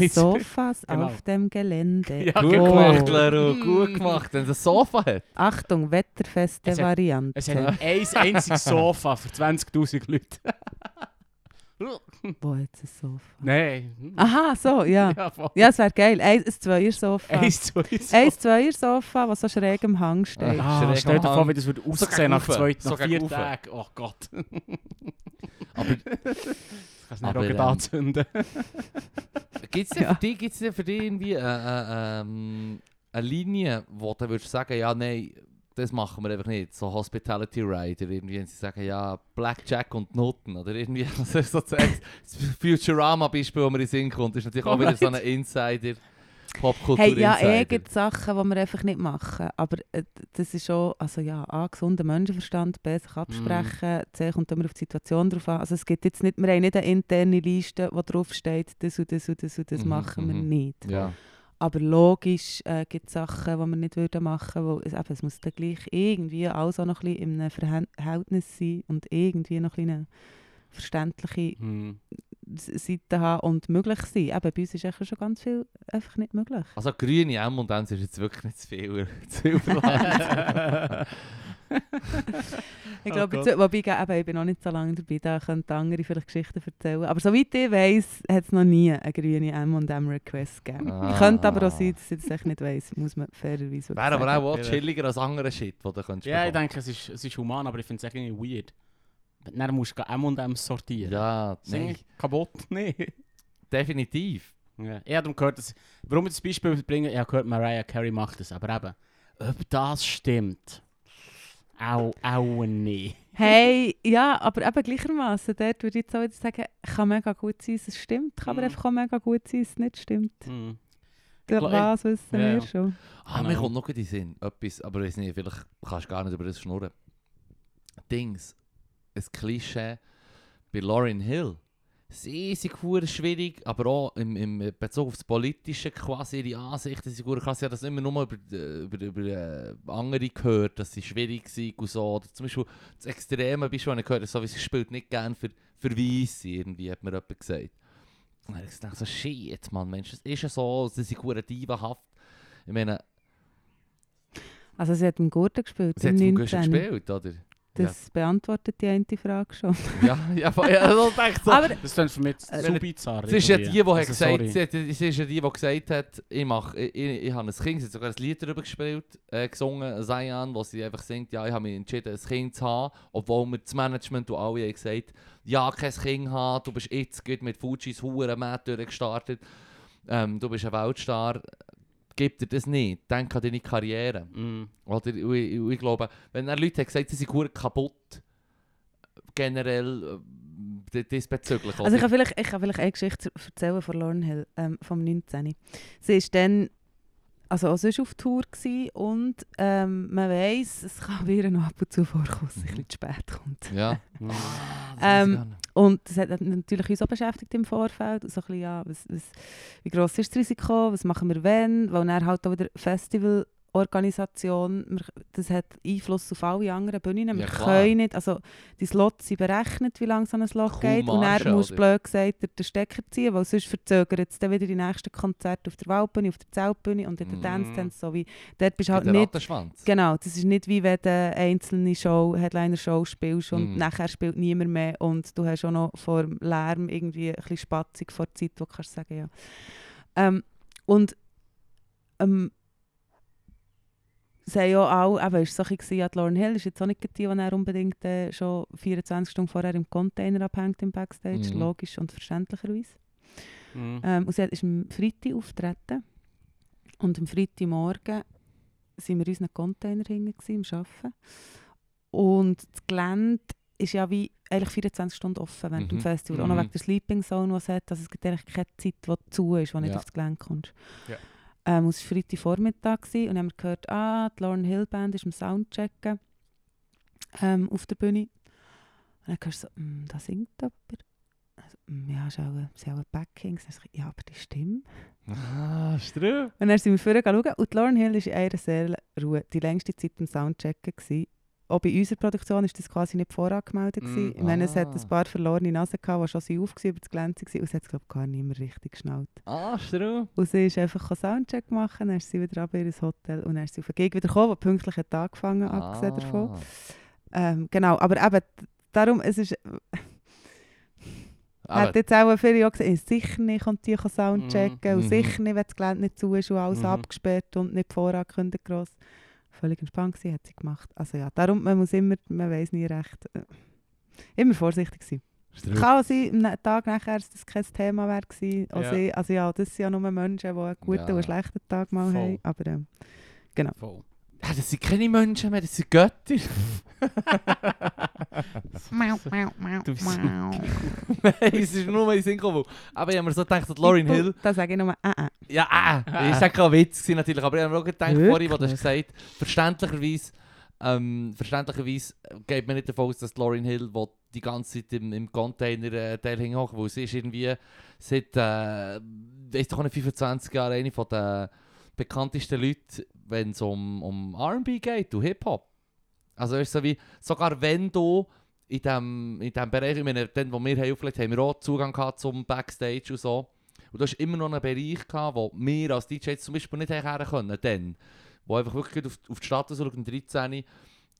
zu- Sofas Genau. auf dem Gelände. Ja, Gut genau. gemacht, Leru, Mm. gut gemacht. Wenn es ein Sofa hat. Achtung, wetterfeste Es hat- Variante. Es hat ein einziges Sofa für 20'000 Leute. [LAUGHS] Wo hat es ein Sofa? Nein. Aha, so, ja. [LAUGHS] Ja, voll. Ja, es wäre geil. Ein, ein Zweier-Sofa. Eins, zwei, Ein Zweier-Sofa, das so schräg am Hang steht. Ah. Ah, Schräg stell dir vor, Hang. wie das würde So aussehen nach, zwei, So nach vier. Tagen. Oh Gott. [LAUGHS] Aber Kannst du nicht auch anzünden. [LAUGHS] gibt es denn, Ja. für dich- gibt's denn für dich irgendwie äh, äh, ähm, eine Linie, wo du würdest sagen, ja, nein, das machen wir einfach nicht. So Hospitality Rider, irgendwie, wenn sie sagen, ja, Blackjack und Noten oder irgendwie, [LAUGHS] also so das das Futurama-Beispiel, das mir in den Sinn kommt, ist natürlich auch wieder so ein Insider. Popkultur Hey, ja, eh Sachen, die wir einfach nicht machen. Aber äh, das ist schon, also ja, A, gesunder Menschenverstand, B, sich absprechen, C, kommt immer auf die Situation drauf an. Also es gibt jetzt nicht, wir haben nicht eine interne Liste, wo drauf steht, das und das und das und das Mhm, machen wir mhm. nicht. Ja. Aber logisch äh, gibt es Sachen, die wir nicht würden machen würden, es, eben, es muss dann gleich irgendwie alles auch noch ein bisschen in einem Verhält- Verhältnis sein und irgendwie noch ein eine verständliche Hm. S- Seite haben und möglich sein. Eben, bei uns ist echt schon ganz viel einfach nicht möglich. Also grüne M und dann ist jetzt wirklich nicht zu viel, [LAUGHS] zu viel. [LAUGHS] Ich Oh glaube, jetzt, wobei, gell, eben, ich bin noch nicht so lange dabei, da könnten andere vielleicht Geschichten erzählen. Aber soweit ich weiss, hat es noch nie eine grüne M&M-Request gegeben. Ah. Könnte aber auch sein, dass ich das echt nicht weiss, muss man fairerweise Wäre aber auch, auch chilliger als andere Shit, den du könntest Ja, ich bekommen. denke, es ist, es ist human, aber ich finde es irgendwie weird. Dann musst du M&M sortieren. Ja, nein, kaputt? [LAUGHS] Nee. definitiv. Ja. Ich habe gehört, dass, warum ich das Beispiel bringe, ich habe gehört, Mariah Carey macht das, aber eben, ob das stimmt, auch, auch nicht. Hey, ja, aber eben gleichermaßen, dort würde ich jetzt auch wieder sagen, kann mega gut sein, es stimmt, kann aber Mhm. einfach auch mega gut sein, es nicht stimmt. Hm. Der was wissen ja, wir schon. Ah, Genau. mir kommt noch in den Sinn. Etwas, aber ich weiß nicht, vielleicht kannst du gar nicht über das schnurren. Dings, ein Klischee bei Lauryn Hill. Sie sind hure schwierig, aber auch im, im Bezug auf das Politische quasi, ihre Ansichten sind hure krass. Ich habe das immer nur über, äh, über, über äh, andere gehört, dass sie schwierig sind und so. Oder zum Beispiel das extreme Beispiel, das ich gehört habe, so wie sie spielt nicht gerne für, für Weisse, irgendwie, hat mir jemand gesagt. Und dann habe ich gedacht, so, shit, Mann, Mensch, das ist ja so, sie sind hure divahaft. Ich meine, Also sie hat im Gurten gespielt, sie hat im 19. gespielt, oder? Das beantwortet die eine Frage schon. Ja, ja, ja, ja so denkt so. Aber Das klingt für mich Äh, zu bizarr. Sie ist ja die, die, hat Also, gesagt, sie, hat, sie ist ja die, die gesagt hat, ich, mach, ich, ich, ich habe ein Kind, sie hat sogar ein Lied darüber gespielt, äh, gesungen, Zion, wo sie einfach singt, ja, ich habe mich entschieden, ein Kind zu haben, obwohl mir das Management und alle haben gesagt, ja, kein Kind haben, du bist jetzt gut mit Fujis Huren durchgestartet, ähm, du bist ein Weltstar, gib dir das nicht, denk an deine Karriere. Mm. Oder ich, ich glaube, wenn er Leute haben gesagt, sie sind verdammt kaputt, generell äh, diesbezüglich. Also ich kann vielleicht, ich kann vielleicht eine Geschichte erzählen von Lauren Hill ähm, vom 19. Sie war dann also auch sonst auf Tour gewesen und ähm, man weiss, es kann wieder noch ab und zu vorkommen, dass sie ein bisschen zu spät kommt. Ja. [LAUGHS] Mm. Ähm, Und das hat natürlich uns auch beschäftigt im Vorfeld. So ein bisschen, ja, was, was, wie gross ist das Risiko, was machen wir wenn? Weil dann halt auch wieder Festivalorganisation, wir- das hat Einfluss auf alle anderen Bühnen. Wir Ja, können nicht, also die Slots sind berechnet, wie lang so ein Slot Kaum geht. Und du oder? blöd gesagt den- Stecker ziehen, weil sonst verzögert es dann wieder die nächsten Konzerte auf der Waldbühne, auf der Zeltbühne und in der Mhm. Dance Dance. So wie, dort bist halt nicht. Genau, das ist nicht wie wenn du einzelne Show, Headliner-Show spielst und Mhm. nachher spielt niemand mehr und du hast auch noch vor dem Lärm irgendwie ein bisschen Spatzig vor der Zeit, wo du kannst sagen, ja. Ähm, und ähm, sie haben ja auch, eben, ist so ein bisschen, ja, Lauren Hill ist jetzt auch nicht die, die er unbedingt äh, schon 24 Stunden vorher im Container abhängt im Backstage, Mhm. logisch und verständlicherweise. Mm. Ähm, und sie ist am Freitag auftreten. Und am Freitagmorgen sind wir in unseren Container hinten am Arbeiten. Und das Gelände ist ja wie eigentlich 24 Stunden offen während dem Mhm. Festival. Auch noch Mhm. wegen der Sleeping Zone, die es hat. Also es gibt eigentlich keine Zeit, die zu ist, wo du nicht Ja. aufs Gelände kommst. Ja. Ähm, es war Freitagvormittag gewesen, und dann haben gehört, ah, die Lauren Hill Band ist am Soundchecken ähm, auf der Bühne. Und dann hörst du so, «Mm, da singt jemand. Also, «Mm, ja, ist auch, haben auch ein Backing. Dann ich, ja, aber die Stimme. Ah, Strö. Und dann sind wir vorher schauen und die Lauren Hill war in einer sehr Ruhe die längste Zeit im Soundchecken. Gewesen. Auch bei unserer Produktion war das quasi nicht vorangemeldet. Mm, ich meine, es hat ah. ein paar verlorene Nasen, gehabt, die schon sind auf waren, über das Glänzen waren. Und es hat es, glaube ich, gar nicht mehr richtig geschnallt. Ah, Strö. Und sie ist einfach einen Soundcheck machen, dann ist sie wieder runter in das Hotel und dann ist sie auf den Gig wieder gekommen, wo pünktlich hat angefangen, abgesehen davon. Ah. Ähm, genau, aber eben, darum, es ist... Hat jetzt auch viele auch gesagt, «Eh, sicher nicht kommt die Soundchecken Mhm. und sicher nicht, wenn das Gelände nicht zu ist und alles Mhm. abgesperrt und nicht vorangekündigt gross. Völlig entspannt gewesen, hat sie gemacht. Also ja, darum, man muss immer, man weiß nie recht, äh, immer vorsichtig sein. Strö. Kann sein, am Tag nachher, dass das kein Thema wäre gewesen. Ja. Also, also ja, das sind ja nur Menschen, die einen guten Ja. und schlechten Tag mal Voll. haben. Aber ähm, Voll. Ja, das sind keine Menschen mehr, das sind Götter. Du bist so- [LAUGHS] Nein, es ist nur mein Sinn gekommen. Aber ich habe mir so gedacht, dass Lauryn Hill... Da sage ich nur, äh, äh. Ja, ah, ich sage kein Witz gewesen natürlich, aber ich habe mir auch gedacht, Wirklich? vorhin, wo du hast gesagt verständlicherweise, ähm, verständlicherweise geht man nicht davon aus, dass Lauryn Hill wo die ganze Zeit im, im Container äh, Teil hinhocken, weil sie ist irgendwie seit, äh, weiss doch nicht, 25 Jahren eine von den bekanntesten Leute, wenn es um, um R&B geht und Hip-Hop. Also ist so wie, sogar wenn du in dem, in dem Bereich, ich meine, dann, wo wir aufgelegt haben, wir auch Zugang gehabt zum Backstage und so. Und du hast immer noch einen Bereich gehabt, wo wir als DJs zum Beispiel nicht herkommen können, dann. Wo einfach wirklich auf, auf die Stadt so schauen, 13.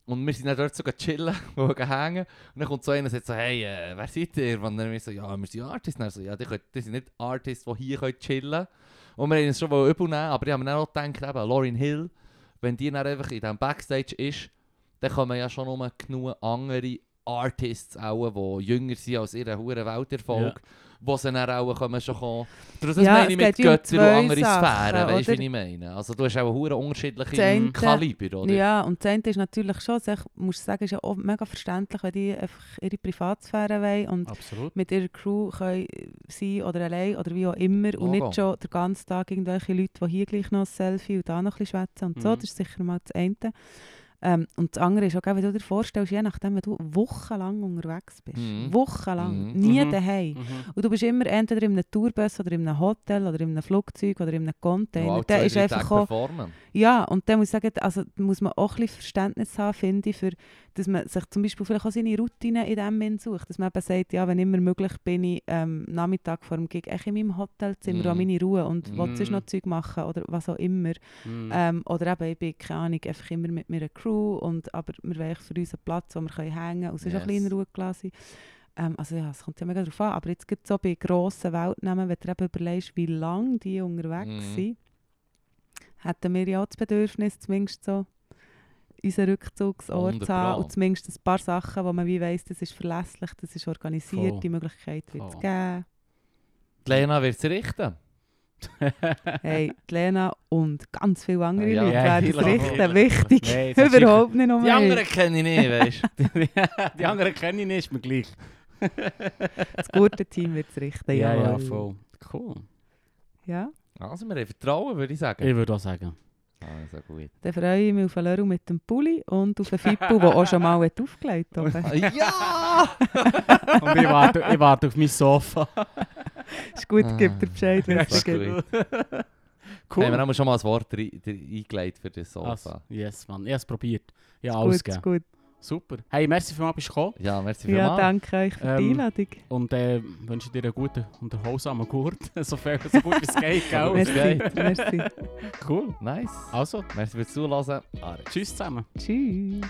Und wir sind dann dort so chillen, [LAUGHS] wo wir hängen. Und dann kommt so einer und sagt so, hey, äh, wer seid ihr? Und dann wir so, ja, wir sind Artists. Und dann so, ja, die, können, die sind nicht Artists, die hier können chillen können. Und wir haben uns schon übel nehmen, aber ich habe mir auch gedacht, eben, Lauryn Hill, wenn die dann einfach in diesem Backstage ist, dann kommen ja schon genug andere Artists auch, die jünger sind als ihre hure Welterfolg, wo sie dann auch kommen, schon kommen. Darum, Ja, meine ich mit Götter und andere Sachen, Sphären, weißt du, wie ich meine? Also du hast auch hure unterschiedliche Das eine- Kaliber, oder? Ja, und das ist natürlich schon, also ich muss sagen, ist ja auch mega verständlich, wenn die einfach ihre Privatsphäre wollen und Absolut. mit ihrer Crew können sein oder allein oder wie auch immer und Logo. nicht schon den ganzen Tag irgendwelche Leute, die hier gleich noch ein Selfie und da noch ein bisschen schwätzen und so, Mhm. das ist sicher mal das eine. Ähm, und das andere ist auch, wenn du dir vorstellst, je nachdem, wenn du wochenlang unterwegs bist, Mhm. wochenlang, Mhm. nie Mhm. daheim, Mhm. und du bist immer entweder in einem Tourbus oder in einem Hotel oder in einem Flugzeug oder in einem Container, zwei, ist einfach auch performen. ja, und dann muss ich sagen, also da muss man auch ein bisschen Verständnis haben, finde ich, für, dass man sich zum Beispiel vielleicht auch seine Routine in dem Sinn sucht. Dass man eben sagt, ja, wenn immer möglich bin ich ähm, Nachmittag vor dem Gig echt in meinem Hotelzimmer Mhm. meine Ruhe und Mhm. will sonst noch Zeug machen oder was auch immer. Mhm. Ähm, oder eben, ich bin, keine Ahnung, einfach immer mit meiner Crew und aber wir wollen für uns einen Platz, wo wir können hängen können und sonst auch ein bisschen in Yes. Ruhe gelassen. Ähm, also ja, es kommt ja mega darauf an, aber jetzt gibt so bei grossen Weltnamen, wenn du eben überlegst, wie lange die unterwegs Mhm. sind, hätten wir ja auch das Bedürfnis, zumindest so unseren Rückzugsort 100 zu haben und zumindest ein paar Sachen, wo man wie weiss, das ist verlässlich, das ist organisiert, Voll. die Möglichkeit wird es geben. Die Lena wird es richten. [LAUGHS] Hey, die Lena und ganz viele andere Ja, Leute ja, werden richten, wichtig. Ist Überhaupt nicht um Die anderen kenne ich nicht, weißt du. [LAUGHS] [LAUGHS] Die anderen kenne ich nicht, ist mir gleich. Das gute Team wird es richten, Ja, ja, jawohl. voll. Cool. Ja, Also wir haben Vertrauen, würde ich sagen. Ich würde auch sagen. Also gut. dann freue ich mich auf einen Leru mit dem Pulli und auf einen Fippo, der auch schon mal hat aufgelegt hat. Ja! Und ich warte, ich warte auf mein Sofa. [LAUGHS] Ist gut, gib dir Bescheid, wenn Ja, es ist gut. [LAUGHS] Cool. Haben wir haben schon mal ein Wort eingelegt für das Sofa. Also, yes, Mann. Ich habe es probiert. Ja, alles gut, gut. Super. Hey, merci für bist du gekommen. Ja, merci Ja, vielmals. danke euch für die Ähm, Einladung. Und äh, wünsche dir einen guten und erholsamen Gurt. [LAUGHS] so, viel, so gut wie es geht, gell? Merci. Merci. Cool. Nice. Also, Merci fürs Zuhören. Tschüss zusammen. Tschüss.